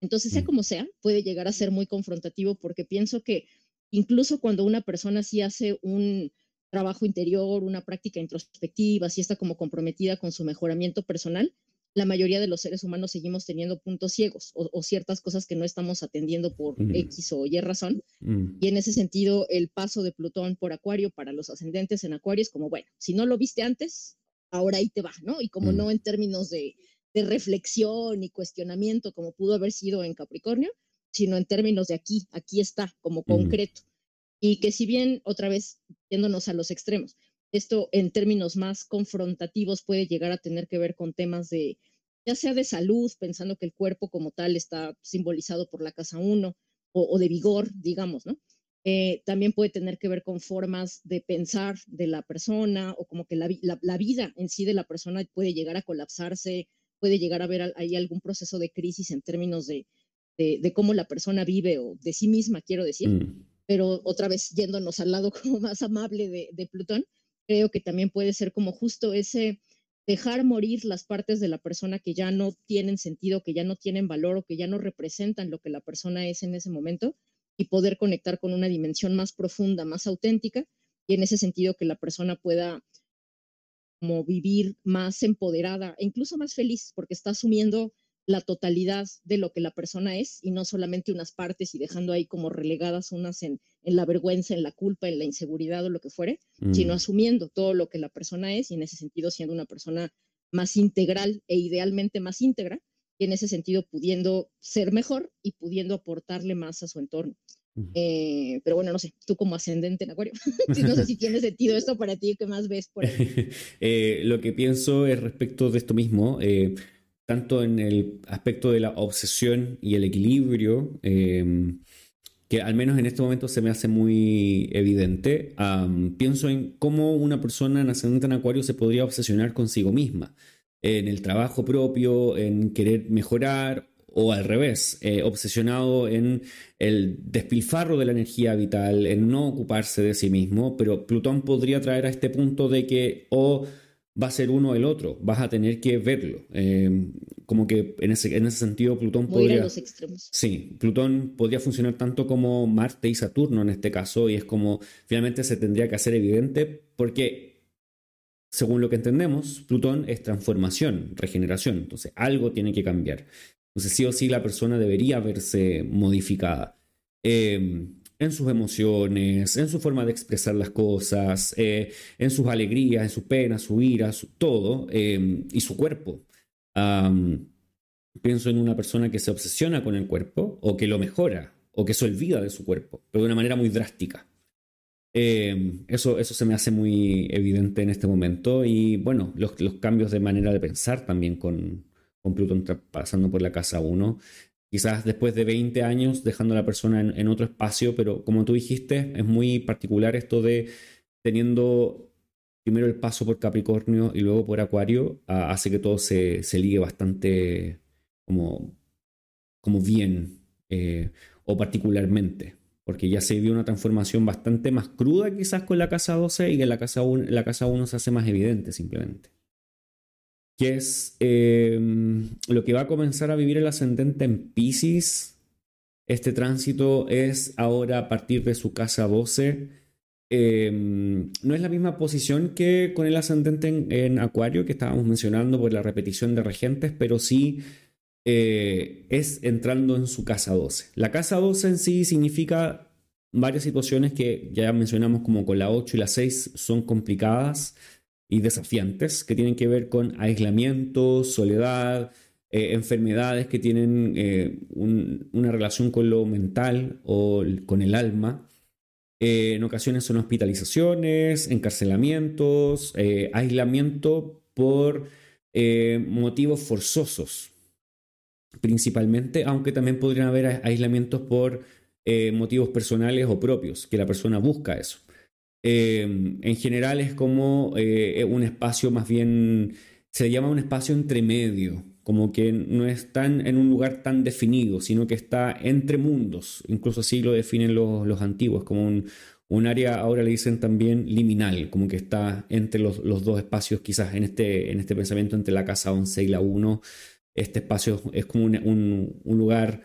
Entonces, sea como sea, puede llegar a ser muy confrontativo porque pienso que incluso cuando una persona sí hace un trabajo interior, una práctica introspectiva, sí está como comprometida con su mejoramiento personal, la mayoría de los seres humanos seguimos teniendo puntos ciegos o, ciertas cosas que no estamos atendiendo por X o Y razón. Mm. Y en ese sentido, el paso de Plutón por Acuario para los ascendentes en Acuario es como, bueno, si no lo viste antes, ahora ahí te va, ¿no? Y como mm. no en términos de, reflexión y cuestionamiento como pudo haber sido en Capricornio, sino en términos de aquí, aquí está, como concreto. Y que si bien, otra vez, yéndonos a los extremos, esto en términos más confrontativos puede llegar a tener que ver con temas de, ya sea de salud, pensando que el cuerpo como tal está simbolizado por la casa 1, o, de vigor, digamos, ¿no? Eh, también puede tener que ver con formas de pensar de la persona o como que la, vida en sí de la persona puede llegar a colapsarse, puede llegar a haber ahí algún proceso de crisis en términos de, de, cómo la persona vive o de sí misma, quiero decir. Mm. Pero otra vez yéndonos al lado como más amable de, de Plutón, creo que también puede ser como justo ese dejar morir las partes de la persona que ya no tienen sentido, que ya no tienen valor o que ya no representan lo que la persona es en ese momento y poder conectar con una dimensión más profunda, más auténtica y en ese sentido que la persona pueda como vivir más empoderada e incluso más feliz porque está asumiendo la totalidad de lo que la persona es y no solamente unas partes y dejando ahí como relegadas unas en, en la vergüenza, en la culpa, en la inseguridad o lo que fuere, sino mm. asumiendo todo lo que la persona es y en ese sentido siendo una persona más integral e idealmente más íntegra y en ese sentido pudiendo ser mejor y pudiendo aportarle más a su entorno. Eh, pero bueno, no sé, tú como ascendente en Acuario, no sé si tiene sentido esto para ti, ¿qué más ves por ahí? Eh, lo que pienso es respecto de esto mismo. Eh, tanto en el aspecto de la obsesión y el equilibrio, em, que al menos en este momento se me hace muy evidente, pienso en cómo una persona en ascendente en Acuario se podría obsesionar consigo misma, en el trabajo propio, en querer mejorar o al revés, eh, obsesionado en el despilfarro de la energía vital, en no ocuparse de sí mismo, pero Plutón podría traer a este punto de que o va a ser uno o el otro, vas a tener que verlo. Eh, como que en ese, en ese sentido Plutón podría... los extremos. Sí, Plutón podría funcionar tanto como Marte y Saturno en este caso, y es como finalmente se tendría que hacer evidente porque, según lo que entendemos, Plutón es transformación, regeneración, entonces algo tiene que cambiar. Entonces sí o sí la persona debería verse modificada. Eh, en sus emociones, en su forma de expresar las cosas, eh, en sus alegrías, en sus penas, su ira, todo, em, y su cuerpo. pienso en una persona que se obsesiona con el cuerpo, o que lo mejora, o que se olvida de su cuerpo, pero de una manera muy drástica. Em, eso, eso se me hace muy evidente en este momento, y bueno, los, cambios de manera de pensar también con, con Plutón pasando por la casa 1 quizás después de 20 años dejando a la persona en, otro espacio, pero como tú dijiste, es muy particular esto de teniendo primero el paso por Capricornio y luego por Acuario, hace que todo se, se, ligue bastante como, como bien eh, o particularmente. Porque ya se vivió una transformación bastante más cruda quizás con la casa 12 y que la casa la casa 1 se hace más evidente simplemente que es em, lo que va a comenzar a vivir el ascendente en Pisces. Este tránsito es ahora a partir de su casa 12. Em, no es la misma posición que con el ascendente en, Acuario que estábamos mencionando por la repetición de regentes, pero sí eh, es entrando en su casa 12. La casa 12 en sí significa varias situaciones que ya mencionamos como con la 8 y la 6 son complicadas y desafiantes que tienen que ver con aislamiento, soledad, eh, enfermedades que tienen eh, una relación con lo mental o con el alma. Eh, en ocasiones son hospitalizaciones, encarcelamientos, aislamiento por motivos forzosos, principalmente, aunque también podrían haber aislamientos por motivos personales o propios, que la persona busca eso. Em, en general es como eh, un espacio más bien, se llama un espacio entre medio, como que no está en un lugar tan definido, sino que está entre mundos, incluso así lo definen los, antiguos, como un, área, ahora le dicen también liminal, como que está entre los, dos espacios, quizás en este, en este pensamiento entre la casa 11 y la 1, este espacio es como un, lugar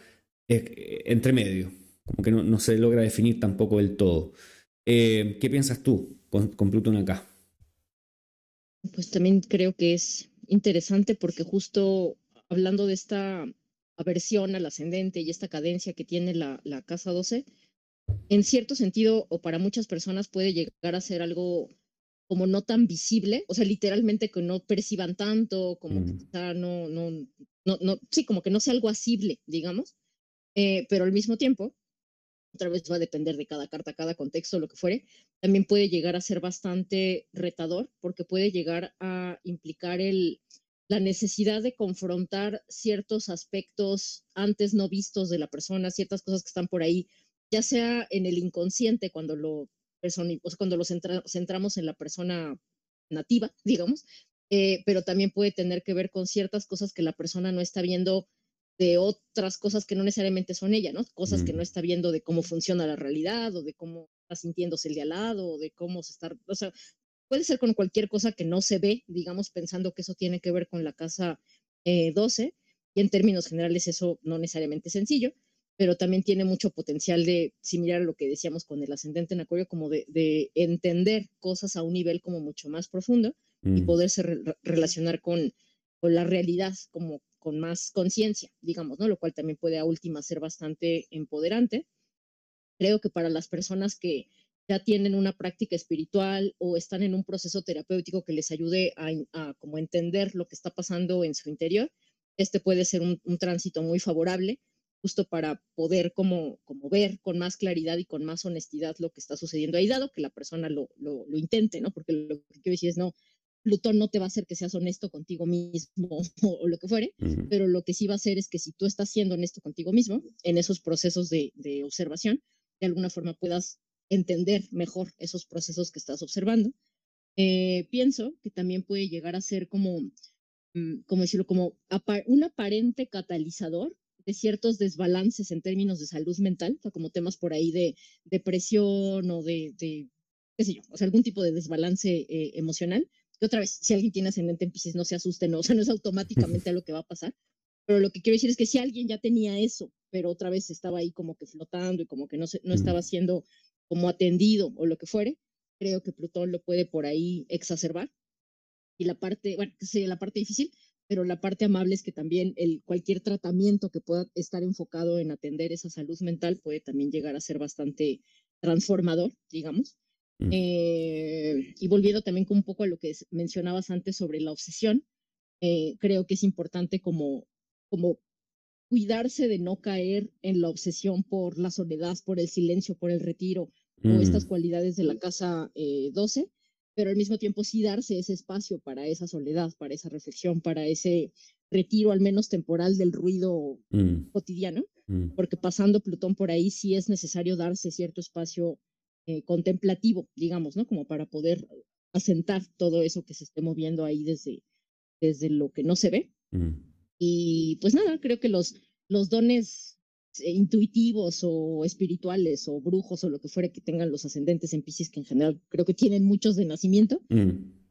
eh, entre medio, como que no, no se logra definir tampoco del todo. Eh, ¿Qué piensas tú con, Plutón acá? Pues también creo que es interesante porque justo hablando de esta aversión al ascendente y esta cadencia que tiene la, casa 12, en cierto sentido, o para muchas personas puede llegar a ser algo como no tan visible, o sea, literalmente que no perciban tanto, como que mm. no, no, no, no, sí, como que no sea algo asible, digamos, Eh, pero al mismo tiempo, otra vez va a depender de cada carta, cada contexto, lo que fuere, también puede llegar a ser bastante retador porque puede llegar a implicar el, la necesidad de confrontar ciertos aspectos antes no vistos de la persona, ciertas cosas que están por ahí, ya sea en el inconsciente cuando lo, cuando lo centramos en la persona nativa, digamos, eh, pero también puede tener que ver con ciertas cosas que la persona no está viendo de otras cosas que no necesariamente son ella, ¿no? Cosas que no está viendo de cómo funciona la realidad o de cómo está sintiéndose el de al lado o de cómo se está, o sea, puede ser con cualquier cosa que no se ve, digamos, pensando que eso tiene que ver con la casa 12 eh, y en términos generales eso no necesariamente es sencillo, pero también tiene mucho potencial de, similar a lo que decíamos con el ascendente en Acuario, como de, entender cosas a un nivel como mucho más profundo y mm. poderse relacionar con, con la realidad como con más conciencia, digamos, ¿no? Lo cual también puede a última ser bastante empoderante. Creo que para las personas que ya tienen una práctica espiritual o están en un proceso terapéutico que les ayude a, como entender lo que está pasando en su interior, este puede ser un, tránsito muy favorable justo para poder como, como ver con más claridad y con más honestidad lo que está sucediendo ahí, dado que la persona lo, lo, lo intente, ¿no? Porque lo que quiero decir es, no, Plutón no te va a hacer que seas honesto contigo mismo o, lo que fuere, pero lo que sí va a hacer es que si tú estás siendo honesto contigo mismo en esos procesos de, observación, de alguna forma puedas entender mejor esos procesos que estás observando. Eh, pienso que también puede llegar a ser como, mm, como decirlo, como un aparente catalizador de ciertos desbalances en términos de salud mental, o como temas por ahí de depresión o de, qué sé yo, o sea, algún tipo de desbalance eh, emocional otra vez, si alguien tiene ascendente en Pisces, no se asuste, no, o sea, no es automáticamente lo que va a pasar. Pero lo que quiero decir es que si alguien ya tenía eso, pero otra vez estaba ahí como que flotando y como que no, se, no estaba siendo como atendido o lo que fuere, creo que Plutón lo puede por ahí exacerbar. Y la parte, bueno, que sería la parte difícil, pero la parte amable es que también el, cualquier tratamiento que pueda estar enfocado en atender esa salud mental puede también llegar a ser bastante transformador, digamos. Mm. Eh, y volviendo también un poco a lo que mencionabas antes sobre la obsesión, eh, creo que es importante como, como cuidarse de no caer en la obsesión por la soledad, por el silencio, por el retiro o estas mm. cualidades de la casa 12, eh, pero al mismo tiempo sí darse ese espacio para esa soledad, para esa reflexión, para ese retiro al menos temporal del ruido mm. cotidiano, porque pasando Plutón por ahí sí es necesario darse cierto espacio eh, contemplativo, digamos, ¿no? Como para poder asentar todo eso que se esté moviendo ahí desde, desde lo que no se ve. Y pues nada, creo que los, los dones eh, intuitivos o espirituales o brujos o lo que fuera que tengan los ascendentes en Pisces, que en general creo que tienen muchos de nacimiento,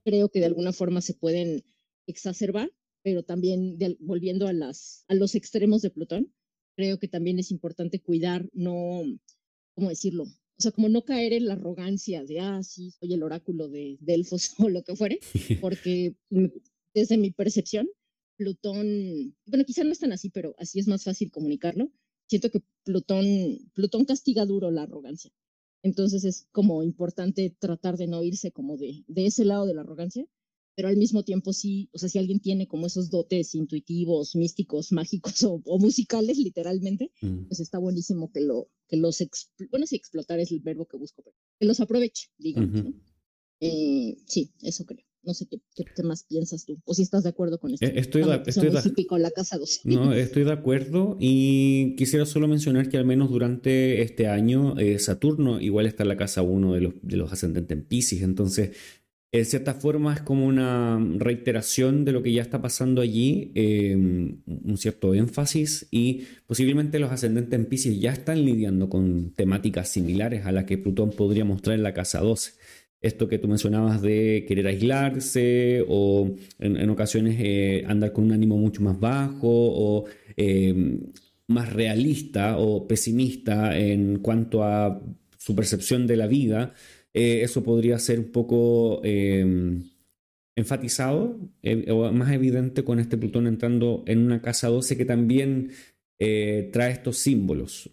creo que de alguna forma se pueden exacerbar, pero también volviendo a, las, a los extremos de Plutón, creo que también es importante cuidar, no, ¿cómo decirlo? O sea, como no caer en la arrogancia de, ah, sí, soy el oráculo de Delfos o lo que fuere, porque desde mi percepción, Plutón, bueno, quizá no es tan así, pero así es más fácil comunicarlo. Siento que Plutón, Plutón castiga duro la arrogancia. Entonces es como importante tratar de no irse como de, de ese lado de la arrogancia, pero al mismo tiempo sí, o sea, si alguien tiene como esos dotes intuitivos, místicos, mágicos o, musicales, literalmente, mm. pues está buenísimo que, lo, que los, bueno, sí, explotar es el verbo que busco, pero que los aproveche, digamos. Eh, sí, eso creo. No sé qué, qué, más piensas tú, o si estás de acuerdo con esto. Eh, estoy, de, estoy de, la casa 12. No, estoy de acuerdo y quisiera solo mencionar que al menos durante este año eh, Saturno igual está en la casa 1 de los, de los ascendentes en Pisces, entonces en cierta forma es como una reiteración de lo que ya está pasando allí, em, un cierto énfasis y posiblemente los ascendentes en Pisces ya están lidiando con temáticas similares a las que Plutón podría mostrar en la casa 12. Esto que tú mencionabas de querer aislarse o en, ocasiones eh, andar con un ánimo mucho más bajo o más realista o pesimista en cuanto a su percepción de la vida. Eh, eso podría ser un poco em, enfatizado eh, o más evidente con este Plutón entrando en una casa 12 que también eh, trae estos símbolos.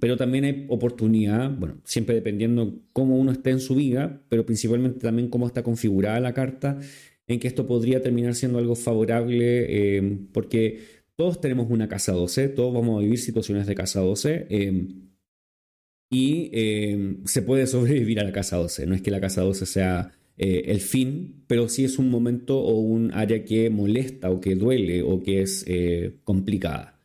pero también hay oportunidad, bueno, siempre dependiendo cómo uno esté en su vida, pero principalmente también cómo está configurada la carta, en que esto podría terminar siendo algo favorable, em, porque todos tenemos una casa 12, todos vamos a vivir situaciones de casa 12. Em, y em, se puede sobrevivir a la casa 12. No es que la casa 12 sea eh, el fin, pero sí es un momento o un área que molesta o que duele o que es eh, complicada.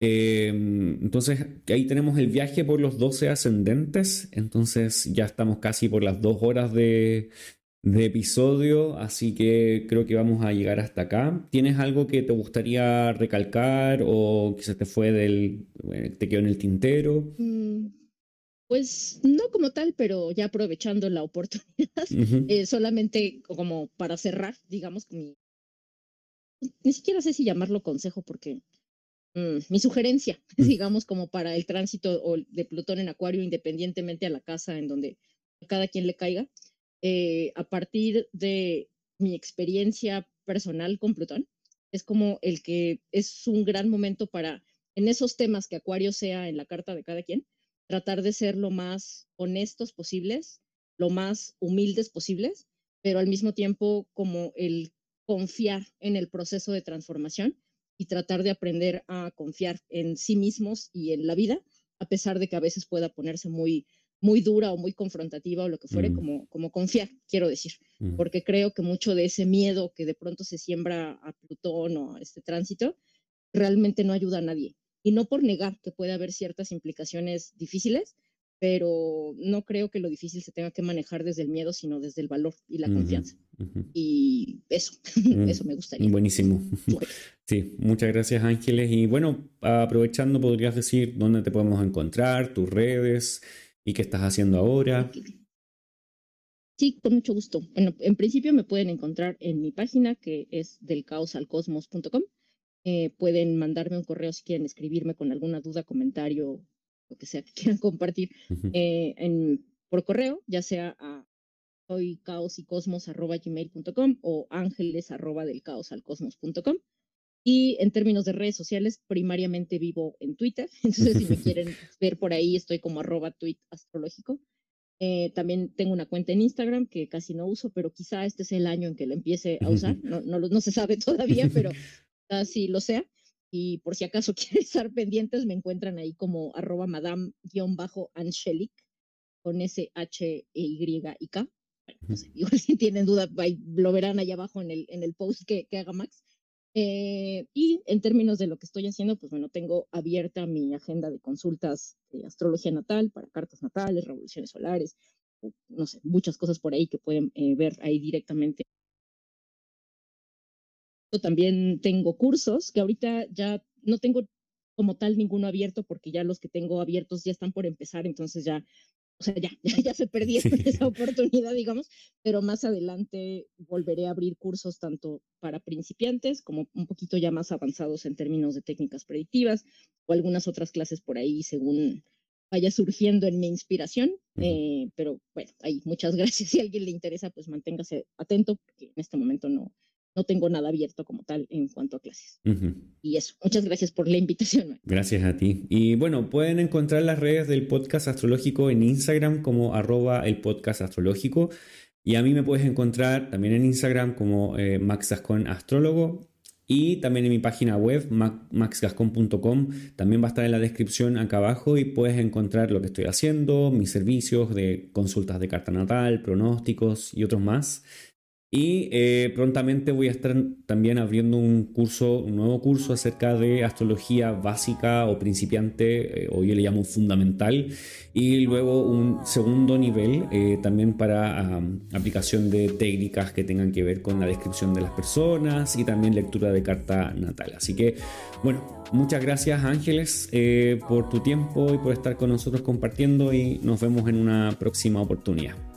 Em, entonces, ahí tenemos el viaje por los 12 ascendentes. Entonces, ya estamos casi por las dos horas de, episodio, así que creo que vamos a llegar hasta acá. ¿Tienes algo que te gustaría recalcar o que se te fue del. Eh, te quedó en el tintero? Mm, pues no como tal, pero ya aprovechando la oportunidad, eh, solamente como para cerrar, digamos, mi. Ni siquiera sé si llamarlo consejo porque Mm, mi sugerencia, mm. digamos, como para el tránsito de Plutón en Acuario, independientemente a la casa en donde cada quien le caiga, eh, a partir de mi experiencia personal con Plutón, es como el que es un gran momento para, en esos temas que Acuario sea en la carta de cada quien, tratar de ser lo más honestos posibles, lo más humildes posibles, pero al mismo tiempo como el confiar en el proceso de transformación y tratar de aprender a confiar en sí mismos y en la vida, a pesar de que a veces pueda ponerse muy, muy dura o muy confrontativa o lo que fuere, mm. como, como confiar, quiero decir, mm. porque creo que mucho de ese miedo que de pronto se siembra a Plutón o a este tránsito, realmente no ayuda a nadie. Y no por negar que puede haber ciertas implicaciones difíciles, pero no creo que lo difícil se tenga que manejar desde el miedo, sino desde el valor y la confianza. Y eso, mm, eso me gustaría. Buenísimo. Sí, muchas gracias Ángeles. Y bueno, aprovechando, podrías decir dónde te podemos encontrar, tus redes y qué estás haciendo ahora. Sí, con mucho gusto. Bueno, en principio me pueden encontrar en mi página que es delcaosalcosmos.com. Eh, pueden mandarme un correo si quieren escribirme con alguna duda, comentario, lo que sea que quieran compartir eh, en, por correo, ya sea a soy o ángeles arroba del caos al cosmos.com. Y en términos de redes sociales, primariamente vivo en Twitter. Entonces, si me quieren ver por ahí, estoy como arroba tweet astrológico. Eh, también tengo una cuenta en Instagram que casi no uso, pero quizá este es el año en que la empiece a usar. No, no, no se sabe todavía, pero así lo sea. Y por si acaso quieren estar pendientes, me encuentran ahí como arroba madame-angelic con S-H-E-Y-K. igual si tienen duda, lo verán allá abajo en el, en el post que, que haga Max. Eh, y en términos de lo que estoy haciendo, pues bueno, tengo abierta mi agenda de consultas de astrología natal para cartas natales, revoluciones solares, no sé, muchas cosas por ahí que pueden eh, ver ahí directamente también tengo cursos que ahorita ya no tengo como tal ninguno abierto porque ya los que tengo abiertos ya están por empezar, entonces ya, o sea, ya, ya, se perdieron esa oportunidad, digamos, pero más adelante volveré a abrir cursos tanto para principiantes como un poquito ya más avanzados en términos de técnicas predictivas o algunas otras clases por ahí según vaya surgiendo en mi inspiración, eh, pero bueno, ahí muchas gracias. Si a alguien le interesa, pues manténgase atento, porque en este momento no, no tengo nada abierto como tal en cuanto a clases. Y eso, muchas gracias por la invitación. Gracias a ti. Y bueno, pueden encontrar las redes del podcast astrológico en Instagram como arroba el podcast astrológico. Y a mí me puedes encontrar también en Instagram como eh, Max Astrólogo. Y también en mi página web, maxgascon.com, también va a estar en la descripción acá abajo y puedes encontrar lo que estoy haciendo, mis servicios de consultas de carta natal, pronósticos y otros más. Y eh, prontamente voy a estar también abriendo un curso, un nuevo curso acerca de astrología básica o principiante, eh, o yo le llamo fundamental, y luego un segundo nivel eh, también para aplicación de técnicas que tengan que ver con la descripción de las personas y también lectura de carta natal. Así que, bueno, muchas gracias Ángeles por tu tiempo y por estar con nosotros compartiendo y nos vemos en una próxima oportunidad.